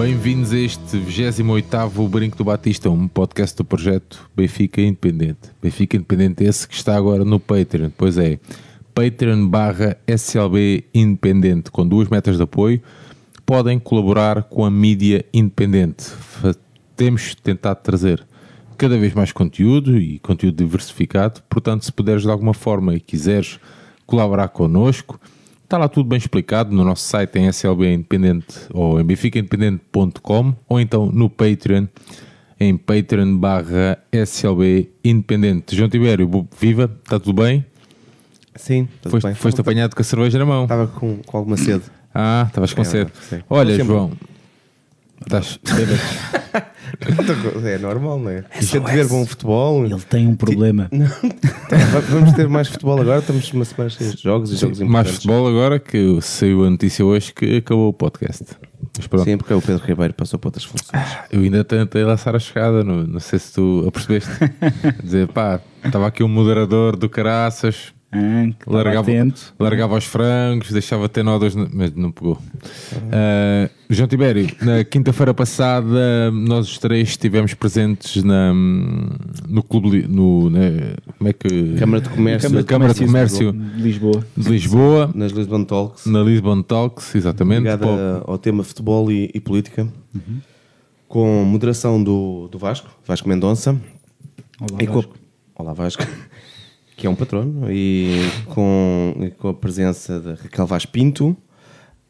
Bem-vindos a este 28º Brinco do Batista, um podcast do projeto Benfica Independente. Benfica Independente esse que está agora no Patreon, pois é, Patreon barra SLB Independente, com duas metas de apoio, podem colaborar com a mídia independente. Temos tentado trazer cada vez mais conteúdo e conteúdo diversificado, portanto se puderes de alguma forma e quiseres colaborar connosco, Está lá tudo bem explicado no nosso site em SLB Independente ou em benficaindependente.com ou então no Patreon em patreon barra SLB Independente. João Tibério, viva, está tudo bem? Sim, tudo Foste, bem. foste apanhado com a cerveja na mão. Estava com, com alguma sede. Ah, estavas com É sede. Olha. João, estás é normal, não é? Sempre de ver bom futebol. Ele tem um problema. Va- Vamos ter mais futebol agora. Estamos numa semana cheia de jogos e jogos mais futebol agora que saiu a notícia hoje que acabou o podcast. Sim, porque o Pedro Ribeiro passou para outras funções. Eu ainda tentei lançar a chegada, não, não sei se tu apercebeste. Dizer, pá, estava aqui um moderador do caraças, Ah, largava, atento. largava os frangos, deixava ter nodas, no- mas não pegou. Ah, João Tibério, na quinta-feira passada, nós os três estivemos presentes na, no clube, no, na, como é que... Câmara de Comércio Na Câmara de Comércio de Lisboa. de Lisboa, nas Lisbon Talks. na Lisbon Talks, exatamente. Ligada ao tema futebol e, e política. Com moderação do, do Vasco, Vasco Mendonça. Olá, E com Vasco. Olá Vasco, que é um patrono, e com, e com a presença de Raquel Vaz Pinto,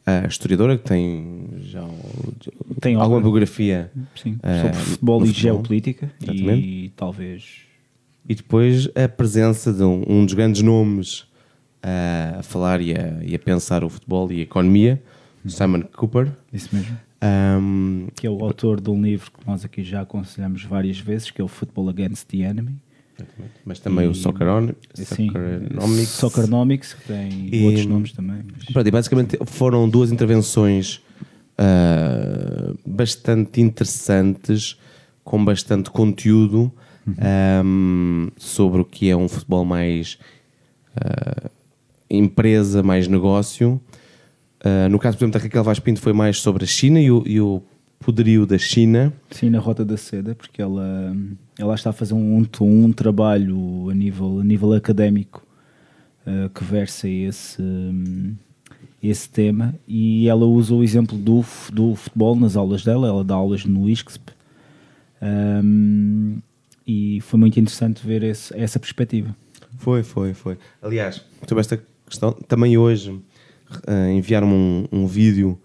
a historiadora que tem já um- Tem alguma obra. biografia, Sim, eh, sobre futebol e futebol. geopolítica Exatamente. e talvez e depois a presença de um, um dos grandes nomes eh, a falar e a, e a pensar o futebol e a economia, Simon Cooper. isso mesmo. Ahm, Que é o autor de um livro que nós aqui já aconselhamos várias vezes, que é o Football Against the Enemy. Mas também o E- Socceron- Sim, Socceronomics. Soccernomics, que tem E- outros nomes também. mas- Pronto, e basicamente foram duas intervenções ah, bastante interessantes, com bastante conteúdo ahm, sobre o que é um futebol mais ah, empresa, mais negócio. Ah, no caso, por exemplo, da Raquel Vaz Pinto foi mais sobre a China e o, e o poderio da China. Sim, na Rota da Seda, porque ela, ela está a fazer um, um trabalho a nível, a nível académico eh, que versa esse, hum, esse tema e ela usa o exemplo do, do futebol nas aulas dela, ela dá aulas no ISCSP Hum, e foi muito interessante ver esse- essa perspectiva. Foi, foi, foi. Aliás, sobre esta questão, também hoje eh, enviaram-me um, um vídeo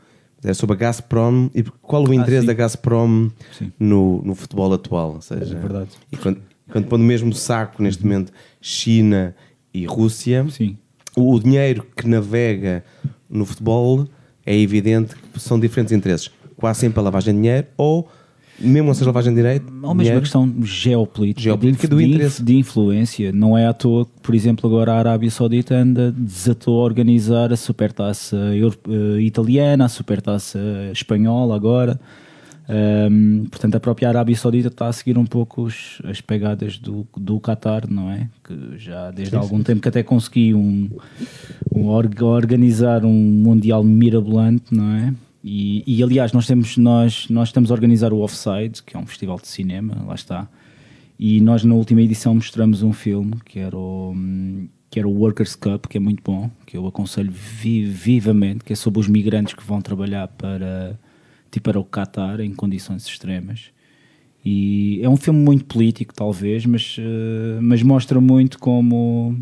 eh, sobre a Gazprom e qual o interesse sim. da Gazprom Sim. no, no futebol atual. Ou seja, É verdade. E quando, quando põe no mesmo saco, neste momento, China e Rússia, Sim, o, o dinheiro que navega no futebol é evidente que são diferentes interesses. Quase sempre a lavagem de dinheiro ou, mesmo não seja lavagem de direito, Ou mesmo dinheiro, a questão geopolítica, Geopolítica de, do de- interesse. de influência. Não é à toa que, por exemplo, agora a Arábia Saudita anda, desatou a organizar a supertaça eh, italiana, a supertaça espanhola agora. Ahm, portanto, a própria Arábia Saudita está a seguir um pouco os- as pegadas do, do Qatar, não é? Que já desde há algum tempo que até conseguiu um, um org- organizar um Mundial mirabolante, não é? E, e, aliás, nós, temos, nós, nós estamos a organizar o Offside, que é um festival de cinema, lá está. E nós na última edição mostramos um filme que era o, que era o Workers Cup, que é muito bom, que eu aconselho vi- vivamente, que é sobre os migrantes que vão trabalhar para, tipo, para o Qatar em condições extremas. E é um filme muito político, talvez, mas, eh, mas mostra muito como,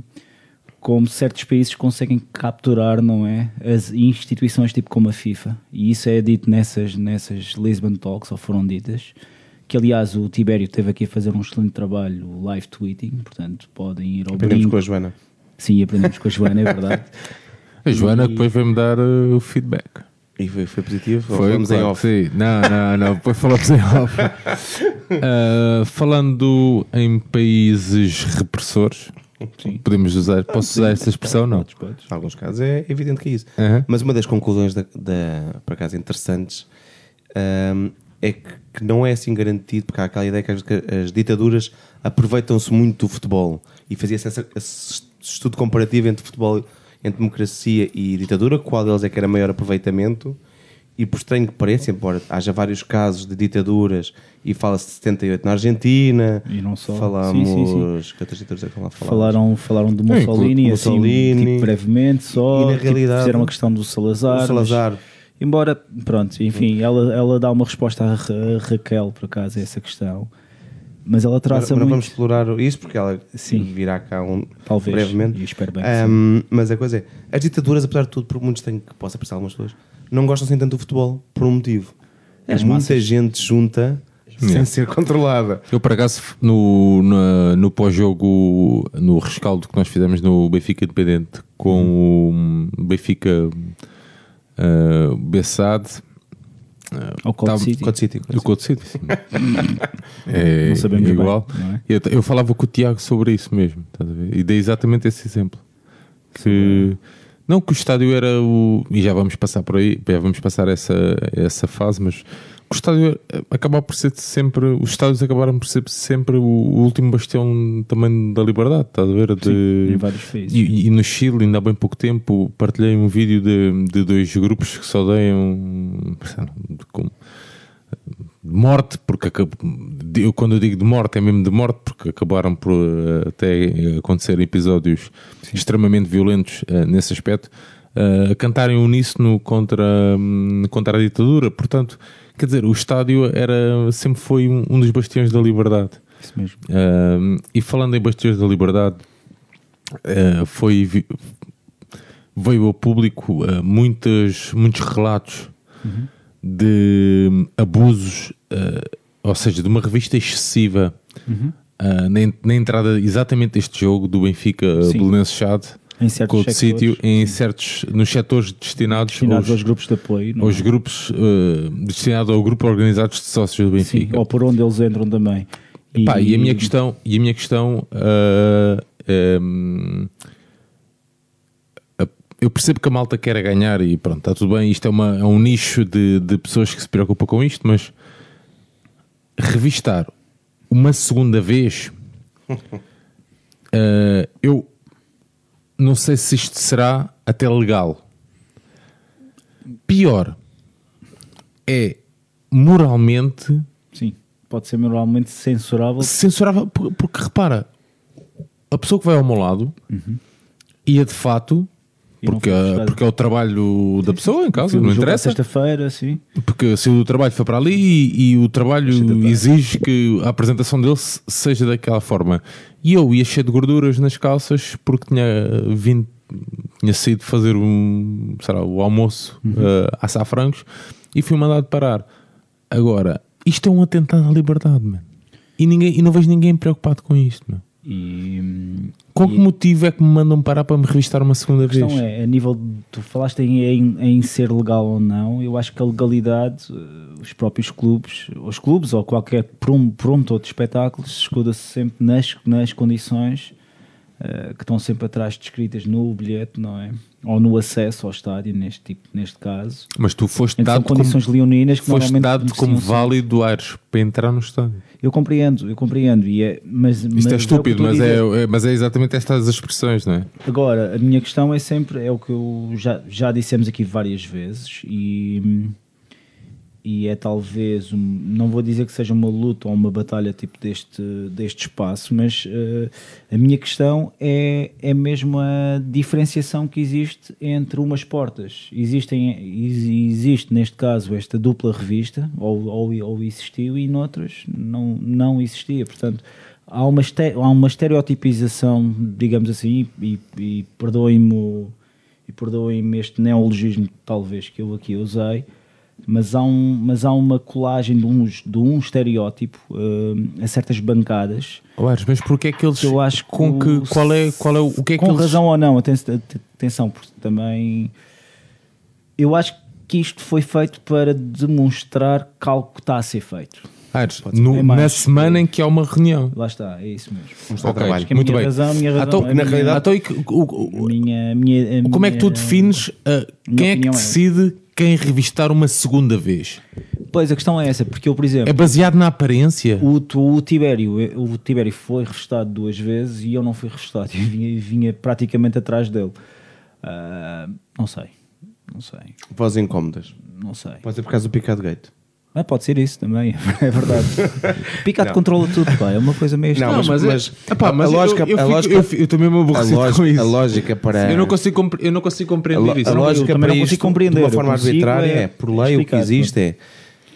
como certos países conseguem capturar, não é? As instituições tipo como a FIFA. E isso é dito nessas, nessas Lisbon Talks, ou foram ditas. Que aliás o Tibério teve aqui a fazer um excelente trabalho live tweeting, portanto podem ir ao aprendemos brinco. com a Joana. Sim, aprendemos com a Joana, é verdade. A Joana E- depois vai-me dar uh, o feedback. E foi, foi positivo? Foi, falamos claro em off? sim. Não, não, não. Depois falamos em off. Ah, falando em países repressores, podemos usar, posso usar essa expressão? Não. Podes, podes. Em alguns casos é evidente que é isso. Mas uma das conclusões, da, da, por acaso, interessantes ahm, é que, que não é assim garantido, porque há aquela ideia que as, que as ditaduras aproveitam-se muito do futebol e fazia-se esse, esse estudo comparativo entre futebol, entre democracia e ditadura, qual deles é que era maior aproveitamento. E por estranho que pareça, embora haja vários casos de ditaduras e fala-se de 78 na Argentina, E não só. falamos. Sim, sim, sim. Que ditaduras é que lá? Falaram, falaram de Mussolini, assim, Mussolini. tipo, brevemente só. E na tipo, realidade- fizeram a questão do Salazar. O mas- Salazar. embora, pronto, enfim, ela, ela dá uma resposta a, Ra- a Raquel, por acaso, a essa questão. Mas ela traça mas muito. vamos explorar isso porque ela Sim. virá cá um, Talvez, brevemente. e espero bem Ahm, mas a coisa é, as ditaduras, apesar de tudo, por muito estranho que possa apreciar algumas pessoas, não gostam assim tanto do futebol por um motivo. As muita massas. gente junta sem ser controlada. Eu, por acaso, no, na- no pós-jogo, no rescaldo que nós fizemos no Benfica Independente com o Benfica uh, Bessade, Tá- City. Code City. Couto City, sim. é Não sabemos igual. bem, não é? Eu, eu falava com o Tiago sobre isso mesmo, estás a ver? E dei exatamente esse exemplo. Que, não que o estádio era o. E já vamos passar por aí, já vamos passar essa, essa fase, mas que o estádio acabava por ser sempre. Os estádios acabaram por ser sempre o, último bastião também da liberdade, estás a ver? De, Sim, em vários países. e, e no Chile, ainda há bem pouco tempo, partilhei um vídeo de, de dois grupos que se odeiam sei lá, com de morte, porque eu, quando eu digo de morte é mesmo de morte, porque acabaram por eh, até acontecer episódios extremamente violentos eh, nesse aspecto, eh, a cantarem uníssono contra, hum, contra a ditadura. Portanto, quer dizer, o estádio era, sempre foi um, um dos bastiões da liberdade. Isso mesmo. Um, e falando em Bastiões da Liberdade, foi, veio ao público uh, muitos, muitos relatos de hum, abusos, uh, ou seja, de uma revista excessiva uh, na, na entrada exatamente deste jogo do Benfica Sim. Belenenses Chade Em certos sectores, sítio em certos nos setores destinados, destinados aos, aos grupos de apoio. é? aos grupos uh, destinados ao grupo organizados de sócios do Sim, Benfica. ou por onde eles entram também. Pá, e a minha questão, e a minha questão ah, a- eu percebo que a malta quer ganhar e pronto, está tudo bem. Isto é, uma, é um nicho de, de pessoas que se preocupam com isto, mas revistar uma segunda vez, ah, eu não sei se isto será até legal. Pior é moralmente Sim, pode ser moralmente censurável. censurava por- porque repara a pessoa que vai ao meu lado ia de fato porque, é- porque é o trabalho da pessoa em casa, não à interessa Sexta-feira, sim. porque se o trabalho foi para ali e, e o trabalho exige que a apresentação dele se- seja daquela forma e eu ia cheio de gorduras nas calças porque tinha vindo tinha saído fazer um, sei lá, o almoço Uhum. uh, a assar frangos e fui mandado parar agora, isto é um atentado à liberdade man. e, ninguém, e não vejo ninguém preocupado com isto man. E, com e que motivo é que me mandam parar para me revistar uma segunda a questão vez? é, a nível de, tu falaste em, em, em ser legal ou não, eu acho que a legalidade, eh, os próprios clubes, os clubes ou qualquer prum- pronto de espetáculos, escuda-se sempre nas, nas condições eh, que estão sempre atrás descritas no bilhete, não é? Ou no acesso ao estádio, neste, tipo, neste caso. mas tu foste Então, dado como, condições leoninas que foste dado como válido Aires para entrar no estádio Eu compreendo, eu compreendo. E é, mas, Isto mas é o que estúpido, mas é, é- mas é exatamente estas as expressões, não é? Agora, a minha questão é sempre, é o que eu já, já dissemos aqui várias vezes e, e é talvez, um- não vou dizer que seja uma luta ou uma batalha tipo deste, deste espaço, mas eh, a minha questão é, é mesmo a diferenciação que existe entre umas portas. Existem, ex- existe neste caso esta dupla revista, ou, ou, ou existiu, e noutras não, não existia. Portanto, há uma, há uma estereotipização, digamos assim, e, e perdoem-me perdoem-me este neologismo talvez que eu aqui usei, mas há, um, mas há uma colagem de, uns, de um estereótipo eh, a certas bancadas Oh, Aires, mas porquê é que eles. que eu acho com que que, qual, é, qual é o o que é que com eles. razão ou não, aten- atenção, porque também eu acho que que isto foi feito para demonstrar que algo está a ser feito. Aires, no- É mais. na semana em que há uma reunião. Lá está, é isso mesmo. Mostrar Ok, trabalho. Que a muito minha bem. razão, a minha razão, Então, a na minha- realidade, então, que- o- o- a minha, a minha, a como é que tu minha- defines uh, quem é que é decide quem revistar uma segunda vez? Pois, a questão é essa, porque eu, por exemplo, É baseado na aparência? O, o Tibério, o Tibério foi revistado duas vezes e eu não fui revistado. Eu vinha, vinha praticamente atrás dele. Ah, não sei, não sei, Vozes incómodas. não sei. Pode ser por causa do picado gate. Ah, pode ser isso também, é verdade. Picado controla tudo, pá, é uma coisa meio Não, estranha. mas- é- Epá, mas a eu- lógica- eu, a fico- lógica- eu fico- eu estou mesmo A aborrecido com isso. a lógica para. Eu não consigo, compre- eu não consigo compreender a, isso. a Eu não- lógica também para não consigo compreender, de uma eu forma arbitrária é é, por lei o que existe é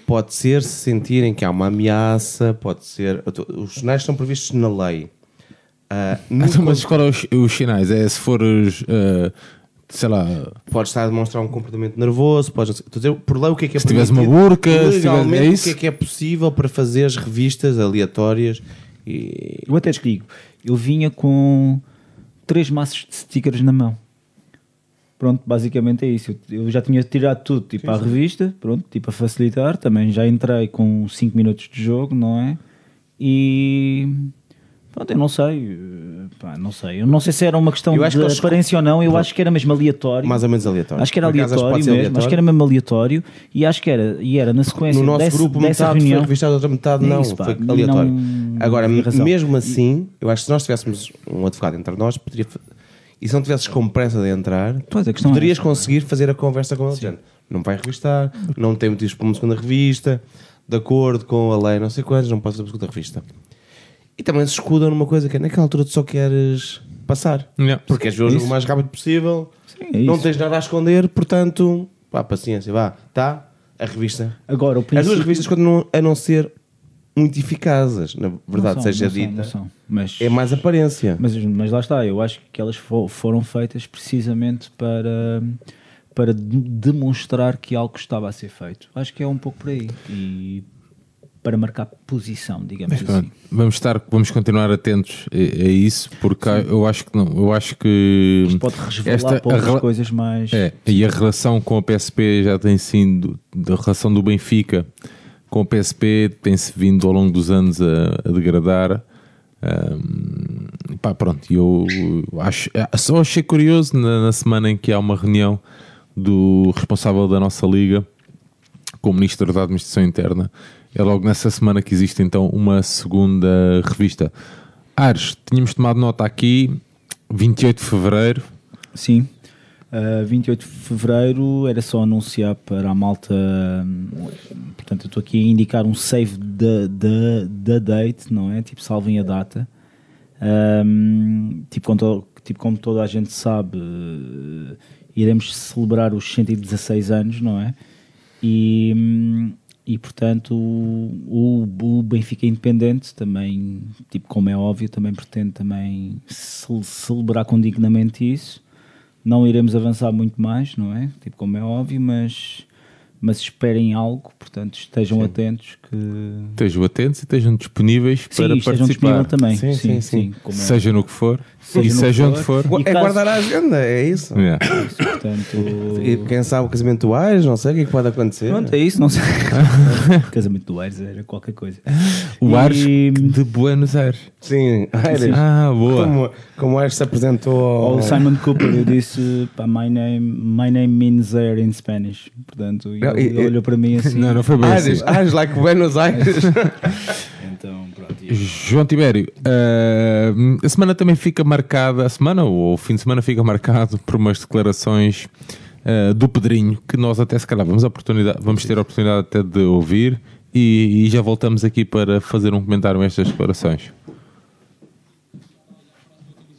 pode ser se sentirem que há uma ameaça, pode ser. Os sinais estão previstos na lei. Ah, Então, mas qual é os, os sinais? É se fores, uh, sei lá, pode estar a demonstrar um comportamento nervoso, pode, estou a dizer, por lei o que é que é Se tiveres uma burca, legalmente é o isso? que é que é possível para fazer as revistas aleatórias e Eu até te digo, eu vinha com três maços de stickers na mão. Pronto, basicamente é isso. Eu, já tinha tirado tudo, tipo, à revista, pronto, tipo, a facilitar. Também já entrei com 5 minutos de jogo, não é? E. Pronto, eu não sei. eh, Pá, não sei. Eu não sei se era uma questão de que eles- aparência ou não. Eu acho que era mesmo aleatório. mais ou menos aleatório. Acho que era Por acaso, acho aleatório mesmo, aleatório. acho que era mesmo aleatório e acho que era, e era na sequência No nosso dessa, grupo, dessa metade reunião. foi revistado, a outra metade É não. isso, pá, foi aleatório. não- Agora, mesmo assim, eu acho que se nós tivéssemos um advogado entre nós, poderia. E se não tivesses com pressa de entrar, Pois, é poderias essa. conseguir fazer a conversa com ele. Não vai revistar, não tem motivos para uma segunda revista, de acordo com a lei, não sei quantos, não pode fazer uma segunda revista. E também se escudam numa coisa que é naquela altura tu só queres passar. Yeah. Porque queres ver o jogo o mais rápido possível, Sim, é não isso. tens nada a esconder, portanto, pá, paciência, vá, tá? A revista. Agora, o As duas revistas continuam a não ser muito eficazes, na verdade, Não são, seja não são, dita. não são. Mas, É mais aparência. mas, mas lá está, eu acho que elas fo- foram feitas precisamente para, para de- demonstrar que algo estava a ser feito. Acho que é um pouco por aí. E para marcar posição, digamos Mas pronto, assim. vamos estar, vamos continuar atentos a, a isso, porque eu acho que não, eu acho que Isto pode resvalar esta- para outras coisas mais. É, e a relação com a PSP já tem sido, da relação do Benfica com a PSP tem-se vindo ao longo dos anos a, a degradar. Ahm, pá, pronto, eu acho, é, só achei curioso na, na semana em que há uma reunião do responsável da nossa liga com o Ministro da Administração Interna. É logo nessa semana que existe então uma segunda revista. Ares, tínhamos tomado nota aqui, 28 de Fevereiro, Sim. Uh, 28 de Fevereiro era só anunciar para a malta. hum, Portanto, eu estou aqui a indicar um save da, da, da date, não é? Tipo, salvem a data. Um, tipo, como to- tipo, como toda a gente sabe, iremos celebrar os 116 anos, não é? E, hum, e portanto, o, o Benfica Independente também, tipo, como é óbvio, também pretende também ce- celebrar com dignamente isso. Não iremos avançar muito mais, não é? Tipo, como é óbvio, mas, mas esperem algo, portanto, estejam atentos que. estejam atentos e estejam disponíveis Sim, para estejam participar. disponíveis também. Sim, Sim, sim, sim. sim. como é Seja no que for, Seja e seja for. onde for. É caso- guardar a agenda, é isso. Yeah. isso, portanto. E quem sabe o casamento do Ares, não sei o que é que pode acontecer. Pronto, é isso, não sei. Casamento do Aires era qualquer coisa. O E- Ares de Buenos Aires. Sim, Ares. Ah, boa. Como, como o Ares se apresentou ao... Simon Cooper, eu disse, pá, my name, my name means air in Spanish. Portanto, e ele, olhou para mim assim. Não, não foi bem Ares, assim. Ares, like Buenos Aires. Então, pronto. João Tibério, ah, a semana também fica marcada, a semana ou o fim de semana fica marcado por umas declarações ah, do Pedrinho, que nós até se calhar vamos, oportunidade, vamos ter a oportunidade até de ouvir e, e já voltamos aqui para fazer um comentário a estas declarações. porque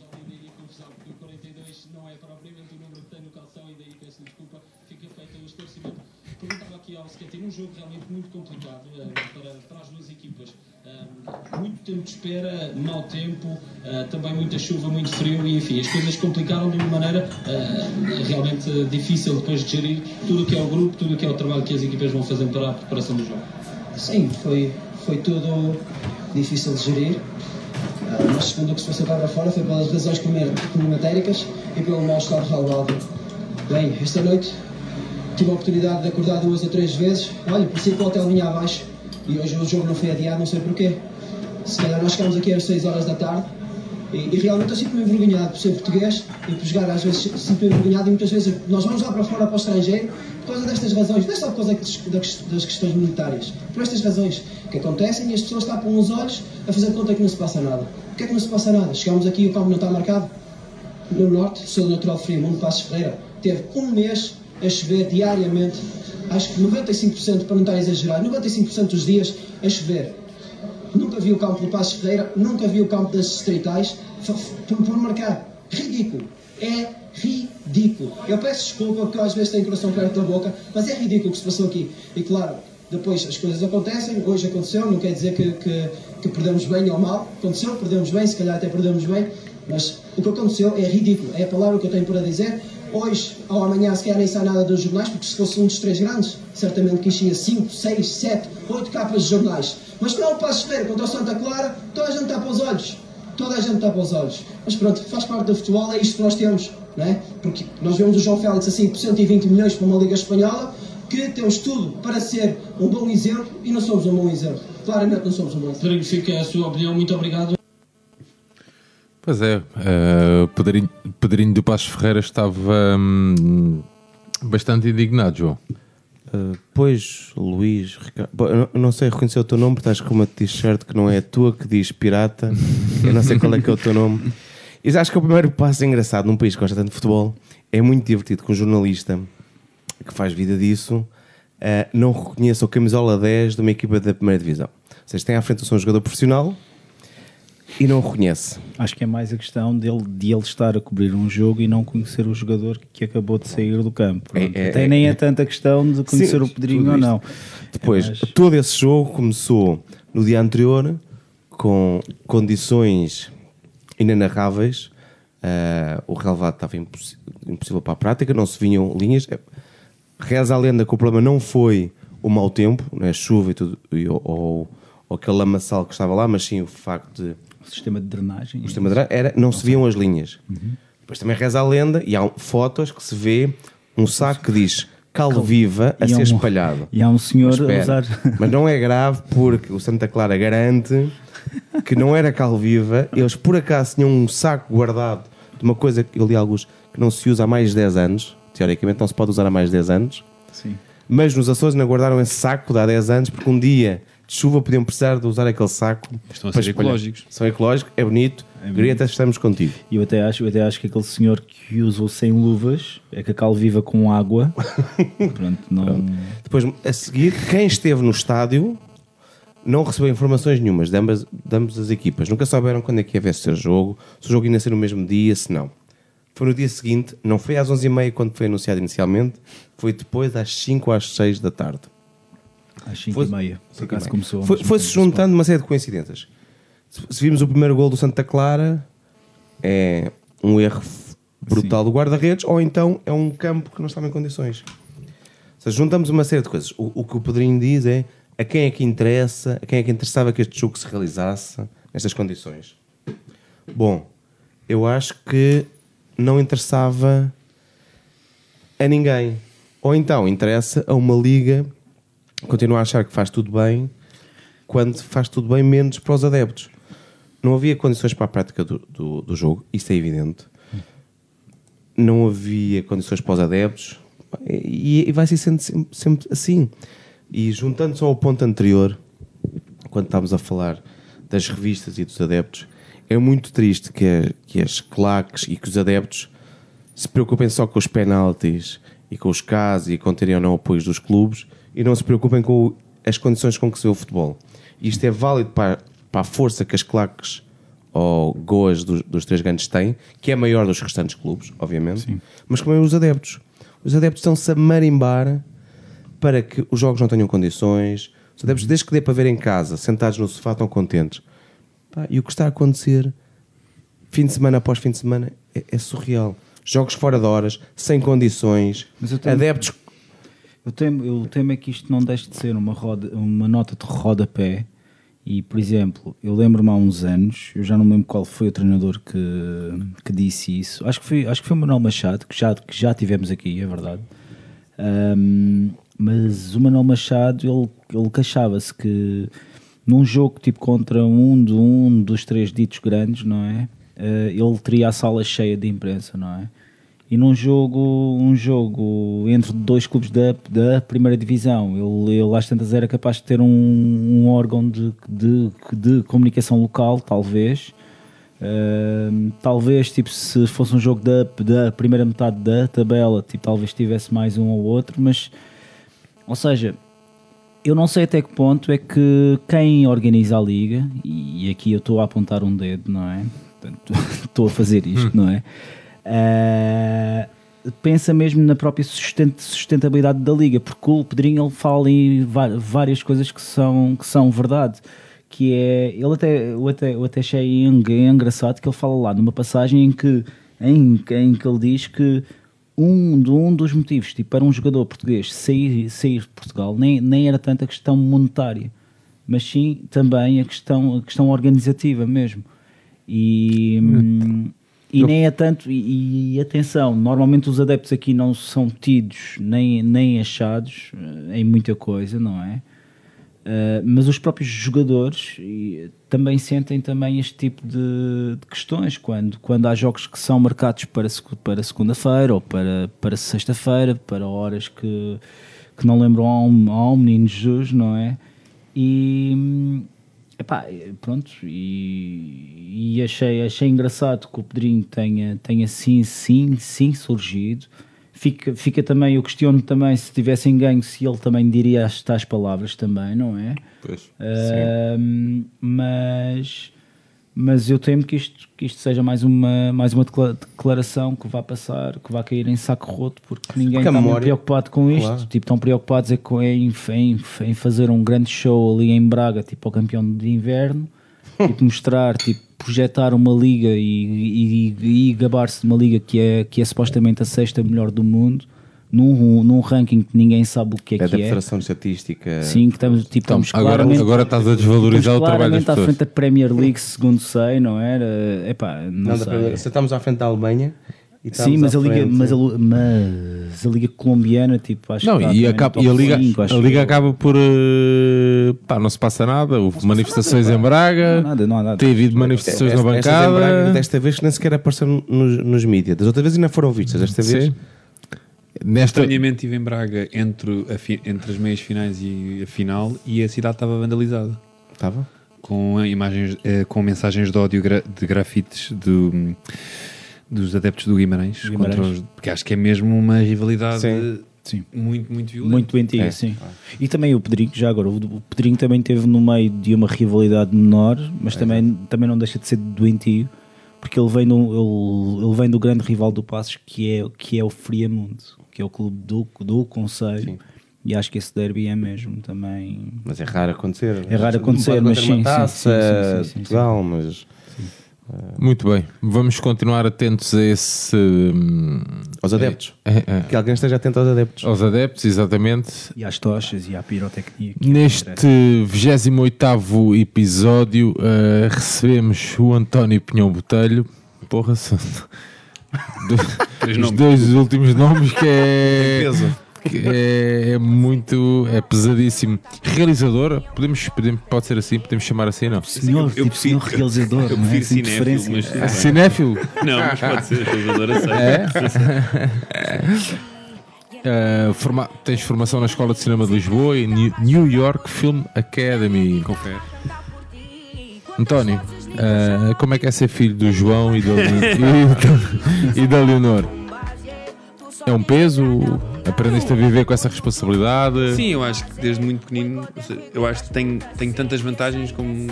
o 42 não é propriamente o número que tem no calção e daí peço desculpa, fica feito o esclarecimento. Perguntava aqui ao Sketty, um jogo realmente muito complicado eh, para, para as duas equipas. Eh, muito tempo de espera, mau tempo, eh, também muita chuva, muito frio e enfim, as coisas complicaram de uma maneira eh, realmente difícil depois de gerir tudo o que é o grupo, tudo o que é o trabalho que as equipas vão fazer para a preparação do jogo. Sim, foi, foi tudo difícil de gerir. Ah, mas segundo o que se passou cá para fora foi pelas razões clima- climatéricas e pelo mau estado relevado. Bem, esta noite tive a oportunidade de acordar duas ou três vezes. Olha, parecia que o hotel vinha abaixo e hoje o jogo não foi adiado, não sei porquê. Se calhar nós chegámos aqui às 6 horas da tarde e, e realmente eu sinto-me envergonhado por ser português e por jogar às vezes sinto-me envergonhado e muitas vezes nós vamos lá para fora para o estrangeiro por causa destas razões, não é só por causa das, questões monetárias, por estas razões que acontecem e as pessoas tapam os olhos a fazer conta que não se passa nada. Porquê é que não se passa nada? Chegamos aqui e o campo não está marcado? No norte, sou natural frio, mundo Passos Ferreira, teve um mês a chover diariamente, acho que 95% para não estar a exagerar, 95% dos dias a chover. Nunca vi o campo do Passos Ferreira, nunca vi o campo das Estreitais, por, marcar. Ridículo. É ridículo. Eu peço desculpa porque às vezes tenho coração perto da boca, mas é ridículo o que se passou aqui. E claro, depois as coisas acontecem, hoje aconteceu, não quer dizer que, que, que perdemos bem ou mal. Aconteceu, perdemos bem, se calhar até perdemos bem, mas o que aconteceu é ridículo. É a palavra que eu tenho para dizer. Hoje ou amanhã se calhar nem sai nada dos jornais, porque se fosse um dos três grandes, certamente que enchia 5, 6, 7, 8 capas de jornais. Mas não o Passo Ferreira contra o Santa Clara, toda a gente tapa os olhos. Toda a gente tapa os olhos. Mas pronto, faz parte do futebol, é isto que nós temos. Não é? Porque nós vemos o João Félix assim por 120 milhões para uma Liga Espanhola, que temos tudo para ser um bom exemplo e não somos um bom exemplo. Claramente não somos um bom exemplo. Pedrinho, fica a sua opinião. Muito obrigado. Pois é, uh, Pedrinho, Pedrinho do Passos Ferreira estava hum, bastante indignado, João. Uh, pois, Luís, Ricardo, eu não sei reconhecer o teu nome, porque estás com uma t-shirt que não é a tua, que diz pirata. Eu não sei qual é que é o teu nome. E acho que o primeiro passo engraçado num país que gosta tanto de futebol é muito divertido que um jornalista que faz vida disso uh, não reconheça o camisola 10 de uma equipa da primeira divisão. Seja, tem à frente um jogador profissional e não o reconhece. Acho que é mais a questão dele, de ele estar a cobrir um jogo e não conhecer o jogador que acabou de sair do campo. É- é- Até é- nem é, é- tanta questão de conhecer Sim, o Pedrinho ou não. Depois, É mais- todo esse jogo começou no dia anterior com condições inenarráveis. Uh, o relevado estava impossi- impossível para a prática, não se vinham linhas. Eh, Reza a lenda que o problema não foi o mau tempo, né, chuva e tudo, e, ou, ou, ou aquele lamaçal que estava lá, mas sim o facto de O sistema de drenagem. o sistema de dra- era, não se viam as linhas. Uhum. Depois também reza a lenda e há um- fotos que se vê um saco que diz Cal Viva a E ser um- espalhado. E há um senhor Mas, a usar. mas não é grave porque o Santa Clara garante que não era cal viva. Eles por acaso tinham um saco guardado de uma coisa que eu li alguns que não se usa há mais de 10 anos. Teoricamente não se pode usar há mais de 10 anos. Sim. Mas nos Açores ainda guardaram esse saco de há 10 anos porque um dia de chuva podiam precisar de usar aquele saco. Estão a ser espalhar. ecológicos. São ecológicos, é bonito. Grieta, estamos contigo. E eu até, acho, eu até acho que aquele senhor que usou sem luvas é que a cal viva com água. Pronto, não. Depois, a seguir, quem esteve no estádio não recebeu informações nenhumas de ambas, de ambas as equipas. Nunca souberam quando é que ia ser jogo, se o jogo ia ser no mesmo dia, se não. Foi no dia seguinte, não foi às 11h30 quando foi anunciado inicialmente, foi depois às 5 às 6 da tarde. Às 5 Foi- e meia. Por acaso começou. Foi-se juntando uma série de coincidências. Se, se vimos o primeiro gol do Santa Clara, é um erro brutal do guarda-redes, ou então é um campo que não estava em condições. Ou seja, juntamos uma série de coisas. O, o que o Pedrinho diz é a quem é que interessa, a quem é que interessava que este jogo se realizasse nestas condições. Bom, eu acho que não interessava a ninguém. Ou então interessa a uma liga continua a achar que faz tudo bem quando faz tudo bem menos para os adeptos. Não havia condições para a prática do, do, do jogo, isso é evidente. Não havia condições para os adeptos e, e vai ser sempre, sempre- sempre assim. E juntando-se ao ponto anterior, quando estávamos a falar das revistas e dos adeptos, é muito triste que, que as claques e que os adeptos se preocupem só com os penaltis e com os casos e com terem ou não apoios dos clubes e não se preocupem com as condições com que se vê o futebol. Isto é válido para, para a força que as claques ou goas dos, dos três grandes têm, que é maior dos restantes clubes, obviamente, mas também os adeptos. Os adeptos estão-se a marimbar para que os jogos não tenham condições. Os adeptos, desde que dê para ver em casa, sentados no sofá, estão contentes. Pá, e o que está a acontecer, fim de semana após fim de semana, é, é surreal. Jogos fora de horas, sem condições, tenho- adeptos. Eu temo, eu temo é que isto não deixe de ser uma, roda, uma nota de rodapé. E, por exemplo, eu lembro-me há uns anos, eu já não me lembro qual foi o treinador que, que disse isso. Acho que foi, acho que foi o Manuel Machado, que já, que já tivemos aqui, é verdade. Ahm, mas o Manuel Machado, ele, ele queixava-se que num jogo tipo contra um, de um dos três ditos grandes, não é? Eh, ele teria a sala cheia de imprensa, não é? E num jogo, um jogo entre dois clubes da, da primeira divisão, ele, ele às tantas era capaz de ter um, um órgão de, de, de comunicação local, talvez. Ahm, talvez, tipo, se fosse um jogo da, da primeira metade da tabela, tipo, talvez tivesse mais um ou outro, mas, ou seja, eu não sei até que ponto é que quem organiza a liga, e aqui eu estou a apontar um dedo, não é? Portanto, Estou a fazer isto, não é? Ah, pensa mesmo na própria susten- sustentabilidade da liga, porque o Pedrinho ele fala em várias coisas que são, que são verdade. Que é, ele até, eu até, eu até achei eng- engraçado que ele fala lá numa passagem em que, em, em que ele diz que um, um dos motivos tipo, para um jogador português sair, sair de Portugal nem, nem era tanto a questão monetária, mas sim também a questão, a questão organizativa mesmo. E, hum, e nem é tanto, e, e atenção, normalmente os adeptos aqui não são tidos nem, nem achados eh, em muita coisa, não é? Uh, mas os próprios jogadores também sentem também este tipo de, de questões quando, quando há jogos que são marcados para, para segunda-feira ou para, para sexta-feira, para horas que, que não lembram ao, ao menino Jesus, não é? E hum, epá, pronto, e, e achei, achei engraçado que o Pedrinho tenha, tenha sim, sim, sim surgido. Fica, fica também, eu questiono também se tivessem ganho, se ele também diria as tais palavras também, não é? Pois. Ahm, mas, mas eu temo que isto, que isto seja mais uma, mais uma decla- declaração que vá passar, que vá cair em saco roto, porque ninguém está muito memória- preocupado com isto. Claro. Tipo, estão preocupados é com, em, em, em fazer um grande show ali em Braga, tipo ao campeão de inverno, tipo, mostrar, tipo, projetar uma liga e, e, e gabar-se de uma liga que é, que é supostamente a sexta melhor do mundo. Num, num ranking que ninguém sabe o que é, É da que é. Federação de Estatística. Sim, que estamos, tipo, Então, estamos agora, claramente, agora estás a desvalorizar o trabalho das claramente à pessoas. frente da Premier League, segundo sei, não era? Epá, não, Não, da sei. Premier- se estamos à frente da Alemanha. e Sim, mas a, liga, mas, a, mas a liga colombiana, tipo, acho Não, que e, acaba, e a Liga, cinco, acho a Liga eu. acaba por. eh, pá, não se passa nada. Houve manifestações em Braga. Não há nada, não há nada. Tem havido manifestações Esta- na em Braga, bancada. desta vez que nem sequer apareceram nos, nos mídias. Das outras vezes ainda foram vistas. Desta vez. Sim. Nesta, Estranhamente estive em Braga entre, a fi- entre as meias finais e a final e a cidade estava vandalizada. Estava? Com imagens, eh, com mensagens de ódio de grafites do, dos adeptos do Guimarães, Guimarães. contra os- porque acho que é mesmo uma rivalidade Sim. Sim. muito, muito violenta. Muito doentia, É. sim. E também o Pedrinho, já agora, o Pedrinho também teve no meio de uma rivalidade menor, mas também, também não deixa de ser doentio, porque ele vem, do, ele, ele vem do grande rival do Passos, que é, que é o Friamundo, que é o clube do, do Conselho, e acho que esse derby é mesmo também... Mas é raro acontecer. É raro acontecer, mas sim, taça, sim, sim, sim, mas. Muito bem. Vamos continuar atentos a esse. hum, Aos adeptos. é, é, Que alguém esteja atento aos adeptos. aos adeptos, exatamente. E às tochas e à pirotecnia. Neste interessa. 28 episódio eh, recebemos o António Pinhão Botelho. Porra, Três os nomes. dois últimos nomes que é, que é, é muito é pesadíssimo. Realizadora, podemos, podemos, pode ser assim, podemos chamar assim, não? Senhor, Eu tipo, senhor prefiro- realizador, eu não é? prefiro cinéfilo, mas- É cinéfilo? Não, mas pode ser realizador, aceito. Eh, forma- tens formação na Escola de Cinema de Lisboa e New- New York Film Academy. Confere. António, eh, como é que é ser filho do João e da, e da, e da Leonor? É um peso? Aprendeste a viver com essa responsabilidade? Sim, eu acho que desde muito pequenino, eu acho que tenho, tenho tantas vantagens como.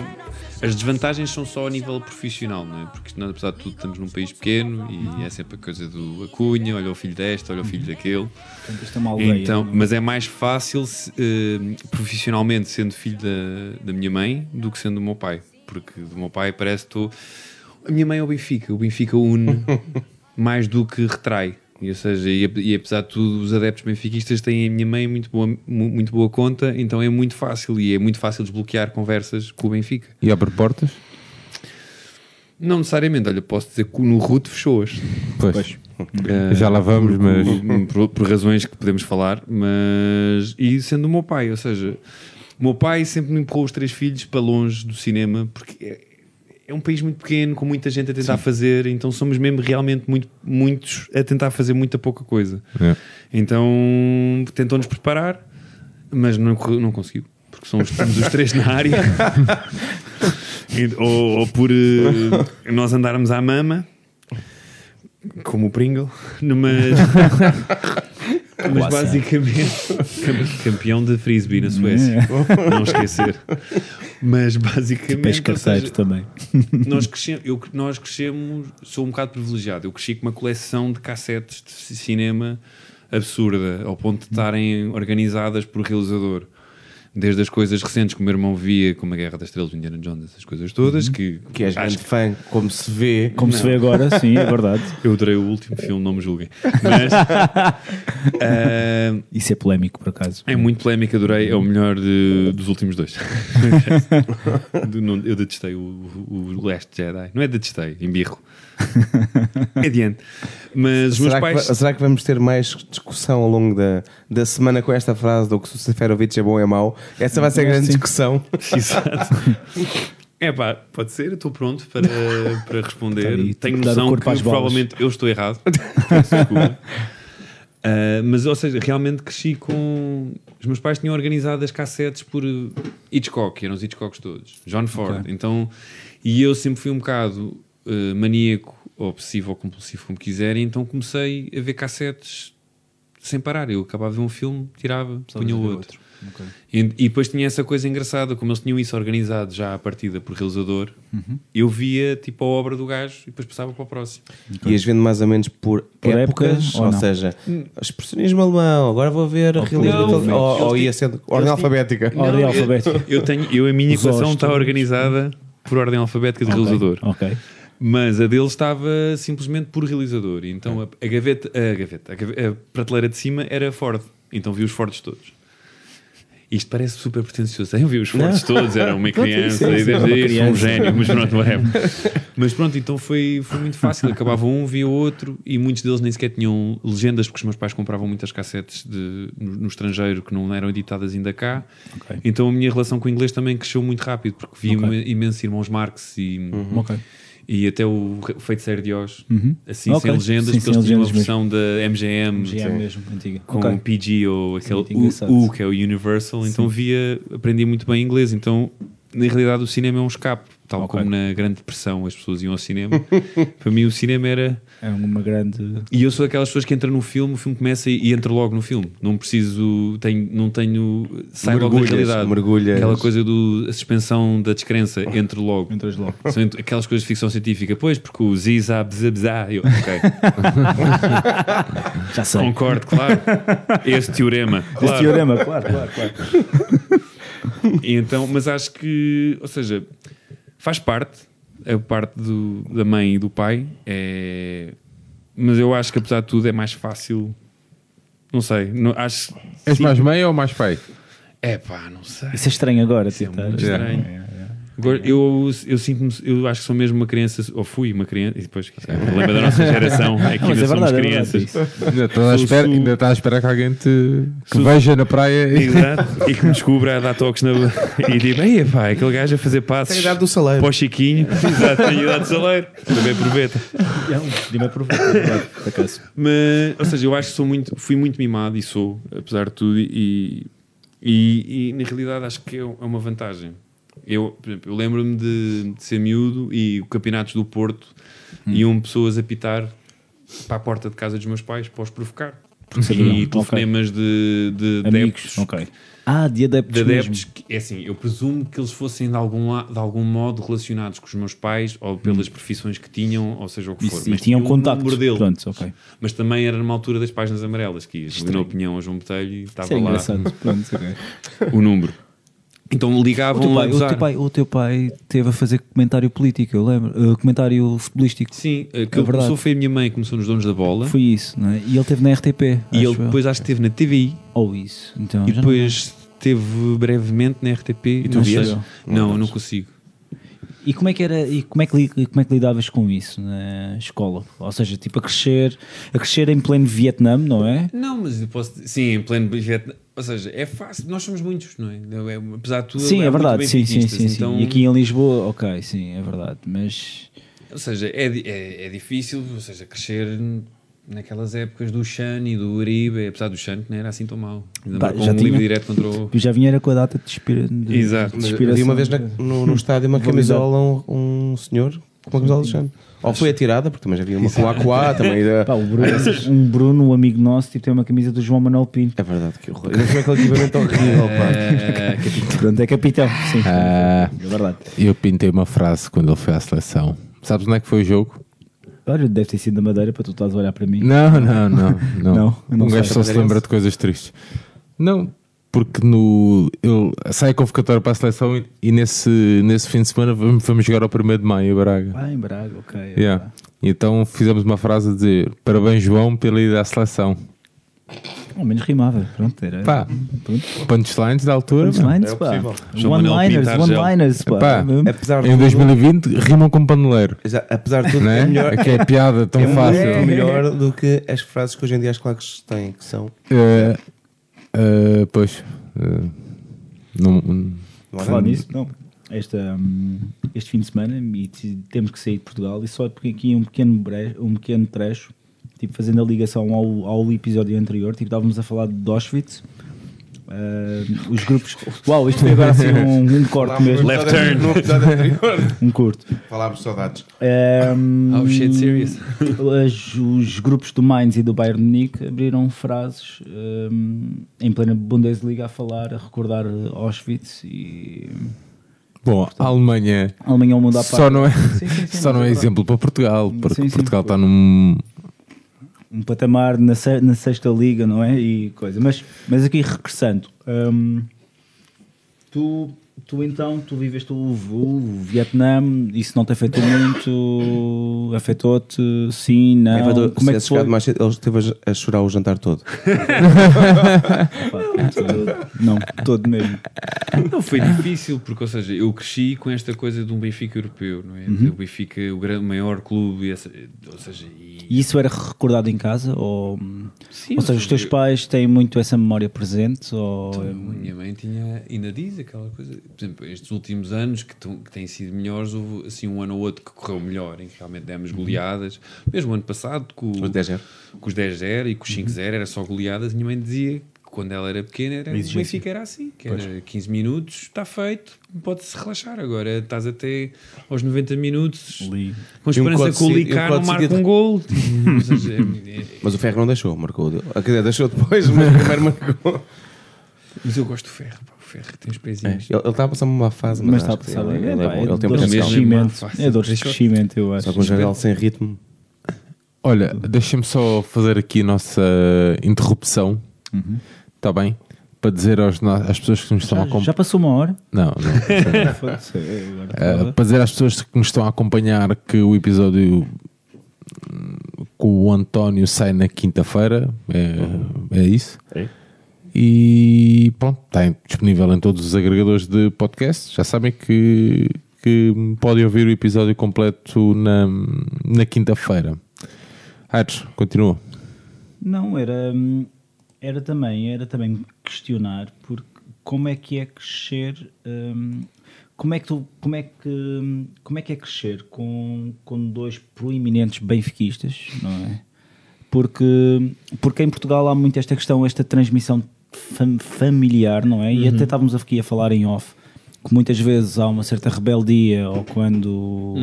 As desvantagens são só a nível profissional, não é? Porque nós, apesar de tudo, estamos num país pequeno e é sempre a coisa do Acunha, olha o filho desta, olha o filho daquele. Portanto, isto é aldeia. Então, não é? mas é mais fácil se, eh, profissionalmente sendo filho da, da minha mãe do que sendo do meu pai. Porque do meu pai parece que estou. A minha mãe é o Benfica. O Benfica une mais do que retrai. E, ou seja, e, e apesar de tudo, os adeptos benfiquistas têm a minha mãe muito boa, mu- muito boa conta, então é muito fácil. E é muito fácil desbloquear conversas com o Benfica. E abre portas? Não necessariamente, olha, posso dizer que no RUT fechou-as. Pois. Eh, Já lá vamos, mas- por, por razões que podemos falar, mas e sendo o meu pai, ou seja, o meu pai sempre me empurrou os três filhos para longe do cinema, porque é, é um país muito pequeno, com muita gente a tentar fazer, então somos mesmo realmente muito, muitos a tentar fazer muita pouca coisa. É. Então tentou-nos preparar, mas não, não conseguiu, porque somos os três na área. Ou, ou por eh, nós andarmos à mama, como o Pringle, mas, mas Quase. basicamente cam- campeão de frisbee na Suécia, não esquecer. Mas basicamente, seja, também. nós crescemos, eu, nós crescemos, sou um bocado privilegiado. Eu cresci com uma coleção de cassetes de ci- cinema absurda, ao ponto de estarem organizadas por realizador. Desde as coisas recentes que o meu irmão via, como a Guerra das Estrelas, o Indiana Jones, essas coisas todas, que, Que és grande fã, como se vê. Como se vê agora, sim, é verdade. eu adorei o último filme, não me julguem. Mas ah, Isso é polémico, por acaso. é muito polémico, adorei. É o melhor de- dos últimos dois. Do- não- eu detestei o, o Last Jedi. Não é detestei, embirro. Adiante. Mas os meus Será que, pais. va- será que vamos ter mais discussão ao longo da, da semana com esta frase do que se o Seferovic é bom ou é mau? Essa vai ser a grande Sim. discussão. Exato. É pá, pode ser, eu estou pronto para, para responder. Aí, Tenho noção que provavelmente eu estou errado. Peço desculpa. Ah, mas, ou seja, realmente cresci com. Os meus pais tinham organizado as cassetes por uh, Hitchcock, eram os Hitchcocks todos, John Ford. Ok. Então, e eu sempre fui um bocado uh, maníaco, obsessivo ou compulsivo, como quiserem, então comecei a ver cassetes sem parar. Eu acabava de ver um filme, tirava, punha o outro. E, e depois tinha essa coisa engraçada, como eles tinham isso organizado já à partida por realizador, Uhum. eu via tipo a obra do gajo e depois passava para o próximo. Ias vendo mais ou menos por, Por épocas, época ou ou, seja, expressionismo alemão, agora vou ver realismo Não, ou, ou ia sendo ordem alfabética. Ordem Não, alfabética. Eu, eu tenho, eu, a minha equação está organizada por ordem alfabética de realizador. Ok. Mas a dele estava simplesmente por realizador. E Então a, a gaveta, a gaveta, a a prateleira de cima era Ford. Então vi os Fords todos. Isto parece super pretencioso. Eu vi os Fords todos, era uma criança, e desde aí sou um gênio, mas pronto, whatever. Mas pronto, então foi, foi muito fácil. Acabava um, via outro, e muitos deles nem sequer tinham legendas, porque os meus pais compravam muitas cassetes de, no, no estrangeiro que não eram editadas ainda cá. Ok. Então a minha relação com o inglês também cresceu muito rápido, porque vi Ok. imensos irmãos Marx e, Ok. E até o Feiticeiro de Oz, Uhum. assim Ok. sem legendas, Sim, porque eles tinham legendas versão da MGM, GM mesmo, antiga. com Ok. PG ou aquele muito U. U, que é o Universal, então via, aprendia muito bem inglês. Então, na realidade, o cinema é um escape, tal Ok. como na Grande Depressão as pessoas iam ao cinema. Para mim, o cinema era. É uma grande. E eu sou daquelas pessoas que entram no filme, o filme começa e, e entra logo no filme. Não preciso, tenho, não tenho. Sai logo da realidade. mergulhas. Aquela coisa do a suspensão da descrença, entro logo. Entras logo. São aquelas coisas de ficção científica, pois, porque o Ziza, bzabzá, eu, ok, Já sei. concordo, claro. Esse teorema, Esse claro. teorema, claro, claro, claro. Então, mas acho que, ou seja, faz parte, a parte do- da mãe e do pai, é, mas eu acho que apesar de tudo é mais fácil. Não sei, não, acho. És mais mãe ou mais pai? É pá, não sei. Isso é estranho agora, Isso é tentar. muito estranho. Agora, eu, eu sinto-me, eu acho que sou mesmo uma criança, ou fui uma criança, e depois, é o problema da nossa geração é que ainda é somos verdade, é crianças. isso. Ainda estás à espera, ainda estás à espera que alguém te que Sou- veja na praia e Exato. E que me descubra a dar toques na. E tipo, ei, pá, aquele gajo a fazer passos. Tem a idade do saleiro. Para o Chiquinho. Exato, tem a idade do saleiro. Também aproveita. Dime a provar, é verdade, por acaso. Mas, ou seja, eu acho que sou muito, fui muito mimado e sou, apesar de tudo, e, e, e na realidade acho que é é uma vantagem. Eu, eu lembro-me de, de ser miúdo e campeonatos do Porto iam pessoas a pitar para a porta de casa dos meus pais para os provocar. sabiam. E telefonemas de, de Amigos, adeptos ok. Ah, de adeptos, de adeptos, mesmo. que, é assim, eu presumo que eles fossem de algum, de algum modo relacionados com os meus pais ou pelas profissões que tinham, ou seja o que E, for. e Mas tinham tinha o contacto. número dele. Pronto, ok. Mas também era numa altura das páginas amarelas, que ali na opinião ao João Botelho e estava é lá. Pronto, o número. Então O ligavam teu, a pai, o, teu pai, o teu pai teve a fazer comentário político, eu lembro. Uh, comentário futebolístico. Sim, eh, que É começou foi a minha mãe, começou nos Donos da Bola. Foi isso, não é? E ele teve na RTP. e acho ele eu. depois acho que esteve na TVI Ou isso. Então, e depois esteve brevemente na RTP. tu não vias? sei. Não Não, eu não consigo. E como é que era e como é que, li- como é que lidavas com isso na escola? Ou seja, tipo a crescer, a crescer em pleno Vietnã, não é? Não, mas eu posso. Sim, em pleno Vietnã. Ou seja, é fácil. Nós somos muitos, não é? É- Apesar de tudo. sim, é, muito verdade, sim, sim, sim, sim. então- E aqui em Lisboa, ok, sim, é verdade. Mas Ou seja, é, é, é difícil, ou seja, crescer naquelas épocas do Xan e do Uribe, apesar do Xan que não era assim tão mau. Já um livre tinha- direto contra o. já vinha era com a data de, inspira, de, Exato. de inspiração. uma vez na- no, no estádio uma camisola, um, um senhor com uma camisola do Xande. Ou foi atirada, porque também já havia uma com Aquá, também. era- Pá, o Bruno, um Bruno, um amigo nosso, tipo, tem uma camisa do João Manuel Pinto. É verdade, que horror. Foi aquele equipamento horrível, pá. Eh, Pronto, é capitão, sim. Ah. É verdade. Eu pintei uma frase quando ele foi à seleção. Sabes onde é que foi o jogo? Olha, deve ter sido da Madeira para tu estás a olhar para mim. Não, não, não. Não, Não, não um gajo só se lembra de coisas tristes. Não, porque no, ele sai a convocatória para a seleção e, e nesse, nesse fim de semana vamos, vamos jogar ao 1 de maio em Braga. Ah, em Braga, ok. é Yeah. Então fizemos uma frase a dizer parabéns João pela ida à seleção. Ao menos rimava, pronto, era. Pá, Pronto. punchlines da altura. Punchlines, era pá. Manuel One-liners, one-liners, pá. Pá, Apesar Em tudo- 2020 rimam com paneleiro. Apesar de tudo, Não é é? melhor. Que é piada tão é fácil. muito melhor do que as frases que hoje em dia as claques têm, que são. Eh, pois. eh, não, Não Falar nisso, não. Esta, hum, este fim de semana e te- temos que sair de Portugal e só porque aqui um pequeno, bre- um pequeno trecho, tipo fazendo a ligação ao, ao episódio anterior, tipo estávamos a falar de Auschwitz, ah, os grupos. Uau, isto foi agora assim um, um corte mesmo, Left turn. Um curto. Falámos de saudades. Um, Oh, shit, serious? as- os grupos do Mainz e do Bayern Munique abriram frases um, em plena Bundesliga a falar, a recordar Auschwitz e Bom, a Alemanha a Alemanha ao mundo à só parte. não é, Sim, sim, sim, só não é mas exemplo para Portugal, porque Sim, sim. Portugal está num. Um patamar na, na sexta liga, não é? E coisa. Mas, mas aqui regressando, hum, tu, tu então, tu viveste o, o Vietnã, isso não te afetou muito? Afetou-te? Sim, não? Como é Como é que foi? mais cedo, ele esteve a- chorar o jantar todo. Pá, não, todo mesmo. Não, foi difícil, porque, ou seja, eu cresci com esta coisa de um Benfica europeu, não é? Uhum. O Benfica, o gran- maior clube, e essa- ou seja, e, E isso era recordado em casa? Ou, Sim, ou seja, os teus eu- pais têm muito essa memória presente? Ou, Então, a minha mãe tinha, ainda diz aquela coisa, por exemplo, estes últimos anos que, tão- que têm sido melhores, houve assim um ano ou outro que correu melhor, em que realmente demos goleadas, mesmo o ano passado com, Os 10-0. com os 10-0 e com os 5-0 era só goleadas, minha mãe dizia que quando ela era pequena era, o. Benfica era assim, que era 15 minutos, está feito, pode-se relaxar, agora estás até aos 90 minutos Ali. com esperança que o Licar não marque um gol, é- é- Mas o Ferro não deixou, marcou. Quer dizer, deixou depois, mas primeiro marcou. mas eu gosto do Ferro, pá, Ferro tem os É, pezinhos. Ele ele está a passar uma má fase, mas, Mas está a passar ele, bem. ele é É, bom, é ele tem potencial. fácil. É dores de eu- crescimento, eu acho. Só com um geral sem ritmo. Olha, deixa-me só fazer aqui a nossa interrupção, está bem? Para dizer aos, às pessoas que nos estão a Já, acompanhar. já passou uma hora? Não, não. É, Uh, para dizer às pessoas que nos estão a acompanhar que o episódio com o António sai na quinta-feira, é, é isso. É. E pronto, está disponível em todos os agregadores de podcast. Já sabem que, que podem ouvir o episódio completo na, na quinta-feira. Aires, continua. Não, era, era também, era também questionar porque como é que é crescer, hum, como é que tu, como é que, como é que é crescer com, com dois proeminentes benfiquistas, não é? Porque, porque em Portugal há muito esta questão, esta transmissão fam- familiar, não é? E até estávamos aqui a falar em off, que muitas vezes há uma certa rebeldia ou quando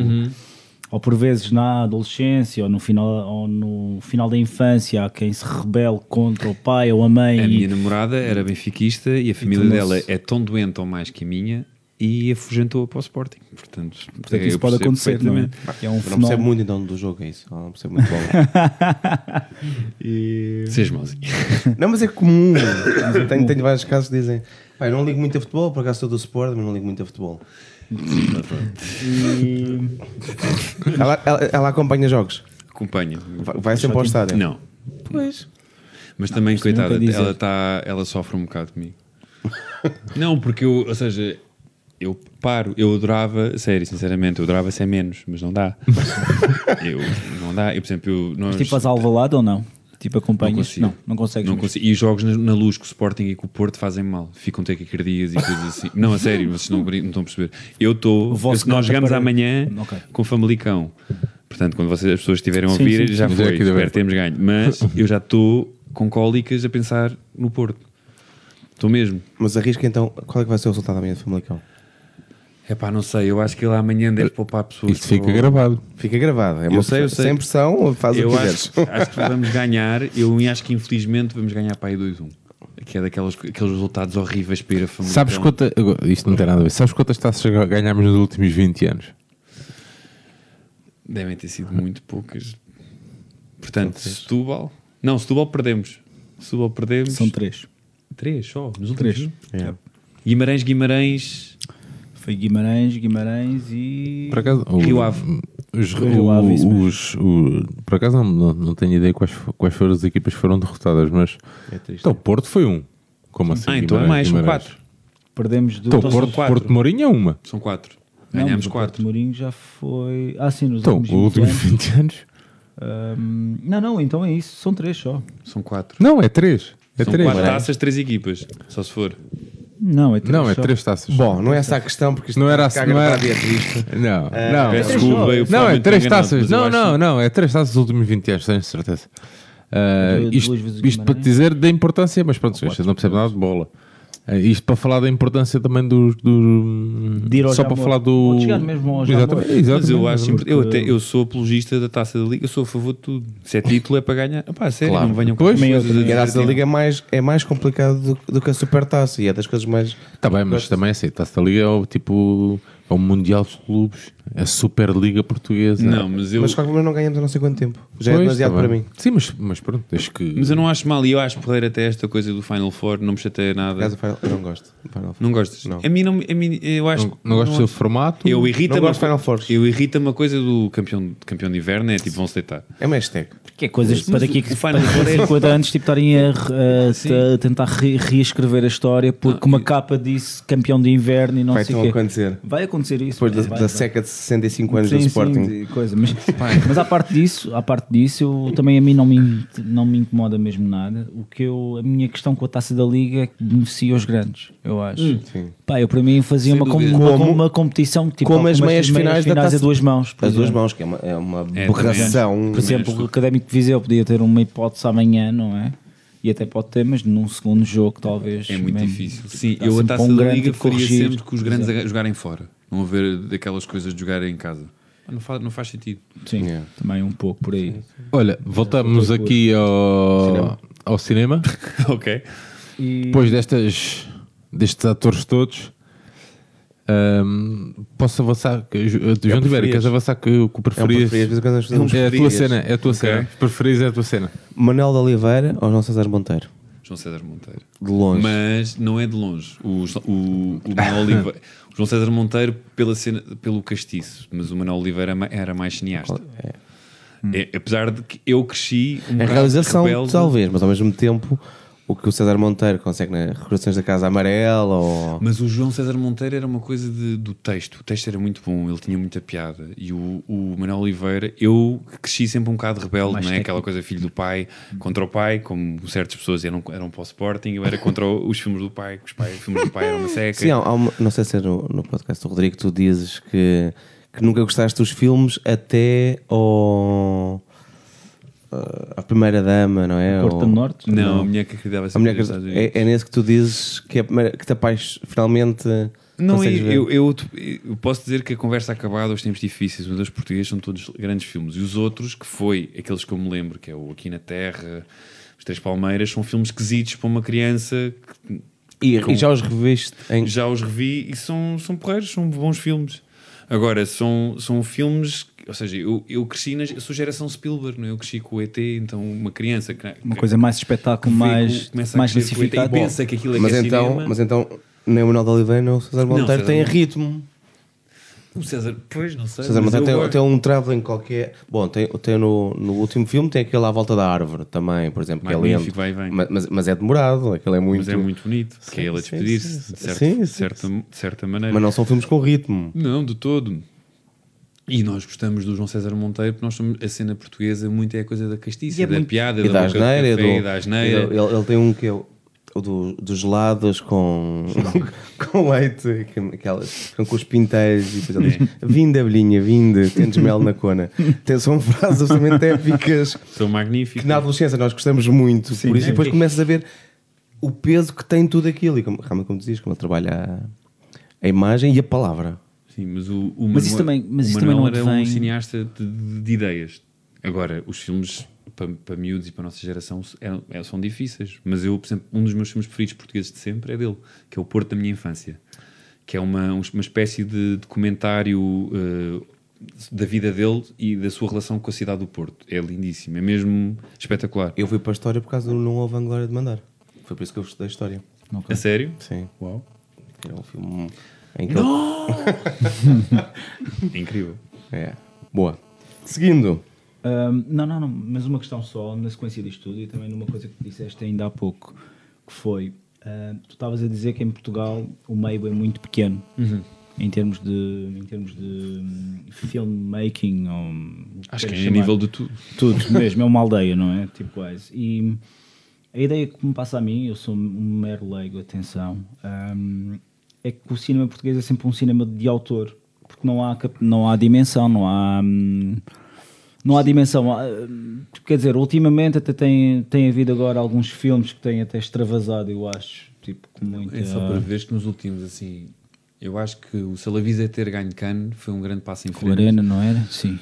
ou por vezes na adolescência ou no final, ou no final da infância há quem se rebele contra o pai ou a mãe A e- minha namorada era benfiquista e a família dela é tão doente ou mais que a minha e afugentou para o Sporting. Portanto, portanto isso pode acontecer, não é? é um Eu não percebo fenómeno. muito então do jogo, é isso. Eu não percebo muito bola. E- Seja mauzinho. não, mas é comum. Eu tenho, tenho vários casos que dizem: "Pá, eu não ligo muito a futebol, por acaso sou do Sport, mas não ligo muito a futebol. e- Ela, ela, ela acompanha jogos. Acompanha. Vai, vai sempre ao estádio. Não. Pois. Mas também, isto coitada, ela, tá, ela sofre um bocado comigo. não, porque eu, ou seja, eu paro, eu adorava, sério, sinceramente, eu adorava ser menos, mas não dá. eu, não dá. Eu, por exemplo, eu, nós, Tipo as Alvalade ou não? Tipo acompanhas? consigo. Não, não consegues. Não consigo. E os jogos na, na luz com o Sporting e com o Porto fazem mal. Ficam taquicardias e coisas assim. Não, a sério, vocês não, não estão a perceber. Eu estou. Nós carta jogamos para- amanhã Ok. com o Famalicão. Portanto, quando vocês, as pessoas estiverem a ouvir, sim, já sim. foi. Já aqui deve Espero termos ganho. Mas eu já estou com cólicas a pensar no Porto. Estou mesmo. Mas arrisca então, qual é que vai ser o resultado amanhã do Famalicão? É pá, não sei. Eu acho que ele amanhã deve poupar pessoas. Isto fica o- gravado. Fica gravado. É Eu sei, eu sei. Sem pressão, faz o Eu que acho, quiseres. acho que vamos ganhar. Eu acho que infelizmente vamos ganhar para aí 2-1. Que é daqueles aqueles resultados horríveis para ir a Famalicão. Sabes quanta. agora, Isto não tem nada a ver. Sabes quantas taças ganhámos nos últimos 20 anos? Devem ter sido muito poucas. Portanto, Setúbal. Não, Setúbal perdemos. Setúbal perdemos. São três. três só. Nos últimos. Três. É. Guimarães, Guimarães. Foi Guimarães, Guimarães e. Por acaso, o- Rio Ave. Os, Rio Ave, os, o- por acaso não, não, não tenho ideia quais, quais foram as equipas que foram derrotadas, mas É então o Porto foi um. Como assim? Ah, então é Guimarães, mais, são quatro. Perdemos do. Então, Então Porto, quatro. Porto de Mourinho é uma. São quatro. Ganhámos quatro. Porto Mourinho já foi. Ah, sim, nos Então, últimos os 20 últimos anos. 20 anos. Ahm, não, não, então é isso. São três só. São quatro. Não, é três. É São três. quatro taças, três equipas. Só se for. Não, é três. Não, é três taças. Bom, não é essa a questão, porque isto Não era assim, não era- é triste. Não, não. Peço desculpa, eu Não, é três enganado, taças. Não, não, não. É três taças dos últimos 20 anos, tenho certeza. Ah, Duas isto isto para te dizer da importância, mas pronto, quatro, não percebe nada de bola. Ah, isto para falar da importância também do. do De ir ao só para falar do. Chegar mesmo ao Jamor. Exatamente, Mas eu exatamente. acho porque- eu, até, eu sou apologista da taça da liga, eu sou a favor de tudo. Se é título é para ganhar. Pá, sério, Claro. não venham com Pois, coisas a taça da dizer, Liga é mais, é mais complicado do, do que a Supertaça e é das coisas mais. Está bem, mas também assim, a Taça da Liga é o tipo. É o Mundial de Clubes, a Superliga Portuguesa. Não, mas eu, Mas de qualquer maneira não ganhamos há não sei quanto tempo. Já é Pois, demasiado tá para mim. Sim, mas, mas pronto, que. mas eu não acho mal e eu acho porreiro até esta coisa do Final Four, não me chateia nada. acaso, eu não gosto. do Final Four. Não gostas? Não. A mim não, a mim, eu acho Não, não gosto do seu formato. Eu irrita Não gosto Final Fours. Eu irrita uma coisa do campeão, campeão de inverno, é tipo, vão se deitar. É uma hashtag. Que é coisas Mas para daqui o a Final Four é- 50 anos tipo, estarem a, a- a tentar re- reescrever a história porque uma capa disse campeão de inverno e não Vai sei o quê. acontecer. Vai acontecer isso. Depois da, vai, da vai. seca de 65 anos Sim, do sim, Sporting. de coisa. Mas, mas à parte disso, à parte disso, eu, também a mim não me, não me incomoda mesmo nada. O que eu, a minha questão com a taça da liga é que beneficia os grandes, eu acho. sim. Pá, eu para mim fazia uma, Como- uma competição tipo como as meias finais da taça- a duas mãos. por As duas mãos, que é uma, é uma É, aberração. Por exemplo, o Académico de Viseu podia ter uma hipótese amanhã, não é? E até pode ter, mas num segundo jogo talvez. É muito mesmo. difícil. Sim, Está eu a taça um da liga faria corrigir. sempre que os grandes a jogarem fora. Não haver daquelas coisas de jogarem em casa. Não faz, não faz sentido. Sim, Yeah. também um pouco por aí. Olha, voltamos aqui ao ao cinema. ok. E Depois destas, destes atores todos, ahm, posso avançar? que- João Tibério, preferias. queres avançar que o que É um preferias? preferias, nós fazemos É a tua preferias. cena, é a tua Ok. cena. Preferias é a tua cena. Manuel de Oliveira ou João César Monteiro? João César Monteiro. De longe. Mas não é de longe. O, o, o Manuel Oliveira. O João César Monteiro pela cena, pelo castiço, mas o Manuel Oliveira é era mais cineasta. É, apesar de que eu cresci um A realização, rebelde. talvez, mas ao mesmo tempo, o que o César Monteiro consegue nas Recordações da Casa Amarela ou. Mas o João César Monteiro era uma coisa de- do texto. O texto era muito bom, ele tinha muita piada. E o, o Manuel Oliveira, eu cresci sempre um bocado rebelde, Mais não é? técnico. Aquela coisa filho do pai contra o pai, como certas pessoas eram, eram para o Sporting, eu era contra os filmes do pai, que os, pai, os filmes do pai eram uma seca. Sim, há, há uma- não sei se é no, no podcast do Rodrigo, tu dizes que, que nunca gostaste dos filmes até ao. À primeira dama, não é? Porto Ou- do Norte? Não, a mulher que acreditava A sempre mulher que, Estados Unidos. é, é nesse que tu dizes que, é a primeira, que te apaixonas finalmente. Não, eu, eu, eu posso dizer que a conversa acabada, os tempos difíceis, os dois portugueses são todos grandes filmes. E os outros, que foi aqueles que eu me lembro, que é o Aqui na Terra, Os Três Palmeiras, são filmes quesitos para uma criança que E, com- e já os reviste em. já os revi e são, são porreiros, são bons filmes. Agora, são, são filmes, ou seja, eu, eu cresci, na, eu sou geração Spielberg, não é? eu cresci com o ET, então uma criança que, Uma que- coisa mais espetáculo, mais, começa mais com e massificado. pensa que aquilo é mas, que é então, cinema. mas então, nem o Manuel de Oliveira nem o César Monteiro têm ritmo. O César, pois, não sei. César Monteiro tem, tem um travelling qualquer. Bom, tem, tem no, no último filme tem aquele à volta da árvore também, por exemplo, que é Magnífico, lento. vai e vem. Mas, mas, mas é demorado, aquele é muito. Mas é muito bonito, que é ele a sim, despedir-se sim, de, sim. Sim, sim, certa, de certa maneira. Mas não são filmes com ritmo. Não, de todo. E nós gostamos do João César Monteiro porque nós somos a cena portuguesa muito é a coisa da castiça, é da muito- piada, E da de asneira. café, do- e da asneira. Ele, ele tem um que é o, o do- dos gelados com, com leite, com, aquelas, com, com os pinteiros. E depois ele diz: Vinde, abelhinha, vinde, tens mel na cona. Tem, são frases absolutamente épicas São magníficos. que na adolescência nós gostamos muito. por isso, e depois começas a ver o peso que tem tudo aquilo. E como, realmente, como dizias, como ele trabalha a, a imagem e a palavra. Sim, mas o, o Mas isso também- mas o isso também não era um vem- cineasta de, de- de ideias. Agora, os filmes para, para miúdos e para a nossa geração é- é- são difíceis. Mas eu, por exemplo, um dos meus filmes preferidos portugueses de sempre é dele, que é O Porto da Minha Infância. Que é uma, uma espécie de documentário eh, da vida dele e da sua relação com a cidade do Porto. É lindíssimo, é mesmo espetacular. Eu fui para a história por causa do Não Houve Glória de Mandar. Foi por isso que eu gostei da história. A sério? Sim. Uau. É um filme É incrível. É. Boa. Seguindo. Ahm, não, não, não, mas uma questão só na sequência disto tudo e também numa coisa que disseste ainda há pouco, que foi, ah, tu estavas a dizer que em Portugal o meio é muito pequeno em termos de em termos de hum, filmmaking ou Acho que é a nível de tudo. tudo mesmo, é uma aldeia, não é? Tipo quase. E a ideia que me passa a mim, eu sou um mero leigo, atenção, hum, é que o cinema português é sempre um cinema de autor, porque não há, não há dimensão, não há. hum, não há dimensão. Há, hum, Quer dizer, ultimamente até tem, tem havido agora alguns filmes que têm até extravasado, eu acho. Tipo, com muita. É só para ver que nos últimos, assim, eu acho que o Salavisa ter ganho Cannes foi um grande passo em frente. Arena, não era? Sim.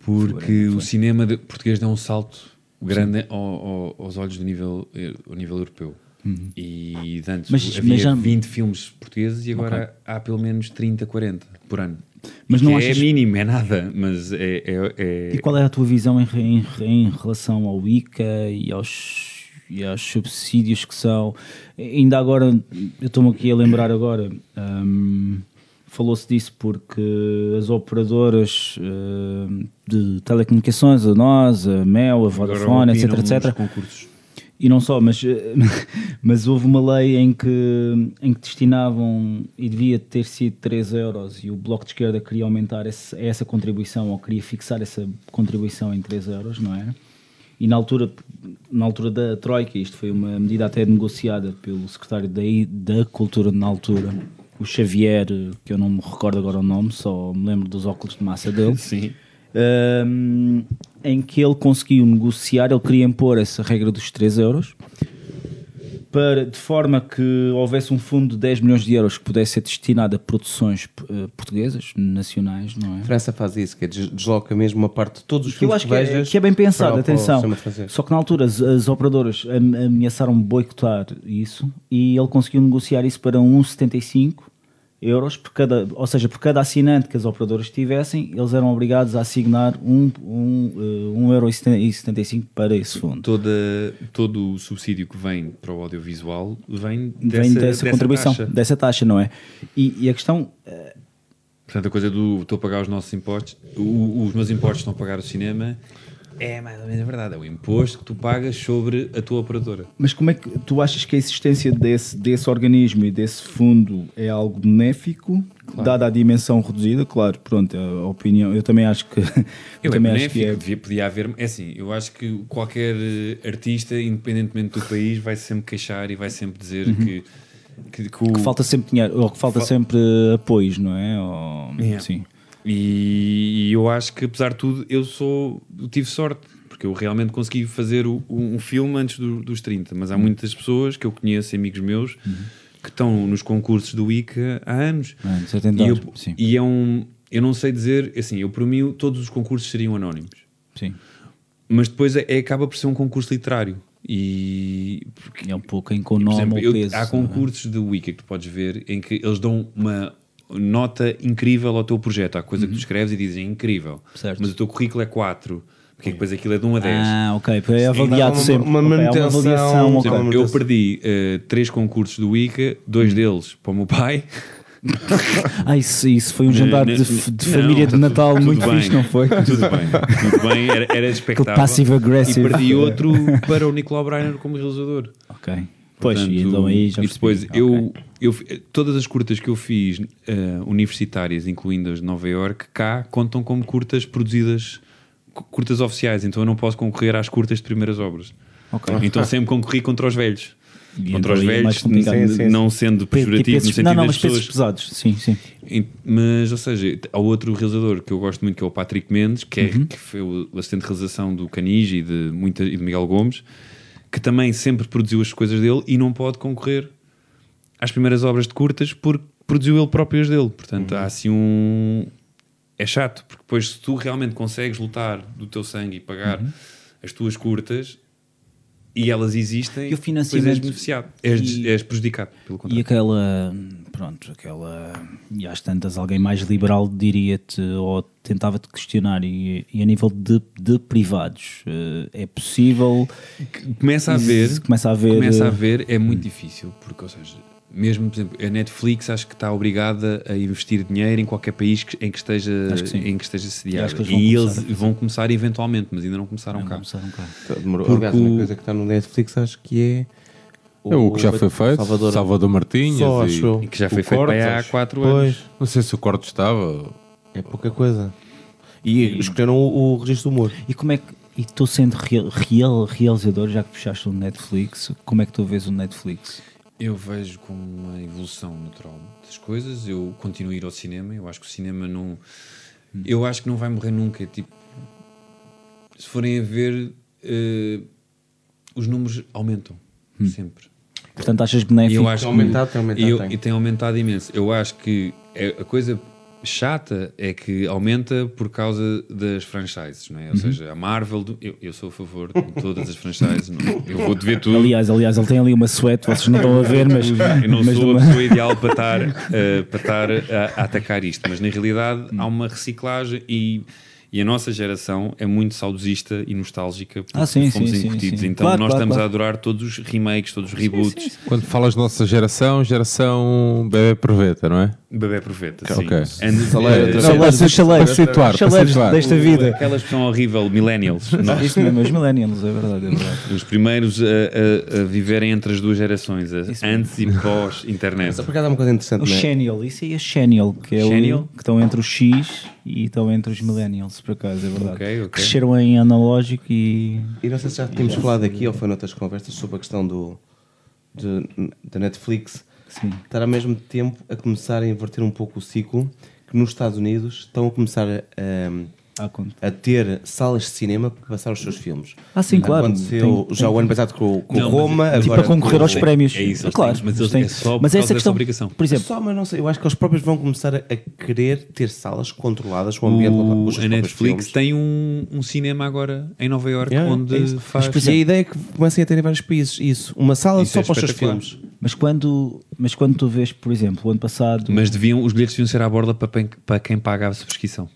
Porque o cinema português dá um salto grande ao- ao- aos olhos do nível, eh, ao nível europeu. E de antes Uhum. Mas- havia mas já- 20 filmes portugues e agora há pelo menos 30, 40 por ano. Mas Que não é achas- mínimo, é nada, mas é, é- é- E qual é a tua visão em, em- em relação ao ICA e aos, e aos subsídios que são? Ainda agora, eu estou-me aqui a lembrar agora, hum, falou-se disso porque as operadoras hum, de telecomunicações, a nós, a Mel, a Vodafone, etc, nos etc, concursos. E não só, mas, mas houve uma lei em que, em que destinavam e devia ter sido 3 euros e o Bloco de Esquerda queria aumentar esse- essa contribuição ou queria fixar essa contribuição em 3 euros, não era? E na altura, na altura da Troika, isto foi uma medida até negociada pelo secretário da, da Cultura na altura, o Xavier, que eu não me recordo agora o nome, só me lembro dos óculos de massa dele Sim. um, em que ele conseguiu negociar, ele queria impor essa regra dos 3 euros, para, de forma que houvesse um fundo de 10 milhões de euros que pudesse ser destinado a produções eh, portuguesas, nacionais, não é? A França faz isso, que é des- desloca mesmo uma parte de todos os Que eu filmes acho que é, que é bem pensado, atenção. Só que na altura as, as operadoras am- ameaçaram boicotar isso e ele conseguiu negociar isso para 1,75 euros por cada, ou seja, por cada assinante que as operadoras tivessem, eles eram obrigados a assignar um, um, eh, um euro e setenta- e 75 para esse fundo. Toda, todo o subsídio que vem para o audiovisual vem Vem dessa, dessa, contribuição, taxa. dessa taxa, não é? E, e a questão, eh, Portanto, a coisa do estou a pagar os nossos impostos, o- os meus impostos estão a pagar o cinema, é mais ou menos a verdade. É o imposto que tu pagas sobre a tua operadora. mas como é que tu achas que a existência desse, desse organismo e desse fundo é algo benéfico, dada a dimensão reduzida? Claro, pronto, a opinião, eu também acho que eu, Eu é também acho que benéfico, é. devia, podia haver. É assim, eu acho que qualquer eh, artista, independentemente do país, vai sempre queixar e vai sempre dizer que, que, que o- Uhum. que falta sempre dinheiro, ou que falta Fa- sempre apoios, não é? Ou, Yeah. Sim. E eu acho que, apesar de tudo, eu sou eu tive sorte, porque eu realmente consegui fazer o- um filme antes do- dos 30. Mas há muitas pessoas que eu conheço, amigos meus, que estão nos concursos do ICA há anos. É tentar, E, eu, sim. e é um. Eu não sei dizer, assim, eu para mim todos os concursos seriam anónimos. sim. Mas depois é, é- acaba por ser um concurso literário. E porque, É um pouco em com o nome há é? concursos de Wiki que tu podes ver em que eles dão uma nota incrível ao teu projeto, à coisa que tu escreves e dizem incrível. Uhum. Certo. Mas o teu currículo é 4, porque depois aquilo é de 1 a 10. Ah, ok, é avaliado Uma- sempre. uma Ok, há manutenção, avaliação, por ok. exemplo, eu perdi eh, três concursos do Wiki, dois deles para o meu pai Ah, isso, isso foi um jantar de, de Não, família de tudo- Natal tudo muito bem. fixe, não foi? Tudo bem, tudo bem, era, era expectável. passive aggressive. E perdi outro para o Nicolau Breiner como realizador. Ok. Pois, Portanto, e então aí já e depois percebi. eu, eu todas as curtas que eu fiz eh, universitárias, incluindo as de Nova York, cá contam como curtas produzidas, cu- curtas oficiais, então eu não posso concorrer às curtas de primeiras obras. Ok. Então sempre concorri contra os velhos. E contra os então aí é velhos, Sim, sim, não sendo Pe- tipo pejorativo no esses- sentido não, não, das mas pessoas. pesados, sim, sim. Mas, ou seja, há outro realizador que eu gosto muito, que é o Patrick Mendes, que, é, Uhum. que foi o assistente de realização do Canige e de, muita, e de Miguel Gomes, que também sempre produziu as coisas dele e não pode concorrer às primeiras obras de curtas porque produziu ele próprio as dele. Portanto, Uhum. há assim um. É chato, porque depois, se tu realmente consegues lutar do teu sangue e pagar Uhum. as tuas curtas e elas existem, E o depois és financiamento? beneficiado, és, E- és prejudicado, pelo E contrário. aquela, pronto, aquela, e às tantas, alguém mais liberal diria-te, ou tentava-te questionar, e, e a nível de, de privados, eh, é possível, Começa a ver, começa a haver, começa a eh, ver, é muito difícil, porque, ou seja, mesmo, por exemplo, a Netflix acho que está obrigada a investir dinheiro em qualquer país que- em que esteja, que em que esteja E sediada. acho que E, eles vão eles começar vão eventualmente, mas ainda não começaram não cá. começaram cá. Demorou. Porque Aliás, uma o- coisa que está no Netflix acho que é. É o que já foi feito, Salvador, Salvador, Martinhas. Só, e-. E que já O foi feito há acho. 4 anos. Não sei se o corte estava. é pouca coisa. E escolheram o, o registro do humor. E como é que, e tu sendo real, real- realizador, já que puxaste o Netflix, como é que tu vês o Netflix? Eu vejo como uma evolução natural das coisas. Eu continuo a ir ao cinema. Eu acho que o cinema não. Eu acho que não vai morrer nunca. Tipo, se forem a ver, eh, os números aumentam sempre. Portanto, achas benéfico? eu acho Tem que- aumentado, tem aumentado, e eu- tem. E tem aumentado imenso. Eu acho que é- a coisa chata é que aumenta por causa das franchises, não é? Uhum. Ou seja, a Marvel, do- eu, eu sou a favor de todas as franchises. não- é? eu vou te ver tudo. Aliás, aliás, ele tem ali uma suéte, vocês não estão a ver, mas, Eu não mas sou uma- a pessoa ideal para estar, eh, para estar a, a atacar isto, mas na realidade há uma reciclagem e, e a nossa geração é muito saudosista e nostálgica porque Ah, sim, fomos sim, incutidos. sim. Então Claro, nós claro, estamos claro. a adorar todos os remakes, todos os reboots. Quando falas nossa geração, geração bebê proveta, não é? Bebé Profeta, sim. Ok. And- Chaleiros, para chaleiros, para situar, chaleiros desta vida. Aquela expressão horrível, millennials. Nós, Isto mesmo, os millennials, é verdade, é verdade. os primeiros a, a- a viverem entre as duas gerações, Isso antes e pós-internet. Só por acaso há uma coisa interessante, O é? Xennial, isso aí é Xennial, que é Xennial? o que estão entre os X e estão entre os millennials, por acaso, é verdade. Ok, ok. Cresceram em analógico e E não sei se já tínhamos falado aqui ou foi noutras conversas sobre a questão do, da Netflix sim. estar ao mesmo tempo a começar a inverter um pouco o ciclo que nos Estados Unidos estão a começar a, À conta. a ter salas de cinema para passar os seus filmes. Ah, sim, claro. Aconteceu Tem- já tem- o ano passado com, com Não, mas- Roma. Tipo agora a concorrer com- aos prémios. É isso, claro. têm, mas eles têm. é só por mas causa essa questão, obrigação. por exemplo, Só, mas não sei, eu acho que eles próprios vão começar a, a querer ter salas controladas com o ambiente O, os a Netflix filmes. tem um, um cinema agora em Nova York Yeah, onde é faz. E a ideia é que comecem a ter em vários países isso. Uma sala Isso só é para os seus filmes. mas quando, mas quando tu vês, por exemplo, o ano passado, Mas deviam, os bilhetes deviam ser à borda para, quem- para quem paga a subscrição.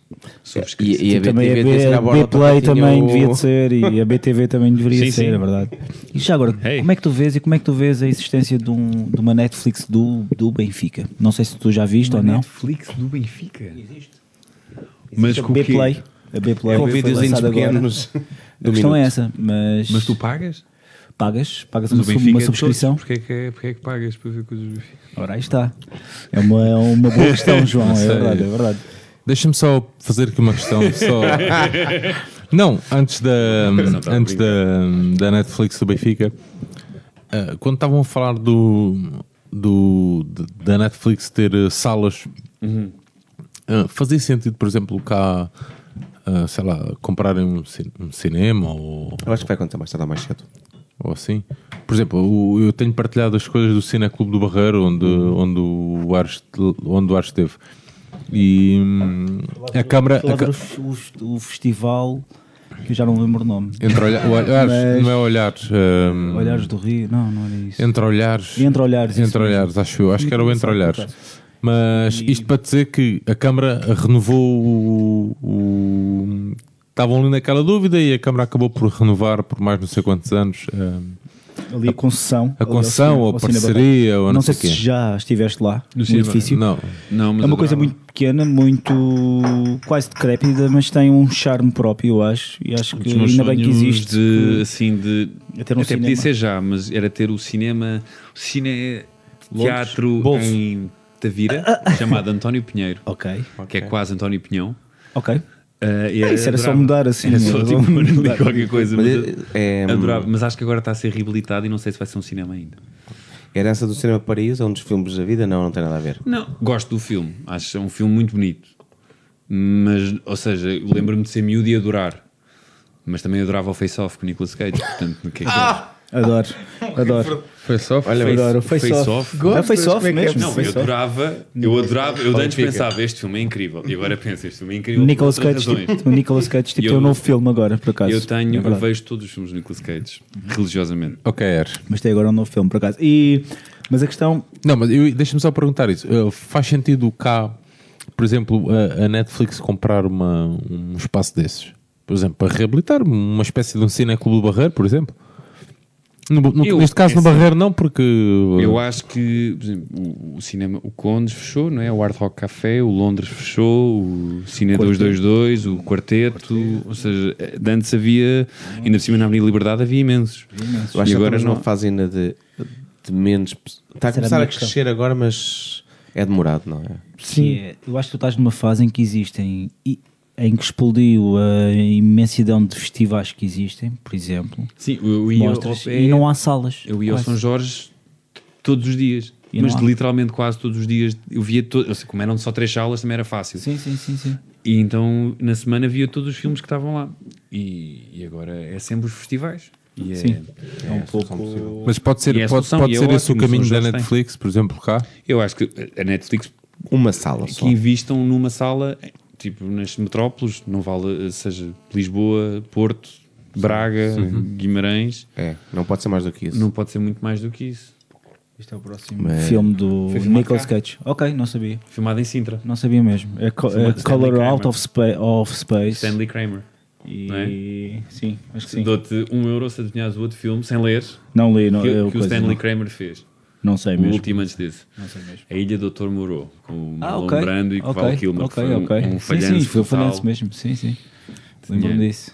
subscrição. E, e a também BTV a ser à B- também o- devia de ser e a BTV também deveria Sim, ser, sim. é verdade. E já agora, Hey. como é que tu vês e como é que tu vês a existência de, um, de uma Netflix do, do Benfica? Não sei se tu já viste ou não. Netflix do Benfica. Existe. Mas a com o quê? B-Play. A B-Play Com foi videozinhos lançada agora. pequenos. A questão é essa, mas, Mas tu pagas? Pagas, pagas uma, sub- uma é de todos. subscrição. Porquê é que, é, porquê é que pagas para ver coisas do Benfica? Ora, aí está. É uma, é uma boa questão, João, é verdade, é verdade. Deixa-me só fazer aqui uma questão. Só... Não, antes da, antes da, da Netflix do Benfica, eh, quando estavam a falar do, do, da Netflix ter eh, salas, eh, fazia sentido, por exemplo, cá, eh, sei lá, comprarem um, um cinema ou, Eu acho que vai acontecer mais tarde ou mais cedo. Ou assim. Por exemplo, eu tenho partilhado as coisas do Cine Clube do Barreiro, onde, onde, o Ares, onde o Ares esteve. E hum, a câmara. a ca- o, o, festival, que eu já não lembro o nome. Entre olha- olhares, Mas- não é olhares. hum, Olhares do Rio, não, não era isso. Entre olhares. Entre olhares, Entre olhares, acho eu. Acho que era o entre olhares. Mas isto para dizer que a Câmara renovou o. o- Estavam ali naquela dúvida e a Câmara acabou por renovar por mais não sei quantos anos hum, ali a concessão. A concessão ou a parceria ou não não sei sei se já estiveste lá no, cinema? edifício. Não. Não, mas É uma adorava. coisa muito pequena, muito quase decrépita, mas tem um charme próprio, eu acho. E acho Um que ainda bem que existe. De, assim, de, É ter um até podia ser já, mas era ter o cinema, o cine teatro Bolso. em Tavira, chamado António Pinheiro, Ok, que é quase António Pinhão. ok. Uh, e É, isso era só adorava. mudar assim. Era só vamos tipo mudar. qualquer coisa. Mas Mas, é- é, adorava. mas acho que agora está a ser reabilitado e não sei se vai ser um cinema ainda. Era essa do Cinema de Paris, é um dos filmes da vida? Não, não tem nada a ver. Não, gosto do filme. Acho que é um filme muito bonito. Mas, ou seja, lembro-me de ser miúdo e adorar. Mas também adorava o Face Off com o Nicolas Cage. Portanto, o que é que Adoro, adoro. Foi só. Olha, adoro. Face Face Off. off. É face off Como é é mesmo. Não, eu adorava, eu adorava, eu antes pensava, este filme é incrível. E agora penso, este filme é incrível. Nicolas Cage, tipo, o Nicolas Cage tipo, tem um eu- novo filme agora, por acaso. Eu tenho, É eu vejo todos os filmes do Nicolas Cage, religiosamente. Ok, er. Mas tem agora um novo filme, por acaso. E, mas a questão. Não, mas deixa-me só perguntar isso. Uh, faz sentido cá, por exemplo, a, a Netflix comprar uma, um espaço desses? Por exemplo, para reabilitar uma espécie de um cineclube do Barreiro, por exemplo? No- no- Eu- neste caso, no é assim, Barreiro, não, porque. uh, Eu acho que por exemplo, o, o cinema, o Condes fechou, não é? O Hard Rock Café, o Londres fechou, o Cine 222, o Quarteto, ou seja, de antes havia, ainda por cima na Avenida Liberdade havia imensos. Eu acho E que agora não. fase ainda de, de menos. Está a começar a questão. crescer agora, mas é demorado, não é? que é- eu acho que tu estás numa fase em que existem. e- Em que explodiu a imensidão de festivais que existem, por exemplo. Sim, eu ia, Mostras, ao- e não há salas. eu ia ao. São Jorge todos os dias. E mas literalmente quase todos os dias eu via to- eu sei, como eram só três salas também era fácil Sim, sim, sim, sim. e então na semana via todos os filmes que estavam lá e, e agora é sempre os festivais e é, Sim. É um pouco. Mas pode ser, é pode, pode é ser esse o caminho da Jorge tem. Netflix, por exemplo, cá? eu acho que a Netflix Uma sala só. que invistam numa sala tipo nas metrópoles não vale seja Lisboa Porto Braga Guimarães É, não pode ser mais do que isso. não pode ser muito mais do que isso Isto é o próximo Mas- filme do Nicolas. Cage. Ok, não sabia. filmado em Sintra Não sabia mesmo. É, co- é Color Kramer. Out of, Spa- of Space. Stanley Kramer E... é? Sim, acho que sim. dou-te um euro se adivinhares o outro filme sem ler Não li, não, que, eu que o Stanley não. Kramer fez Não sei o mesmo. último antes desse Não sei mesmo. A Ilha do Dr. Moreau, com o Ah, Marlon ok. Brando e com o ok, Val Kilmer, ok, que foi um, ok. um sim, falhanço sim, foi o total. falhanço mesmo. Sim, sim. Lembro-me disso.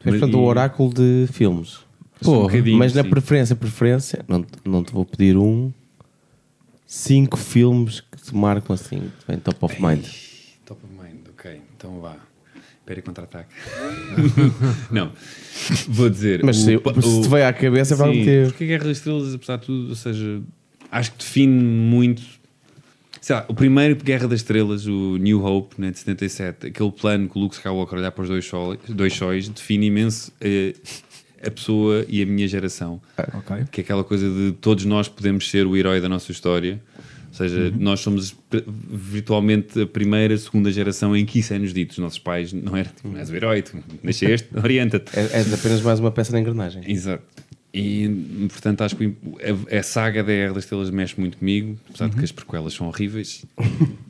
Tu és, portanto, o oráculo de filmes. Um bocadinho, mas na sim. preferência, preferência, não, te- não te vou pedir um. Cinco filmes que te marcam assim, vem top of mind. Top of mind, ok, então vá. Espera contra-ataque. não, vou dizer. Mas o se, pa- se o- te veio à cabeça, é para Sim, meter. porque a Guerra das Estrelas, apesar de tudo, ou seja, acho que define muito. Sei lá, o primeiro Guerra das Estrelas, o New Hope, né, de 77, aquele plano que o Luke Skywalker olhar para os dois sóis, dois sóis define imenso eh, a pessoa e a minha geração. Ok. Que é aquela coisa de todos nós podemos ser o herói da nossa história. Ou seja, nós somos virtualmente a primeira, segunda geração em que isso é-nos dito. Os nossos pais não eram, tipo, és o herói, tu nasceste, orienta-te. É, és apenas mais uma peça na engrenagem. Exato. E, portanto, acho que a, a saga da Guerra das Estrelas mexe muito comigo, apesar de que as prequelas são horríveis.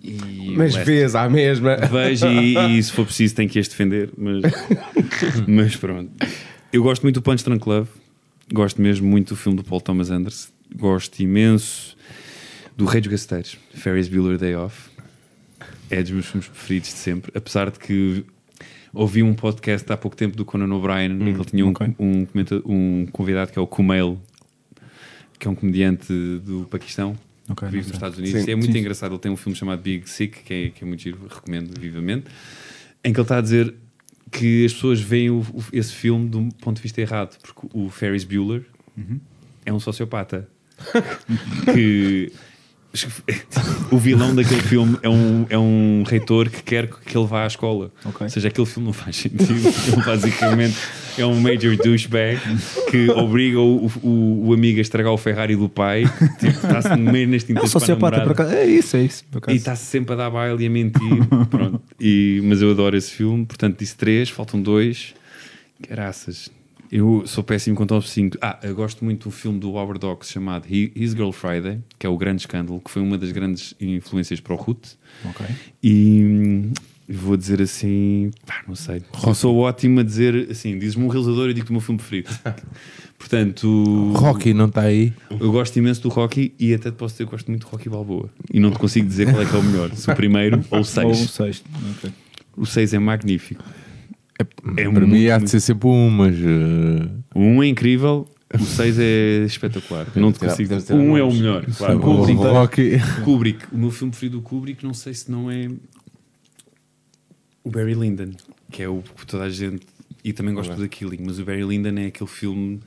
E Mas o resto- vês à mesma. Vejo e, e se for preciso tem que as defender, mas, mas pronto. Eu gosto muito do Punch Drunk Love, gosto mesmo muito do filme do Paul Thomas Anderson, gosto imenso do Rei dos Gasteiros, Ferris Bueller Day Off, é dos meus filmes preferidos de sempre, apesar de que ouvi um podcast há pouco tempo do Conan O'Brien, em que ele tinha um, um, um convidado que é o Kumail, que é um comediante do Paquistão, Ok, que vive nos. Estados Unidos. Sim. é muito Sim. engraçado. Ele tem um filme chamado Big Sick, que é, que é muito giro, recomendo vivamente, em que ele está a dizer que as pessoas veem o- o- esse filme de um ponto de vista errado, porque o Ferris Bueller Uhum. é um sociopata que o vilão daquele filme é um, é um reitor que quer que ele vá à escola. Ok. Ou seja, aquele filme não faz sentido. Ele basicamente é um major douchebag que obriga o, o, o amigo a estragar o Ferrari do pai. Tipo, está-se meio nas É um acaso. É isso, é isso. E está-se sempre a dar baile e a mentir. Pronto. E, mas eu adoro esse filme. Portanto, disse três, faltam dois. Graças. Eu sou péssimo com top 5. Ah, eu gosto muito do filme do Howard Hawks chamado His Girl Friday, que é o grande escândalo, que foi uma das grandes influências para o Root. Ok. E, Vou dizer assim, pá, não sei. Sou ótimo a dizer assim, dizes-me um realizador e digo-te o meu filme preferido. Portanto, Rocky não está aí. eu gosto imenso do Rocky e até te posso dizer que gosto muito de Rocky Balboa. E não te consigo dizer qual é que é o melhor, se o primeiro ou o Ou o sexto. ok. O 6 é magnífico. É Para muito, mim há de ser sempre um, mas. O 1 é incrível, o 6 é espetacular. Não te consigo 1 é o melhor, claro. o Kubrick. Kubrick, o meu filme preferido do Kubrick, não sei se não é o Barry Lyndon, que é o que toda a gente. E também gosto do The Killing, mas o Barry Lyndon é aquele filme.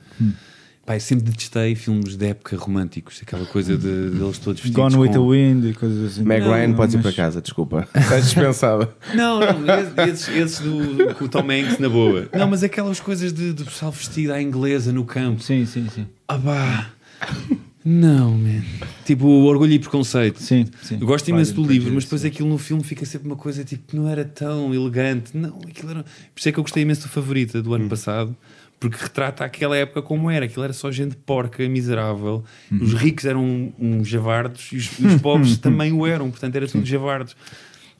Pai, sempre detestei filmes de época românticos, aquela coisa de, deles todos vestidos. Gone with the com... Wind e coisas assim. Meg Ryan, não, podes ir mas- para casa, desculpa. Estás dispensada. Não, não, esses, esses do, com o Tom Hanks na boa. Não, mas aquelas coisas de, de pessoal vestido à inglesa no campo. Sim, sim, sim. Ah, pá. Não, man. Tipo, orgulho e preconceito. Sim, sim. Eu gosto imenso do livro, mas Prejudice, depois sim. aquilo no filme fica sempre uma coisa tipo que não era tão elegante. Não, aquilo era. Por isso é que eu gostei imenso do favorita do ano passado, porque retrata aquela época como era. Aquilo era só gente porca, miserável. Os ricos eram uns javardos e os, os pobres também o eram, portanto era tudo javardos.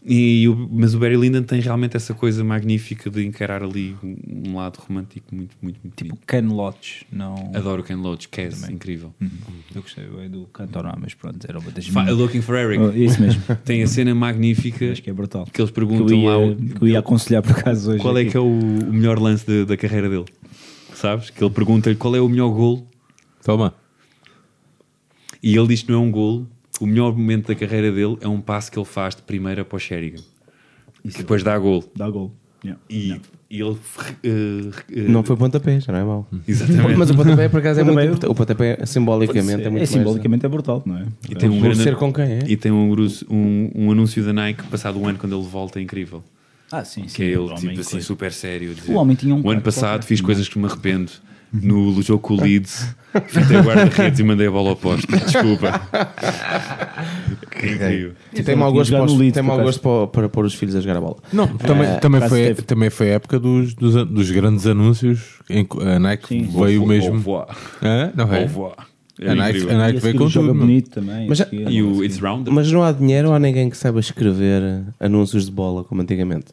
E, o- mas o Barry Lyndon tem realmente essa coisa magnífica de encarar ali um, um lado romântico muito, muito, muito Tipo bonito. Ken Loach, não. Adoro Ken Loach, Cass, incrível. Uhum. Eu gostei é do Cantorá, mas pronto, era uma das Fa- minhas. Looking for Eric. Oh, Isso mesmo. Tem a cena magnífica Acho que é brutal. que eles Que eu perguntam ia, lá que eu ia aconselhar por acaso hoje. qual é aqui. que é o, o melhor lance de- da carreira dele. Sabes? Que ele pergunta-lhe qual é o melhor gol Toma. e ele diz que não é um gol. O melhor momento da carreira dele é um passo que ele faz de primeira para o Sheringham. Que depois dá gol. Dá gol. Yeah. E, e ele. eh, eh, Não foi pontapé, já não é mau. Exatamente. Mas o pontapé, por acaso, é muito importante. O pontapé, simbolicamente, é, muito é, simbolicamente é brutal, não é? E tem um mais... Grande- ser com quem é? E tem um, um, um anúncio da Nike passado um ano quando ele volta é incrível. Ah, sim, sim. Que é ele, tipo assim, coisa. super sério. dizer, O homem tinha um O ano passado qualquer. fiz coisas que me arrependo. No jogo com o Leeds, fitei o guarda-redes e mandei a bola ao poste. Desculpa. Incrível. E tem mau gosto, para, os- Leeds, tem mau gosto para, para pôr os filhos a jogar a bola. Não, também, Eh, também, foi, teve. também foi a época dos, dos, dos grandes anúncios em que a Nike Sim. veio mesmo. revoir. Hã? Não Au é? revoir. A Nike, a Nike E veio com tudo. bonito também. Mas E não o. It's Round? Mas não há dinheiro ou há ninguém que saiba escrever anúncios de bola como antigamente.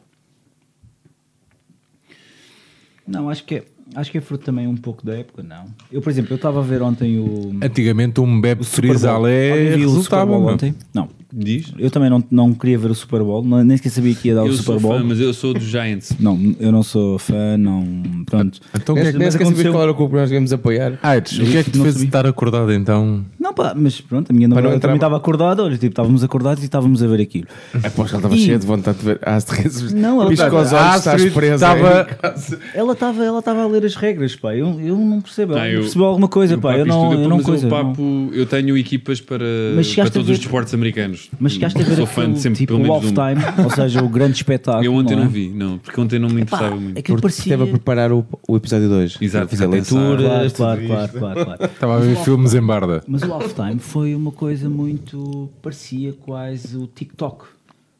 Não, acho que é, acho que é fruto também um pouco da época, não. Eu, por exemplo, eu estava a ver ontem o. Antigamente um bebe o Super frisalé o Super resultava. Bowl ontem? Não. Diz? Eu também não, não queria ver o Super Bowl, nem sequer sabia que ia dar o Eu Super sou Bowl. fã, mas eu sou dos Giants. Não, eu não sou fã, não. Pronto. Então o Nem que é que- sabia aconteceu- qual era o clube que nós íamos apoiar. Aires, o que é que te fez estar acordado então? Não, pá, mas pronto, a minha namorada entrar- também estava acordada, olha, tipo, estávamos acordados e estávamos a ver aquilo. É pô, ela estava E- cheia de vontade de ver. Astrid, Não, ela estava- os olhos, a estás Astrid presa. estava-? Ela estava ela estava a ler as regras, pá. Eu, eu não percebo. Ela Ah, eu- percebeu alguma coisa, o pá. papo Eu não, eu não mas coisa. o não. papo, eu tenho equipas para, Mas para a todos ver os desportos americanos. Mas chegaste a ver Sou fã aquele, de sempre, tipo pelo o menos de um. halftime, ou seja, o grande espetáculo. Eu ontem não, não, é? vi, não, porque ontem não me Pá, interessava muito. aquilo Porque parecia... esteve a preparar o, o episódio 2. Exato, Fazer a leitura. Claro, claro, claro, claro, claro. Estava a ver filmes em barda. Mas o halftime foi uma coisa muito... parecia quase o TikTok.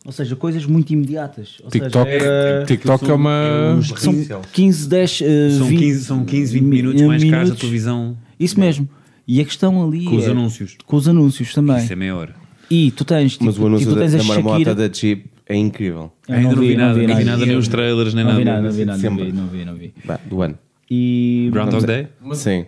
Ou seja, coisas muito imediatas. Ou TikTok, seja, era- TikTok é uma. os- são 15, 10, eh, São 20 15, são 15 20 minutos eh, mais caros da minutos. televisão Isso mesmo. E a questão ali com os é- anúncios. Com os anúncios também. Isso é meia hora. E tu tens, tipo, Mas o anúncio tipo, da, a da marmota Shakira... da Chip é incrível. Eu Ainda não vi nada, não não vi nada, nem os trailers, nem Não vi nada. nada, não vi nada, não vi, não vi, não vi. Bah, do ano. E... Groundhog Day? Sim.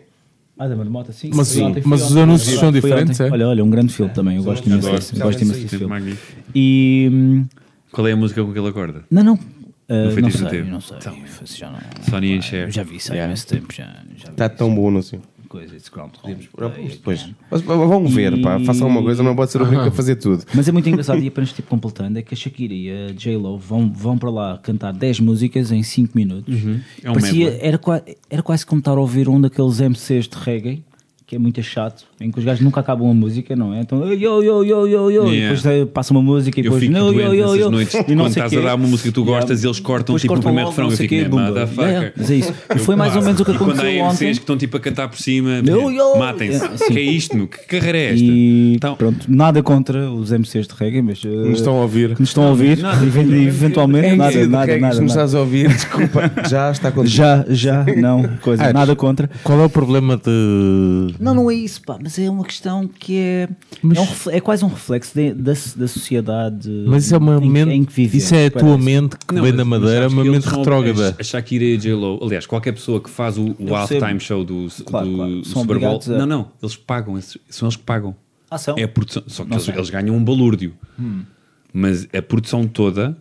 Ah, da marmota, sim. Mas- Foi ontem, mas os anúncios são diferentes, é? Olha, olha, um grande filme também. Eu gosto imenso desse, gosto imenso desse filme. E... hum, Qual é a música com que ele acorda? Não, não. foi não sei, tempo. não sei. Então, já não, Sonny and Cher. Já vi isso há Yeah. imenso tempo. Já, já Está tão bom anúncio. Coisa. It's Groundhog Day Depois. Mas, vão ver, pá. Façam uma coisa, não pode ser o único a fazer tudo. Mas é muito engraçado e apenas tipo completando é que a Shakira e a J-Lo vão, vão para lá cantar 10 músicas em 5 minutos. É um Parecia, era, era quase como estar a ouvir um daqueles MCs de reggae que é muito chato, em que os gajos nunca acabam a música, não é? Então, yo, yo, yo, yo, yo, e Yeah. depois eh, passa uma música e Eu depois, doente yo, yo, yo, noites. e não Quando sei estás quê. a dar uma música que tu gostas, Yeah. eles cortam Depois tipo o cortam primeiro logo, refrão não e "Man, bumba." motherfucker. Yeah, Mas é isso. E foi mais ou menos o que E quando há aconteceu ontem. MCs que estão tipo a cantar por cima, yo. matem-se. Yeah. Que é isto, meu? Que carreira é esta? E Então, pronto, nada contra os MCs de reggae, mas Nos estão a ouvir. nos estão a ouvir, even- eventualmente, nada, Sim, nada, de nada, Se nos nada. estás a ouvir, desculpa, já está contigo. Já, já, não, coisa, Aires, nada contra. Qual é o problema de Não, não é isso, pá, mas é uma questão que é. Mas- é, um é quase um reflexo de- da, da sociedade Mas isso é uma em, que- mente. em que vivemos. isso é a tua parece. mente que Não, vem mas- da Madeira, uma que mente retrógrada. A Shakira e a J-Lo, aliás, qualquer pessoa que faz o, o halftime show do, Claro, do, claro. do Super Bowl. a- Não, não, eles pagam, esses- são eles que pagam. Ah, são? É a produção, só que eles, eles ganham um balúrdio. Hum. Mas a produção toda,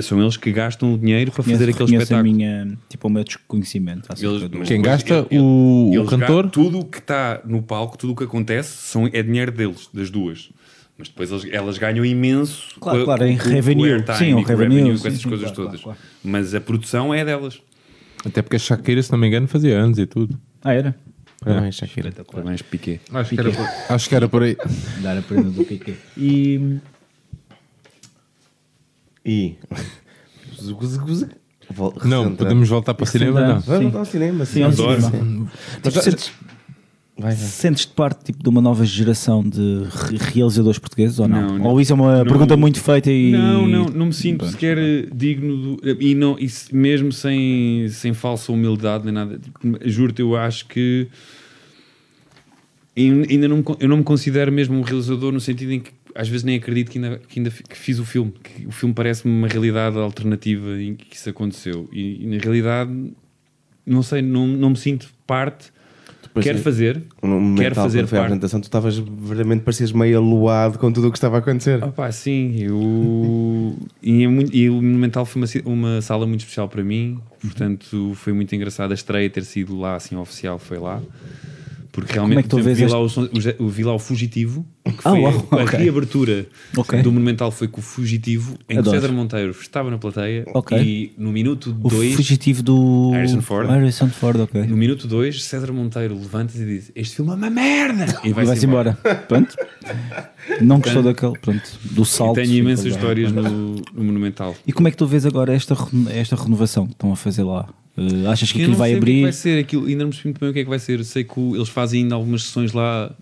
são eles que gastam o dinheiro para Conheço- fazer aquele espetáculo. a minha, tipo, o meu desconhecimento. Eles- do- Quem gasta? O- o eles cantor? Tudo o que está no palco, tudo o que acontece, são, é dinheiro deles, das duas. Mas depois eles- elas ganham imenso Claro, com- claro, em com- com revenue. Sim, o e com revenue, com essas sim, coisas claro, todas. claro, Mas a produção é delas. Até porque a Shakira, se não me engano, fazia anos e tudo. Ah, era? Parabéns, Shakira. Parabéns, Piquet. Acho que, era por, acho que era por aí. Dar a prenda do Piquet. E. E. Vol- Não, podemos voltar para o cinema? Não. Vamos ao cinema. Sim, Adoro. cinema. Mas já- sentes, Vai, vai. sentes-te parte tipo, de uma nova geração de re- realizadores portugueses ou não? Não, não. Ou isso é uma Não. pergunta muito feita e. Não, não, não me sinto Pronto. sequer digno do, e, não, e mesmo sem, sem falsa humildade nem nada. Tipo, Juro-te, eu acho que e ainda não, eu não me considero mesmo um realizador no sentido em que às vezes nem acredito que ainda, que ainda que fiz o filme. Que o filme parece-me uma realidade alternativa em que isso aconteceu. E, e na realidade, não sei, não, não me sinto parte. Depois, quero fazer, No quero fazer quando foi a parte. apresentação, tu estavas verdadeiramente parecias meio aluado com tudo o que estava a acontecer. Ah pá, sim, eu... e, é e o Monumental foi uma, uma sala muito especial para mim, portanto foi muito engraçado a estreia ter sido lá, assim, oficial, foi lá. Porque realmente é que tu vês vi, este- lá o, o- vi lá o Fugitivo, que Ah, foi uau, a, a ok. reabertura Ok. do Monumental foi com o Fugitivo, em que Adoro. César Monteiro estava na plateia Ok. e no minuto O 2 fugitivo do. Harrison Ford. Harrison Ford, ok. no minuto 2 César Monteiro levanta-se e diz este filme é uma merda e vai-se vai-se embora. embora. Pronto. Não gostou daquele. Pronto. Do E salto. tenho imensas histórias no, no Monumental. E como é que tu vês agora esta, esta renovação que estão a fazer lá? Eh, achas que Eu aquilo vai o que é que abrir? vai ser aquilo, ainda não percebi muito bem o que é que vai ser. Sei que o- eles fazem ainda algumas sessões lá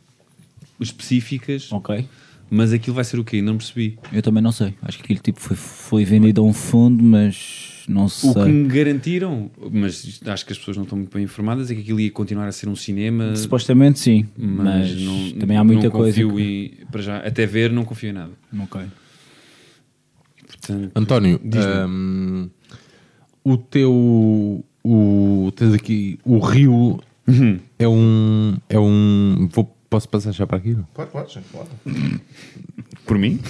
específicas, Ok. mas aquilo vai ser o quê? Ainda não percebi. Eu também não sei. Acho que aquilo tipo foi, foi vendido a um fundo, mas não O sei. que me garantiram, mas acho que as pessoas não estão muito bem informadas, é que aquilo ia continuar a ser um cinema. Supostamente sim, Mas, mas, não, também há muita não coisa. confio que- em- para já, até ver, não confio em nada. Ok. Portanto, António, diz-me. hum, o teu. O, tens aqui. O Rio Uhum. é um. É um. Vou, posso passar já para aqui? Não? Pode, pode, pode. por mim,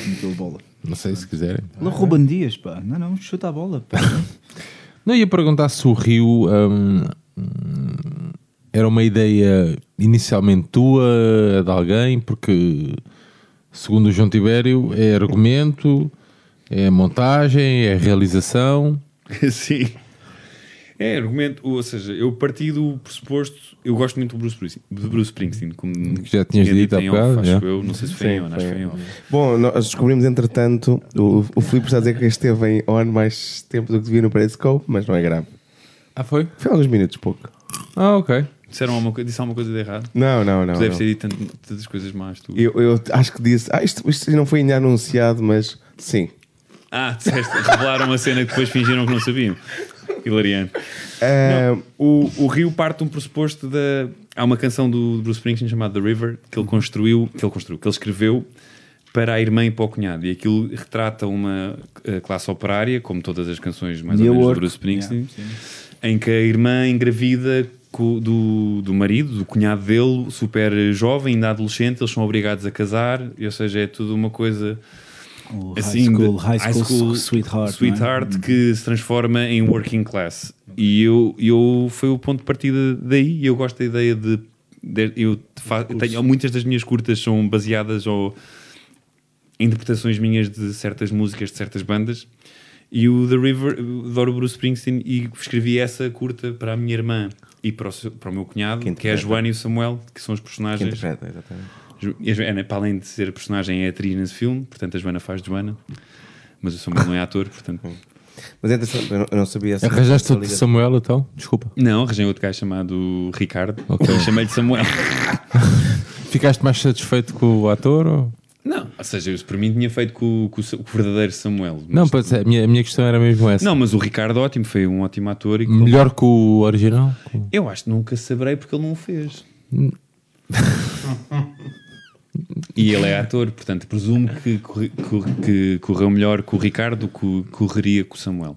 Não sei se quiserem. Não Ruben Dias, pá. Não, não, chuta a bola. Pá. Não ia perguntar se o Rio hum, era uma ideia inicialmente tua, de alguém, porque segundo o João Tibério é argumento, é montagem, é realização. sim. É, argumento, ou seja, eu parti do pressuposto, eu gosto muito do Bruce, Springsteen- do Bruce Springsteen, como Que já tinhas tinha dito há em off, bocado, acho eu, não sei se foi em on, acho que foi em off. Bom, nós descobrimos entretanto, o, o Filipe está a dizer que esteve em on mais tempo do que devia no Periscope, mas não é grave. Ah, foi? Foi alguns minutos, pouco. Ah, ok. Disseram alguma, co- disse alguma coisa de errado? Não, não, não. tu deves não. ter dito tantas coisas más, tu. Eu, eu acho que disse, ah, isto, isto não foi ainda anunciado, mas sim. Ah, disseste, revelaram uma cena que depois fingiram que não sabiam. Hilariano. Ah, O, o Rio parte de um pressuposto da. Há uma canção do Bruce Springsteen chamada The River que ele construiu, que ele construiu, que ele escreveu para a irmã e para o cunhado. E aquilo retrata uma eh, classe operária, como todas as canções mais ou menos do York. Bruce Springsteen, Yeah, em que a irmã engravida do, do marido, do cunhado dele, super jovem, ainda adolescente, eles são obrigados a casar, e, ou seja, é tudo uma coisa O assim, high school, de- high school, sweetheart. sweetheart não é? que se transforma em working class. E eu, eu foi o ponto de partida daí. E eu gosto da ideia de. de- eu fa- tenho, muitas das minhas curtas são baseadas ou em interpretações minhas de certas músicas de certas bandas. E o The River, adoro o Bruce Springsteen e escrevi essa curta para a minha irmã e para o, seu- para o meu cunhado, Que que, é a. Joana e o Samuel, que são os que personagens. interpreta, exatamente. E a Joana, para além de ser a personagem, é atriz nesse filme, portanto a Joana faz Joana, mas o Samuel não é ator, portanto. Mas é interessante, eu não, sabia essa- Arranjaste o. Samuel então? Desculpa. Não, arranjei outro gajo chamado Ricardo, Ok. e chamei-lhe Samuel. Ficaste mais satisfeito com o ator? Ou... Não, ou seja, eu para mim tinha feito com, com com o verdadeiro Samuel. Não, mas- pois é, a minha, a minha questão era mesmo essa. não, mas o Ricardo, ótimo, foi um ótimo ator. E com- Melhor que o original? Eu acho que nunca saberei porque ele não o fez. E ele é ator, portanto, presumo que, corri- corri- que correu melhor com o Ricardo do que correria com o Samuel.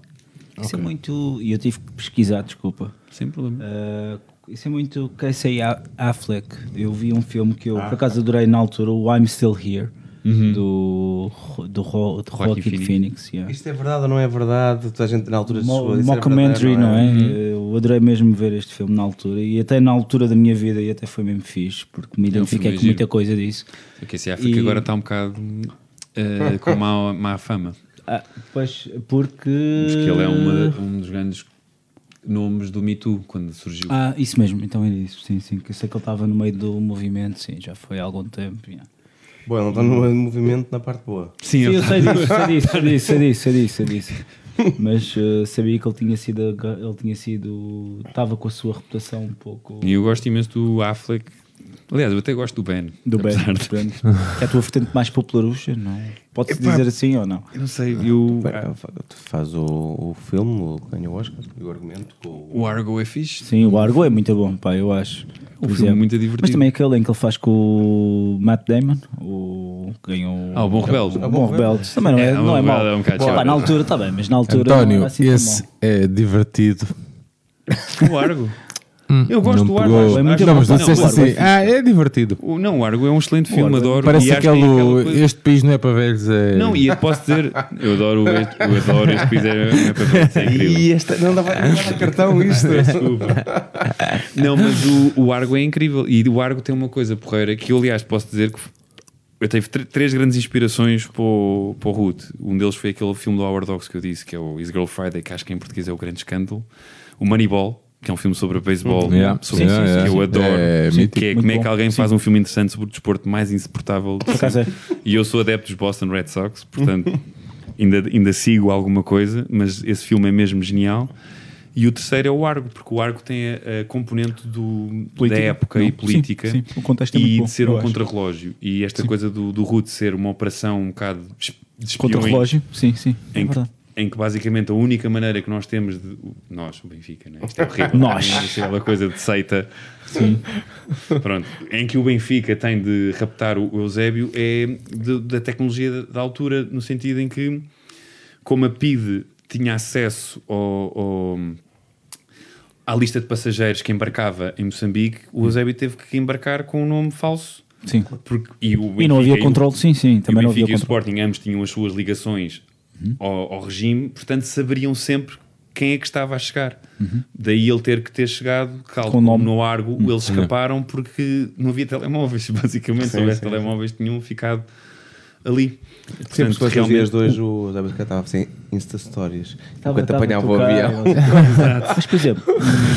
Isso é muito. E eu tive que pesquisar, desculpa. Sem problema. Uh, isso é muito Casey A- Affleck. Eu vi um filme que eu por acaso adorei na altura, o I'm Still Here, do, do, Ro- de Joaquin Joaquin Phoenix. Phoenix. yeah. Isto é verdade ou não é verdade? Toda a gente na altura Mo- isso é mockumentary, verdade, não é? Eu adorei mesmo ver este filme na altura e até na altura da minha vida e até foi mesmo fixe porque me É um identifiquei com muita coisa disso. O Casey Affleck E- agora está um bocado eh, com má, má fama. Ah, pois, porque. Porque ele é uma- um dos grandes nomes do Me Too quando surgiu. Ah, isso mesmo, então era isso, sim, sim. Que eu sei que ele estava no meio do movimento, sim, já foi há algum tempo. yeah. Bom, ele não está no movimento na parte boa. Sim, eu sei disso, sei disso, sei disso, sei disso, sei disso, sei disso. Mas eh, sabia que ele tinha sido, ele tinha sido, estava com a sua reputação um pouco E eu gosto imenso do Affleck. Aliás, eu até gosto do Ben. do apesar de- que é a tua vertente mais popularucha, não é? Pode-se dizer assim ou não? Eu não sei, eu, Bem, Tu faz o, o filme, o ganha o Oscar, e o argumento com o... o Argo é fixe. Sim, o Argo é muito bom, pá, eu acho. Um Por filme exemplo. muito divertido. Mas também aquele em que ele faz com o Matt Damon, o que ganhou Ah, o Bom Rebelde. O Bom Rebelde. Também não é, É, o não é mau. É um Pá, na altura está bem, mas na altura não António, assim tão esse é divertido. O Argo. Eu gosto Não do. Argo. acho- É muito Não, mas não Não, disseste o Argo é assim. Ah, é divertido. O- Não, o Argo é um excelente filme, Argo. adoro. Parece E aquele. coisa- Este país não é para velhos. É... Não, e eu posso dizer, eu adoro este, eu adoro este país, é, é para ver, é incrível. E esta, não dava não dava cartão isto. Desculpa. Não, mas o, o Argo é incrível. E o Argo tem uma coisa porreira que eu, aliás, posso dizer que eu tive tr- três grandes inspirações para o, para o Ruth. Um deles foi aquele filme do Howard Hawks que eu disse, que é o His Girl Friday, que acho que em português é o grande escândalo. O Moneyball, que é um filme sobre beisebol, Yeah. sobre- Sim, sim, que sim. eu adoro. É que mítico. é como é que alguém faz um filme interessante sobre o desporto mais insuportável. de Por acaso é. e eu sou adepto dos Boston Red Sox, portanto ainda, ainda sigo alguma coisa, mas esse filme é mesmo genial. E o terceiro é o Argo, porque o Argo tem a, a componente do, Política. da época Não, e sim, política sim, o contexto é e muito bom, de ser um contrarrelógio. E esta coisa do, do Ruth ser uma operação um bocado de espiões, Contra o relógio, sim, sim. É em que, verdade. Em que basicamente a única maneira que nós temos de. Nós, o Benfica, né? isto é horrível. Nós. Isto é Aquela coisa de seita. Sim. Pronto. Em que o Benfica tem de raptar o Eusébio é de- da tecnologia da, altura, no sentido em que, como a PIDE tinha acesso ao- ao- à lista de passageiros que embarcava em Moçambique, o Eusébio teve que embarcar com um nome falso. Sim. Porque, e, o E não Benfica havia e o- controle, sim, sim, e também o não havia Benfica e o controle. Sporting ambos tinham as suas ligações ao, ao regime, portanto saberiam sempre quem é que estava a chegar. Daí ele ter que ter chegado, calmo, Com o nome. no Argo, eles escaparam porque não havia telemóveis, basicamente. Se houvesse telemóveis, tinham ficado ali. Sempre que Portanto, dias de realmente- hoje, o Zé estava assim, Insta Stories. Estava- Enquanto apanhava o avião. Mas, por exemplo,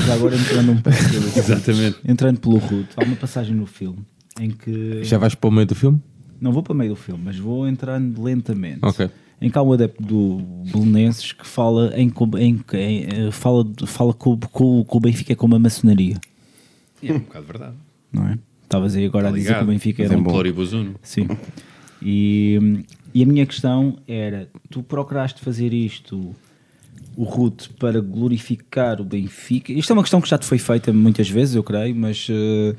já agora entrando um pouco Exatamente. entrando pelo Ruth, há uma passagem no filme em que Já vais para o meio do filme? não vou para o meio do filme, mas vou entrando lentamente. Ok. Em que há um adepto do Belenenses que fala em, em, em, eh, fala, fala que, o, que o- Benfica é como a maçonaria, É um bocado verdade. não é? Estavas aí agora a dizer que o Benfica era é um Pluribozuno. Sim. E, e a minha questão era: tu procuraste fazer isto, o Ruth, para glorificar o Benfica? Isto é uma questão que já te foi feita muitas vezes, eu creio, mas. eh,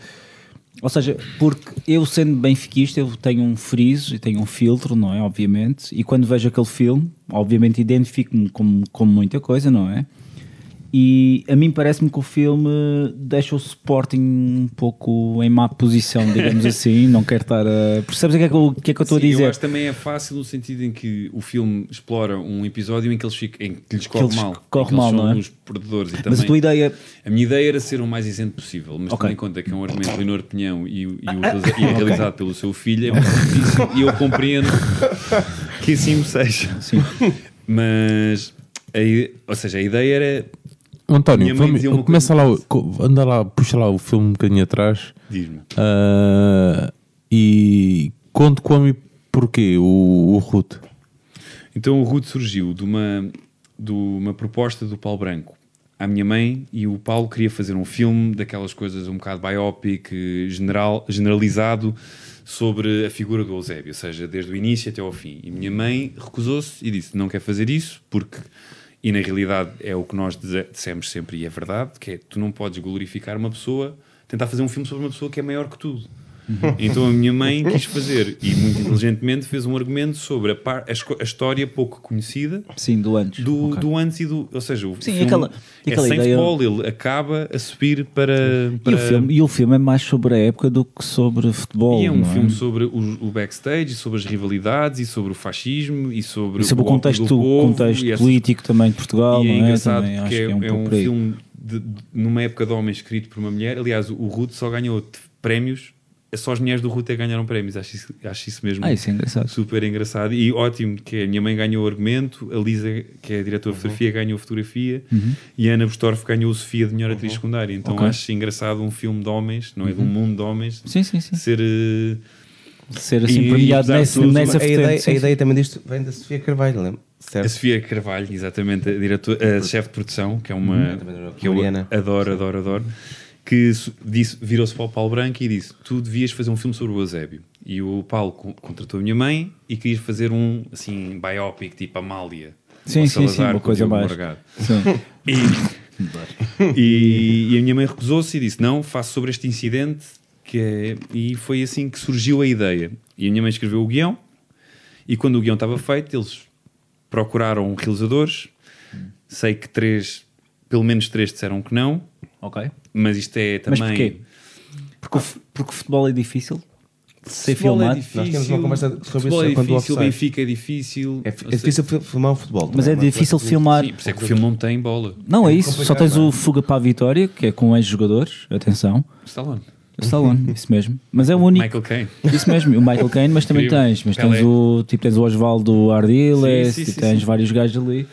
ou seja, porque eu sendo benfiquista, eu tenho um friso e tenho um filtro, não é? Obviamente. E quando vejo aquele filme, obviamente identifico-me com, com muita coisa, não é? E a mim parece-me que o filme deixa o Sporting um pouco em má posição, digamos assim. Não quero estar a. Percebes o que é que eu, que é que eu estou a Sim, dizer? Eu acho que também é fácil no sentido em que o filme explora um episódio em que eles ficam, em que lhes corre eles mal. corre que mal, são não é? os perdedores. E Mas também, a tua ideia. A minha ideia era ser o mais isento possível, mas Ok. tendo em conta que é um argumento de Leonor Pinhão e, e, o e é realizado pelo seu filho, é muito difícil e eu compreendo que assim seja. Sim. Mas, a ou seja, a ideia era. António, Minha mãe vamos- começa lá, anda lá, puxa lá o filme um bocadinho atrás Diz-me. ah, e conte como e porquê o, o Ruth. Então o Ruth surgiu de uma, de uma proposta do Paulo Branco à minha mãe e o Paulo queria fazer um filme daquelas coisas um bocado biopic, general, generalizado sobre a figura do Eusébio, ou seja, desde o início até ao fim. E minha mãe recusou-se e disse: Não quer fazer isso porque. E na realidade é o que nós dissemos sempre e é verdade, que é tu não podes glorificar uma pessoa tentar fazer um filme sobre uma pessoa que é maior que tudo. Então a minha mãe quis fazer e muito inteligentemente fez um argumento sobre a, par- a a história pouco conhecida Sim, do antes. do, Ok. do antes e do. Ou seja, o Sim, filme aquela- é aquela sem ideia- futebol, ele acaba a subir para. E, para o filme, e o filme é mais sobre a época do que sobre futebol. e é um não filme sobre o, o backstage, e sobre as rivalidades, e sobre o fascismo, e sobre, E sobre o ópio contexto, povo, contexto e político também de Portugal. E é não engraçado Também acho porque é, que é um, é pouco um filme de- de- numa época de homem escrito por uma mulher. Aliás, o Ruth só ganhou prémios, é só as mulheres do que ganharam prémios. Acho isso, acho isso mesmo Ah, isso é engraçado. super engraçado. E ótimo, que a minha mãe ganhou o argumento, a Lisa, que é a diretora de fotografia, ganhou a fotografia, e a Ana Bustorff ganhou o Sofia de melhor atriz secundária. Então Ok. acho engraçado um filme de homens, não é de um mundo de homens, Sim, sim, sim. ser. eh, Ser assim E- premiado nessa, nessa a ideia, a ideia também disto vem da Sofia Carvalho, lembra? A Certo? Sofia Carvalho, exatamente, a, diretora, a chefe de produção, que é uma Também que eu adoro, adoro, adoro, que virou-se para o Paulo Branco e disse: Tu devias fazer um filme sobre o Eusébio. E o Paulo con- contratou a minha mãe e quis fazer um assim, biopic, tipo Amália. Sim, sim, sim, uma coisa mais. E, e, e a minha mãe recusou-se e disse: Não, faço sobre este incidente. Que é... E foi assim que surgiu a ideia. E a minha mãe escreveu o guião. E quando o guião estava feito, eles procuraram realizadores. Sei que três, pelo menos três, disseram que não. Ok. Mas isto é Mas também. porquê? Porque o, porque o futebol é difícil de ser é filmado. difícil, Nós temos uma conversa sobre isso é quando o difícil, offside. Benfica é difícil. É, é difícil fi- filmar um futebol. Mas é também, difícil filmar. Sim, por isso é que o filme não tem bola. Não é isso, só tens não é? o Fuga para a Vitória, que é com ex-jogadores, atenção. Stallone. Stallone, isso mesmo. Mas é o único. Michael Caine. Isso mesmo, o Michael Caine, mas também Incrível. tens. Mas tens o, tipo, tens o Osvaldo Ardiles, Sim, sim, e sim, tens sim. vários gajos ali.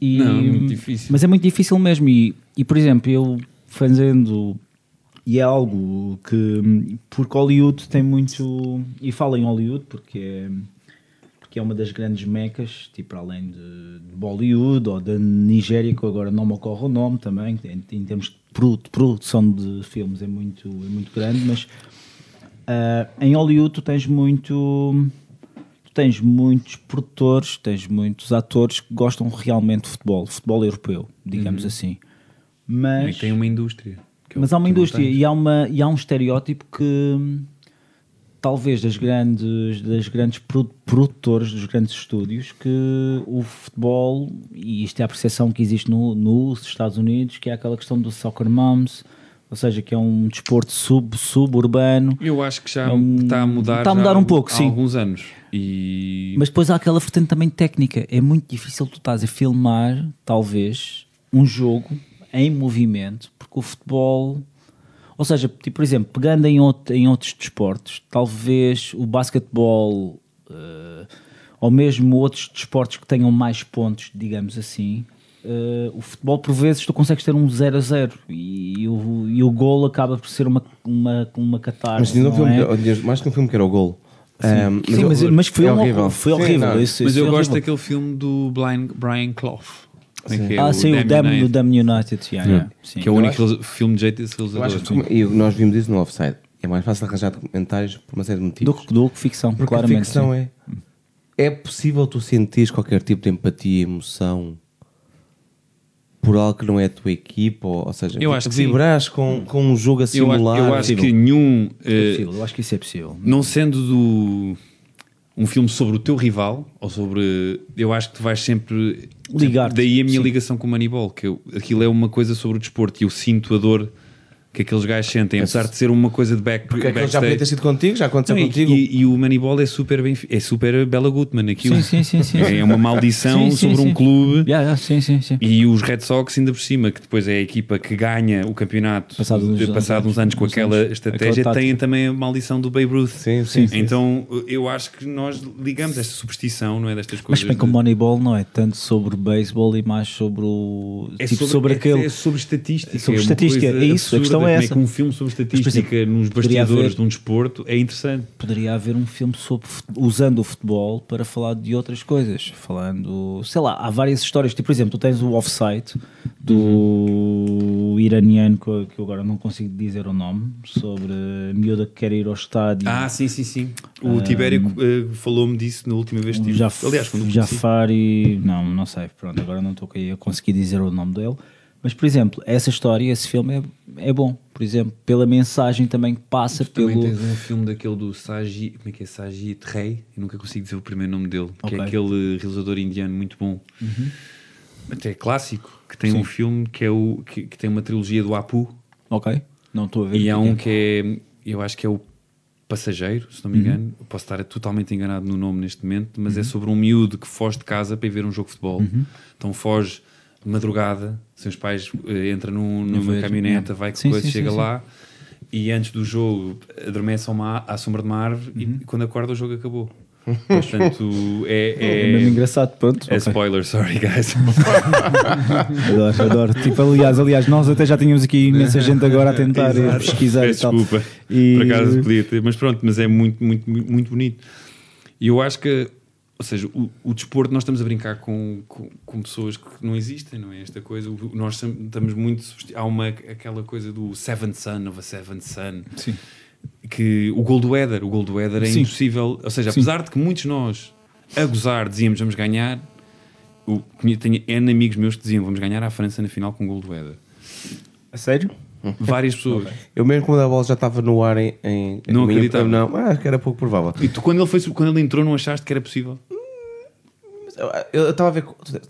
E, Não, é muito difícil. Mas é muito difícil mesmo. E, e por exemplo, eu fazendo. E é algo que. Porque Hollywood tem muito. E falo em Hollywood porque é. Porque é uma das grandes mecas, tipo, além de, de Bollywood ou da Nigéria, que agora não me ocorre o nome também, em, em termos de produ- produção de filmes é muito, é muito grande, mas ah, em Hollywood tu tens muito tu tens muitos produtores, tens muitos atores que gostam realmente de futebol, futebol europeu, digamos assim. Mas, E tem uma indústria. é mas há uma indústria e há, uma, e há um estereótipo que hum, talvez das grandes, das grandes produ- produtores, dos grandes estúdios, que o futebol, e isto é a percepção que existe no, nos Estados Unidos, que é aquela questão do soccer moms, ou seja, que é um desporto sub, suburbano. Eu acho que já É um- está a mudar, está a mudar há um pouco, há sim. alguns anos. E Mas depois há aquela vertente também técnica. É muito difícil tu estás a filmar, talvez, um jogo em movimento, porque o futebol. Ou seja, tipo, por exemplo, pegando em, outro- em outros desportos, talvez o basquetebol eh, ou mesmo outros desportos que tenham mais pontos, digamos assim, eh, o futebol por vezes tu consegues ter um 0 a 0 e, o, e o gol acaba por ser uma, uma, uma catarse. Mas tinha um não filme, é? que- mais que um filme que era o Gol. Um, Sim, mas, mas foi, é um- horrível. foi Sim, horrível. não. isso- Mas isso eu gosto horrível. daquele filme do Brian, Brian Clough. Como é é? Ah, sim, o Damn, United, do Damn United. yeah, yeah, sim. Que é o único realiza- filme de jeito desse Eu acho realizador. que, e nós vimos isso no Offside. É mais fácil arranjar documentários por uma série de do, motivos. que- do que ficção, Porque claramente. ficção sim. é. É possível tu sentires qualquer tipo de empatia, emoção por algo que não é a tua equipa, ou, ou seja, Eu acho que sim. vibrares com, com um jogo a Eu, acho- eu acho que nenhum. É eh, possível, eu acho que isso é possível. não sendo do um filme sobre o teu rival ou sobre eu acho que tu vais sempre Ligar-te, daí a minha sim. ligação com o Moneyball que eu, aquilo é uma coisa sobre o desporto e eu sinto a dor que aqueles gajos sentem apesar de ser uma coisa de back, Porque aquilo já podia ter backstage sido contigo, já aconteceu Não, contigo. e- e o Moneyball é super bem é super Bela Gutman aquilo Sim, sim, sim, sim. é uma maldição Sim, sim, sobre um clube Yeah, yeah, sim, sim, sim. e os Red Sox ainda por cima, que depois é a equipa que ganha o campeonato Passado uns de- passado uns anos com uns aquela anos. estratégia, Aquela têm também a maldição do Babe Ruth. Sim, sim, sim. Então eu acho que nós ligamos esta superstição, não é? Destas Mas coisas. bem que o Moneyball não é tanto sobre beisebol e mais sobre o. é tipo, sobre, é- aquele. É sobre estatística. Sobre uma estatística, é isso, a absurda, questão é como essa. que um filme sobre estatística exemplo, nos bastidores haver- de um desporto é interessante. Poderia haver um filme sobre usando o futebol para falar de outras coisas, falando, sei lá, há várias histórias. Tipo, por exemplo, tu tens o Offside do iraniano que eu, que eu agora não consigo dizer o nome, sobre a miúda que quer ir ao estádio. Ah, sim, sim, sim. O Tibério eh, falou-me disso na última vez que estive. Aliás, quando. Jafari, não, não sei, pronto, agora não estou a conseguir dizer o nome dele, Mas, por exemplo, essa história, esse filme é, é bom. Por exemplo, pela mensagem também que passa, Também pelo... tens um filme daquele do Saji, como é que é? Sajid Ray, eu nunca consigo dizer o primeiro nome dele, que Ok. é aquele realizador indiano muito bom, até clássico, que tem um filme que, é o, que, que tem uma trilogia do Apu, Ok, não estou a ver. e há que um é. que é, eu acho que é o Passageiro, se não me engano, eu posso estar totalmente enganado no nome neste momento, mas é sobre um miúdo que foge de casa para ir ver um jogo de futebol. Então foge de madrugada, seus pais eh, entra num, numa ver, caminhoneta, vai com Sim, coisa, sim, chega sim, lá e antes do jogo adormece a uma, à sombra de uma árvore e quando acorda o jogo acabou. Portanto, é, É mesmo é, engraçado, pronto. é ok. spoiler, sorry guys. Adoro, adoro. Tipo, aliás, aliás, nós até já tínhamos aqui imensa gente agora a tentar eh, pesquisar e desculpa. E- Por acaso podia ter, mas pronto, mas é muito, muito, muito, muito bonito. E eu acho que, ou seja, o, o desporto, nós estamos a brincar com, com, com pessoas que não existem, não é? Esta coisa, o- nós estamos muito. Há uma, aquela coisa do Seventh Son of a Seventh Son, Sim. que o gol do Éder, o gol do Éder é Sim. impossível. Ou seja, Sim. apesar de que muitos de nós a gozar dizíamos vamos ganhar, conhe- tenho N amigos meus que diziam vamos ganhar à França na final com o gol do Éder. A sério? Várias pessoas. Eu mesmo quando a bola já estava no ar em. em Não acreditava. Não, ah, acho que era pouco provável. E tu, quando ele, foi, quando ele entrou, não achaste que era possível? Eu estava a ver.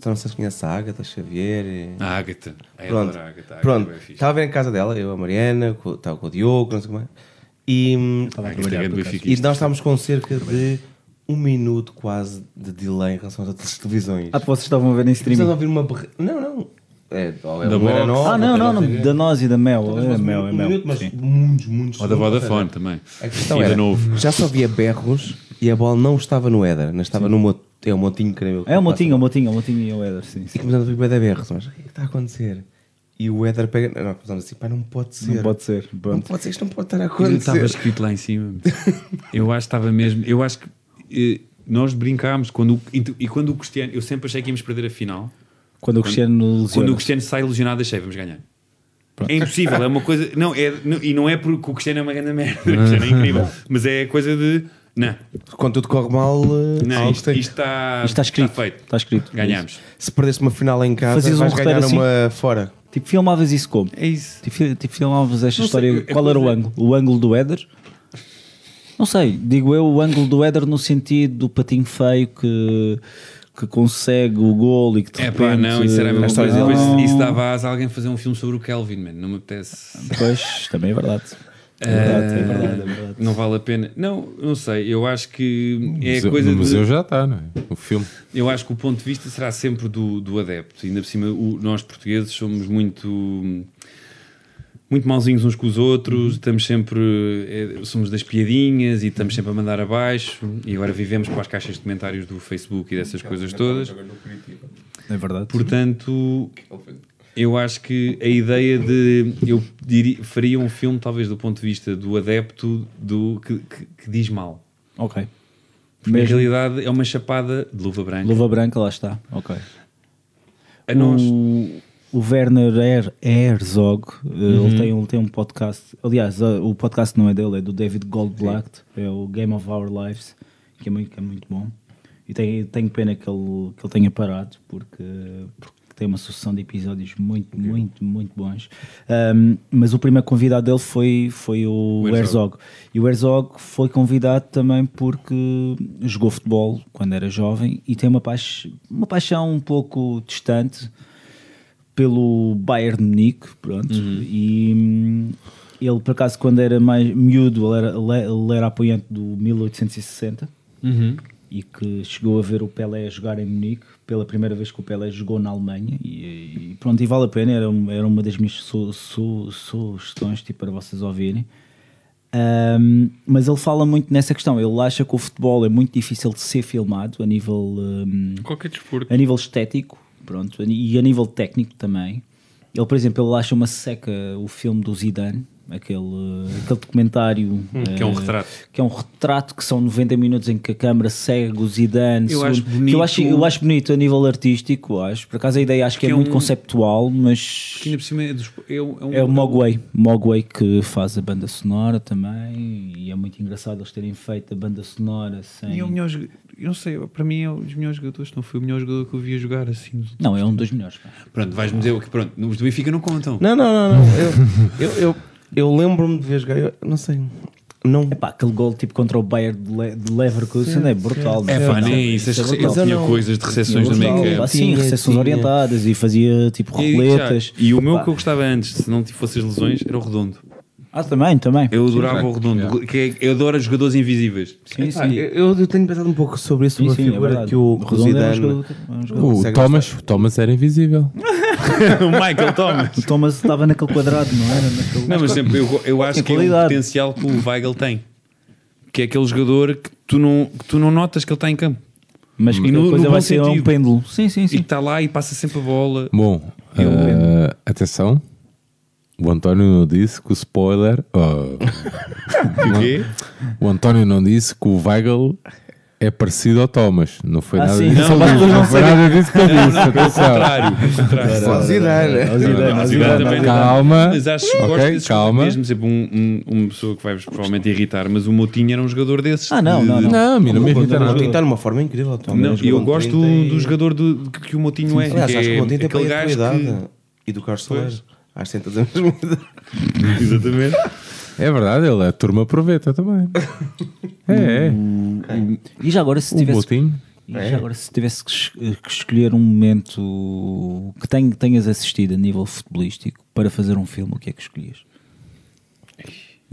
não sei se conhece a Agatha Xavier. e- A Ágata. É Pronto, adoro a Ágata. A Ágata pronto. é fixe. Estava a ver em casa dela, eu, a Mariana, estava com o Diogo, não sei como é. E, hum, e nós estávamos com cerca de um minuto quase de delay em relação às outras televisões. Ah, vocês estavam a ver em streaming? a ouvir uma. berre- Não, não. É, é Da Box. nova, Ah, não, não, não. Da nós e da Mel. É Mel, um é Mel. minuto, mas Sim. muitos, muitos Ou da Vodafone também. A questão E era, Novo. já só havia berros e a bola não estava no Éder, não estava no mot... é o motinho, creio eu. É o Motinho, o Motinho, o Motinho e o Eder, sim. E sim. começamos a ouvir berros, mas o que é que está a acontecer? E o Éder pega. Não, começamos assim, pá, não pode ser. Não pode ser. Não Pronto. pode ser, isto não pode estar a Quando estava acontecer. escrito lá em cima. Eu acho que estava mesmo. Eu acho que eh, nós brincámos quando, e quando o Cristiano. Eu sempre achei que íamos perder a final. Quando o Cristiano Quando o. Cristiano sai ilesionado, achei vamos ganhar. É impossível, é uma coisa. Não, é, não- e não é porque o Cristiano é uma grande merda, o Cristiano é incrível, mas é coisa de. Não, Quando tudo corre mal, eh, não algo isto, tem. isto está, Isto está escrito. feito. Está escrito. Ganhámos. Se perdesse uma final em casa, Fazias um vais ganhar assim? uma fora. Tipo, filmavas isso como? É isso. Tipo, tipo filmavas esta Não sei, história. é Qual era o ângulo? O ângulo do Éder? Não sei, digo eu o ângulo do Éder no sentido do patinho feio que, que consegue o gol e que de É repente... pá, não, isso era a mesma história coisa. de- Depois, Não. isso dava asa a alguém fazer um filme sobre o Kelvin, man. não me apetece. Pois, também é verdade. É verdade, é Eh, verdade, é verdade. Não vale a pena. Não, não sei. Eu acho que é museu, coisa de. museu já está, não é? O filme. Eu acho que o ponto de vista será sempre do, do adepto. Ainda por cima, o- nós portugueses somos muito. Muito mauzinhos uns com os outros, estamos sempre. eh, somos das piadinhas e estamos sempre a mandar abaixo. E agora vivemos com as caixas de comentários do Facebook e dessas coisas todas. É verdade. Portanto, eu acho que a ideia de. Eu diria, faria um filme, talvez, do ponto de vista do adepto do, que, que- que diz mal. Ok. Porque na realidade é uma chapada de luva branca. Luva branca, lá está. Ok. A nós. O, o Werner Her Herzog, eh, Uhum. ele, tem, ele tem um podcast. Aliás, eh, o podcast não é dele, é do David Goldblatt, é o Game of Our Lives, que é muito, que é muito bom. E tenho, tenho pena que ele, que ele tenha parado, porque, porque tem uma sucessão de episódios muito, muito, muito bons. Um, mas o primeiro convidado dele foi, foi o, O Herzog. Herzog. E o Herzog foi convidado também porque jogou futebol quando era jovem e tem uma, paix uma paixão um pouco distante pelo Bayern de Munique, pronto. E hum, ele, por acaso, quando era mais miúdo, ele era, ele era apoiante do 1860 Uhum. E que chegou a ver o Pelé jogar em Munique pela primeira vez que o Pelé jogou na Alemanha e, e pronto, e vale a pena, era, um- era uma das minhas su- su- sugestões tipo, para vocês ouvirem. Ahm, mas ele fala muito nessa questão, ele acha que o futebol é muito difícil de ser filmado a nível, hum, Qualquer desporto. a nível estético pronto, e a nível técnico também. Ele, por exemplo, ele acha uma seca o filme do Zidane, aquele, aquele documentário que é um eh, retrato. que é um retrato que são 90 minutos em que a câmara segue o Zidane Eu segundo- acho bonito. eu, acho, eu acho bonito a nível artístico acho, por acaso a ideia acho que é, Que é muito um- conceptual mas Que por cima é, dos, é, um- é um, é o Mogwai Mogwai que faz a banda sonora também e é muito engraçado eles terem feito a banda sonora sem... E é o melhor eu não sei, para mim é um dos melhores jogadores, não foi o melhor jogador que eu vi a jogar assim. não, é um dos melhores. Pronto, vais-me dizer que pronto, os do Benfica não contam. Não, não, não, não. Eu, eu, eu, eu lembro-me de ver jogar. Não sei. Não. Epá, aquele gol tipo contra o Bayern de, Le de Leverkusen é brutal É pá, nem isso. é Ele brutal. tinha não- coisas de recepções Brutal. make-up. Ah, sim, recepções orientadas e fazia tipo E, roletas. já, e o meu que eu gostava antes, se não fosse as lesões, era o redondo. Ah, também, também. Eu adorava o redondo. Que é- eu adoro jogadores invisíveis. Sim, Ah, sim. eu, eu tenho pensado um pouco sobre isso, Sim, uma sim, é figura verdade. que o, que o é um Zidane. jogador- é um. O Thomas, o Thomas era invisível. o Michael Thomas. O Thomas estava naquele quadrado, não era? Naquele... Não, mas sempre, eu, eu acho que é um qualidade. potencial que o Weigl tem. Que é aquele jogador que tu não, que tu não notas que ele está em campo. Mas que E no- a coisa no vai ser um sentido. pêndulo. Sim, sim, E sim. está lá e passa sempre a bola. Bom, eh, atenção. O António não disse que o spoiler. oh, O quê? o António não disse que o Weigl é parecido ao Thomas. Não foi Ah, nada sim. disso. Não, não Não foi nada disso que ele disse. Pelo Atenção. contrário. contrário. Ao Zidane, ao Zidane ao. Calma. Mas acho que Ok, gosto calma. mesmo sempre um, um- uma pessoa que vai provavelmente irritar, mas o Moutinho era um jogador desses. Ah, não, de- não, não. Não, a mim não me irrita Não, nada. está numa forma incrível. Não, eu gosto 30 do jogador do, que, o Moutinho é. Aliás, acho que o Montinho tem aquele gajo. E do Carlos Soler. Pois. Acho que tem todas as mesmas idades. que... Exatamente. É verdade, ele é turma aproveita também. É, é. E já agora, se tivesse, Botinho. e já agora, se tivesse que, es- que escolher um momento que ten- tenhas assistido a nível futebolístico para fazer um filme, o que é que escolhias?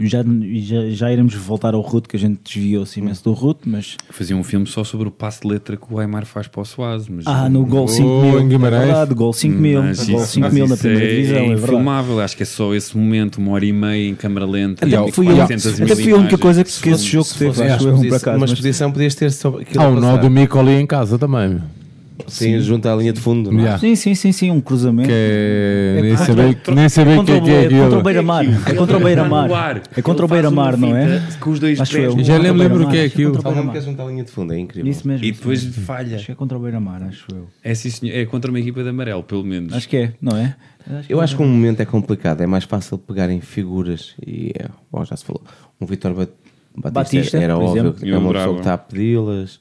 Já, já, já iremos voltar ao Ruto, que a gente desviou-se imenso do Ruto, mas. Fazia um filme só sobre o passo de letra que o Aymar faz para o Soares. Mas Ah, no Gol Oh, 5 em mil. Guimarães. É verdade, Gol 5 mil. Mas Gol isso- 5 mas mil na isso primeira é, divisão, é, é verdade. infilmável. Acho que é só esse momento, uma hora e meia em câmara lenta. Até e foi, 400 até foi a única coisa que, que esse jogo teve, acho uma eu, por exposição- acaso. Uma exposição podias ter sobre aquilo Há a o nó do Mico ali em casa também. Sim, junto à linha de fundo. não é? Yeah. Sim, sim, sim, sim, um cruzamento. Que é, É nem que é o, que é é contra o. Beira-Mar. É contra o Beira-Mar. É contra o Beira-Mar, não é? Com os dois Acho pés. eu. Já nem me lembro o que é aquilo. Beira-Mar. que é junto à linha de fundo, é incrível. Isso mesmo. E depois falha. Acho que é contra o Beira-Mar, acho eu. É, sim, senhor. é contra uma equipa de amarelo, pelo menos. Acho que é, não é? Eu acho que um momento é complicado, é mais fácil pegar em figuras e, é, bom, já se falou, um Vitor Bat- Batista, Batista, era óbvio é uma pessoa que está a pedi-las.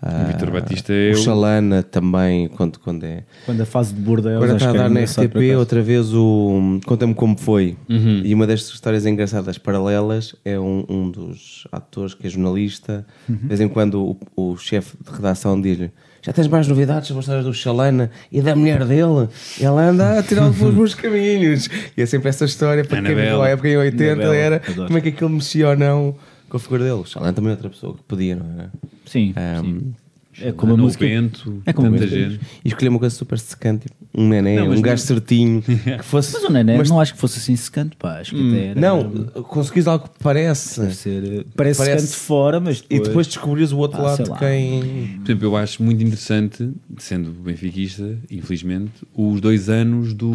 Ah, Vítor Batista é o o- Chalana também, quando, quando é. Quando a fase de Bordeaux. Agora está a que é dar na RTP outra vez o Conta-me Como Foi. Uhum. E uma destas histórias engraçadas paralelas é um, um dos atores que é jornalista. Uhum. De vez em quando o, o chefe de redação diz-lhe: Já tens mais novidades sobre a história do Chalana e da mulher dele? Ela anda a tirar pelos bons caminhos. E é sempre essa história para quem a época em 80 Anabela, era adoro. como é que aquilo mexia ou não com a figura dele. O Chalana também é outra pessoa que podia, não era? Sim, Ahm, sim. É como a No música. Bento, É como a muita música. gente. E escolher uma coisa super secante, tipo, um nené, Não, um gajo certinho, que fosse. Mas o Nené Mas- não acho que fosse assim secante, pá. Acho que até era. Não, conseguis algo que parece. Deve ser, eh, parece, Parece- secante fora, mas E depois descobrias o outro Ah, lado de quem. Por exemplo, eu acho muito interessante, sendo benfiquista, infelizmente, os dois anos do,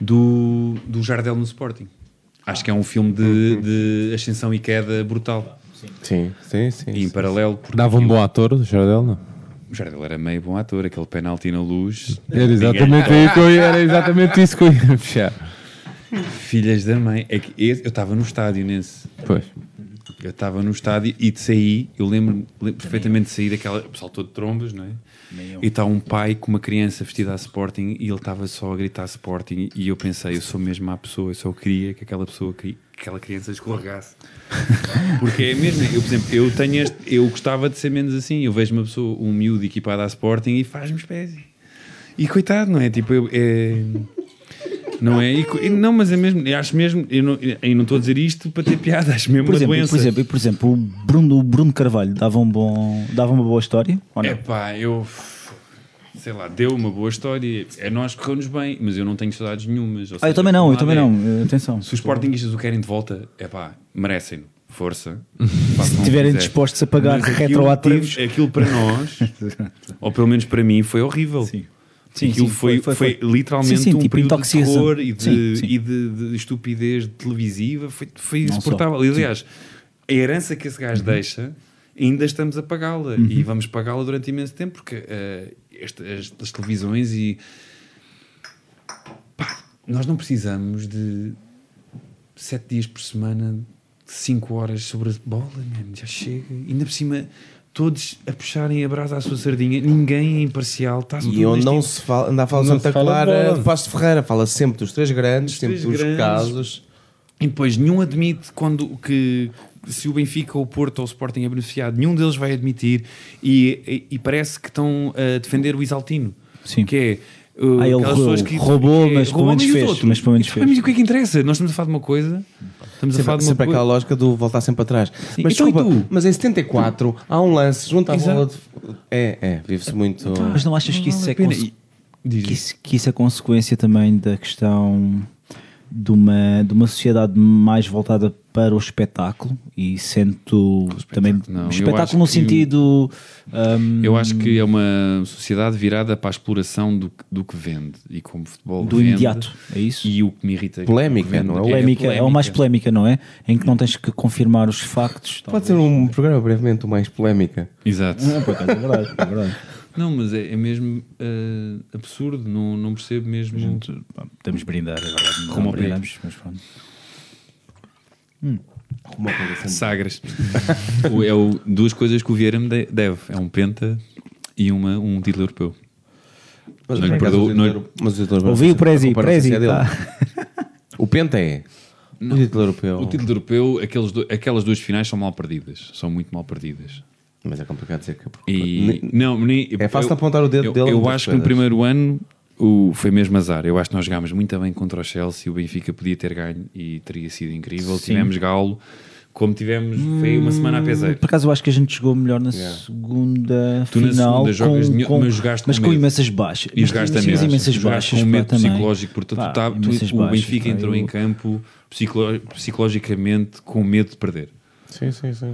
do, do Jardel no Sporting. Acho que é um filme de, de ascensão e queda brutal. Sim, sim, sim. E em paralelo, porque Dava um bom ator, o Jardel, não? o Jardel era meio bom ator, aquele penalti na luz. Era exatamente, aí que eu ia- era exatamente isso que eu ia fechar. Filhas da mãe. É que esse- eu estava no estádio nesse. Pois. Eu estava no estádio e de sair, eu lembro, lembro perfeitamente de sair daquela. O pessoal todo de trombas, não é? E está um pai com uma criança vestida a Sporting e ele estava só a gritar Sporting. E eu pensei, eu sou mesmo a pessoa, eu só queria que aquela pessoa, que aquela criança escorregasse. Porque é mesmo, eu, por exemplo, eu tenho este, eu gostava de ser menos assim. Eu vejo uma pessoa, um miúdo equipado a Sporting e faz-me espécie. E coitado, não é? Tipo, eu, é. Não é? E não, mas é mesmo, eu acho mesmo, eu não, eu não estou a dizer isto para ter piada, acho mesmo Por exemplo, doença. por exemplo, por exemplo, o Bruno, o Bruno Carvalho dava, um bom, dava uma boa história? É pá, eu sei lá, deu uma boa história. É nós correu-nos bem, mas eu não tenho saudades nenhumas. Ou ah, eu seja, também não, eu também lado não. Eh, Atenção. é, Se os Sportingistas o querem de volta, é pá, merecem-no. Força. Se estiverem dispostos a pagar Mas aquilo retroativos. Para, aquilo para nós, ou pelo menos para mim, foi horrível. Sim, Aquilo sim, foi, foi- foi, foi, literalmente Sim, sim, um tipo período de terror e, de, Sim, sim. e de, de estupidez televisiva. Foi, foi insuportável. Aliás, a herança que esse gajo Uhum. deixa, ainda estamos a pagá-la. E vamos pagá-la durante imenso tempo, porque eh, este- as, as televisões e. Pá, nós não precisamos de sete dias por semana, cinco horas sobre a bola, man, já chega. Ainda por cima, todos a puxarem a brasa à sua sardinha, ninguém é imparcial. Está E onde não se fala, anda a falar Não Santa se fala de Clara, bola. Passo de Ferreira, fala sempre dos três grandes, Dos sempre três dos grandes. casos. E depois nenhum admite quando que se o Benfica, ou o Porto ou o Sporting é beneficiado, nenhum deles vai admitir e, e- e parece que estão a defender o Isaltino. Sim. Que é uh, Ah, ele aquelas pessoas roubou, roubou, mas pelo roubou, menos os fez, mas pelo menos E, fez. Mas o que é que interessa? Nós estamos a falar de uma coisa, estamos a falar Sempre, de uma sempre aquela lógica do voltar sempre atrás. Mas Então, e desculpa, tu? mas em 74 há um lance junto à bola de... É, é, vive-se muito... Mas não achas que isso é diz que isso, que isso é consequência também da questão de uma, de uma sociedade mais voltada para o espetáculo e sendo também não, eu espetáculo no sentido hum, Eu acho que é uma sociedade virada para a exploração do, que- do que vende e como futebol do vende, imediato, é isso? E o que me irrita Polémica, vende não é? polémica, é o mais polémica, não é? Em que não tens que confirmar os factos. Pode ser um programa brevemente o mais polémica. Exato. Não, por acaso, é verdade, é verdade. Não, mas é, é mesmo eh, absurdo, não, não percebo mesmo. Gente, pá, Podemos brindar. Não Como ao brindamos, mas pronto. Coisa assim. Sagras. O- é o, duas coisas que o Vieira me de- deve: é um Penta e uma, um título europeu. Mas, Não lhe por acaso, perdoo- o não mas o título Ouvi o Prezi, a Prezi, é dele. tá. O Penta é. O título europeu. O título europeu, aqueles do- aquelas duas finais são mal perdidas, são muito mal perdidas. Mas é complicado dizer que... E, Nem- não, nem, É fácil eu- apontar o dedo eu, dele Eu acho que no primeiro ano o, foi mesmo azar. Eu acho que nós jogámos muito bem contra o Chelsea. O Benfica podia ter ganho e teria sido incrível. Tivemos galo, como tivemos, foi uma semana a peseiro. Por acaso eu acho que a gente jogou melhor na Yeah. segunda Tu na final, segunda jogas com, melhor, com- mas jogaste mas com com imensas baixas. E jogaste também. imensas baixas com um medo psicológico, portanto, Pá, tu tá- tu- imensas o baixas, Benfica pá, entrou eu- em campo psicolo- psicologicamente com medo de perder. Sim, sim, sim.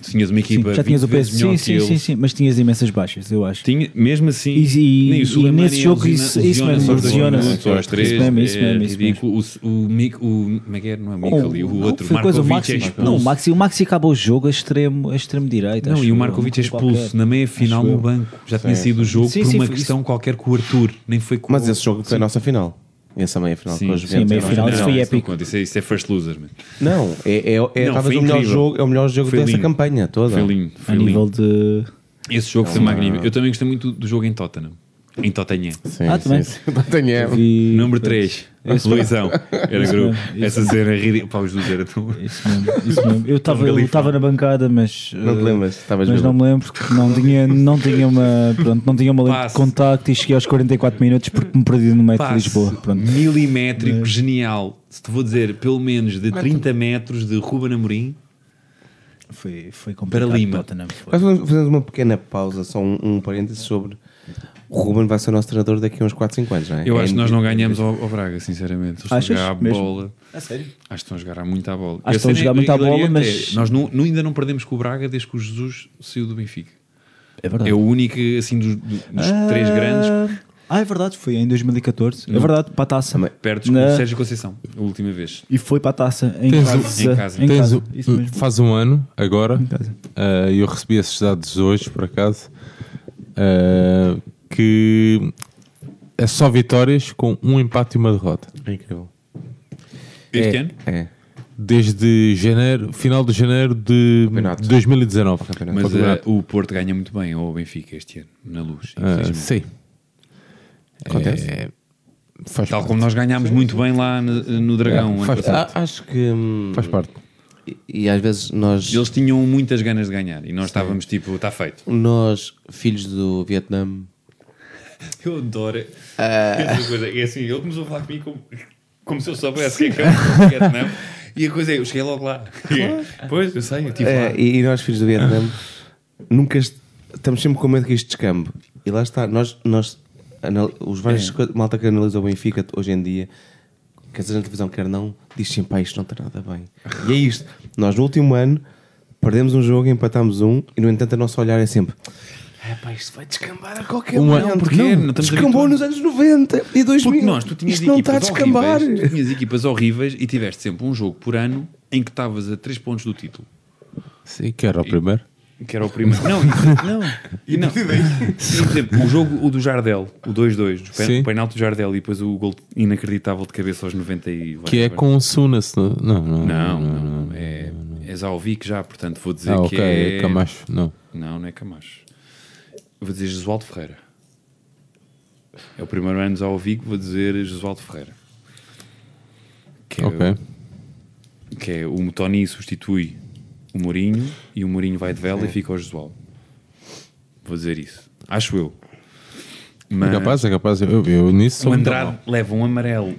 Tinhas uma Sim, equipa já tinhas o 20 vezes peso, melhor sim, sim, sim, sim, mas tinhas imensas baixas, eu acho. Tinha, mesmo assim, E- e- nem o e Suleimani nesse jogo isso- mesmo, aos Isso mesmo, isso é mesmo, isso ridículo. O, o, Mick, o, como é que é? Não é o Mikali, o, Não, outro, foi coisa, o é Maxi, expulso. não, o Maxi, o Maxi acaba o jogo a extremo, a extremo direito. Não, acho e o Markovic é expulso qualquer. na meia final no banco. Já tinha Sim, sido o jogo Sim, por sim, uma questão qualquer com o Arthur, nem foi com Mas esse jogo foi a nossa final. Essa meia final Sim, com os sim, Juventus. meia Não, final, não, isso não. foi não épico. Isso é, isso é first loser, man. Não, é, é, é Não, talvez foi o melhor jogo, é o melhor jogo Foi dessa lindo. campanha toda. Foi lindo. A Foi lindo. nível de. Esse jogo foi uma- magnífico. Eu também gostei muito do jogo em Tottenham. Em Tottenham. Sim, Ah, também. sim, sim. Tottenham. Vi- Número 3. Esse- Luizão. Era Isso grupo. mesmo, Essa cena é ridícula. Pá, os dois eram tão. Isso mesmo, isso mesmo. Eu estava Galifão. eu estava na bancada, mas. Não te eh, lembras? Estavas Mas não bêbado. me lembro porque não tinha, não tinha uma, pronto, não tinha uma lente de contacto e cheguei aos 44 minutos porque me perdi no metro de Passe Lisboa. Pronto. milimétrico, genial. Se te vou dizer, pelo menos de 30 metros de Ruben Amorim. Foi, foi complicado. Para Lima. Tottenham, foi. Mas fazer uma pequena pausa, só um, um parênteses sobre o Ruben vai ser o nosso treinador daqui a uns 4, 5 anos, não é? Eu É acho que nós não ganhamos ao, ao Braga, sinceramente. Eles estão a jogar a Mesmo? bola. A sério? Acho que estão a jogar muito à bola. Acho que estão a jogar muito à bola, mas- é, nós não, não- ainda não perdemos com o Braga desde que o Jesus saiu do Benfica. É verdade. É o único, assim, dos, dos três grandes, Ah, é verdade, foi em 2014. É verdade, para a taça. Também. perto com Na- o Sérgio Conceição, a última vez. E foi para a taça em Tens casa. o- em casa. Em casa. o- Isso mesmo. faz um ano, agora, Em casa. uh, eu recebi esses dados hoje, por acaso, uh, que é só vitórias com um empate e uma derrota. É incrível. Este é, ano? É. Desde janeiro, final de janeiro de Campeonato. 2019. Campeonato. Mas Campeonato. eh, o Porto ganha muito bem ao Benfica este ano, na luz. Infelizmente. sim. Acontece. É, faz Tal parte. como nós ganhámos muito bem lá no, no Dragão. É, faz. Ah, acho que. hum, Faz parte. E, e às vezes nós, Eles tinham muitas ganas de ganhar e nós estávamos tipo, está feito. nós, filhos do Vietnã, Eu adoro essa coisa. É assim, ele começou a falar comigo como, como se eu soubesse o que é que é o Vietnã. E a coisa é, eu cheguei logo lá. Pois, eu sei, eu estive É, lá. e, e nós, filhos do Vietnã, nunca est- estamos sempre com medo que isto descambe. E lá está, nós, nós os vários co- malta que analisa o Benfica hoje em dia, quer seja na televisão, quer não, diz sempre, pá, isto não está nada bem. E é isto. Nós, no último ano, perdemos um jogo, empatámos um, e no entanto, o nosso olhar é sempre. É pá, isto vai descambar a qualquer Uma- momento. Porquê? Não estamos Descambou nos anos 90 e 2000. Porque nós, tu tinhas isto não está a equipas descambar. horríveis, tu tinhas equipas horríveis e tiveste sempre um jogo por ano em que estavas a 3 pontos do título. Sim, que era o primeiro. Que era o primeiro. Não, e- não. E não. E, por exemplo, o jogo o do Jardel, o 2-2, o penalti do Jardel e depois o gol inacreditável de cabeça aos 90 e Que é com o Sunas. Não, não, não. Não, não, não. É, é Zalvic já, portanto vou dizer Ah, que ok, é. Camacho. Não. Não, não é Camacho. Vou dizer Jesualdo Ferreira. É o primeiro ano de Zalvic, vou dizer Jesualdo Ferreira. Que é, o, que é o Tony substitui o Mourinho e o Mourinho vai de vela e fica o Jesualdo. Vou dizer isso. Acho eu. Mas É capaz, é capaz. Eu, eu nisso o Andrade leva um amarelo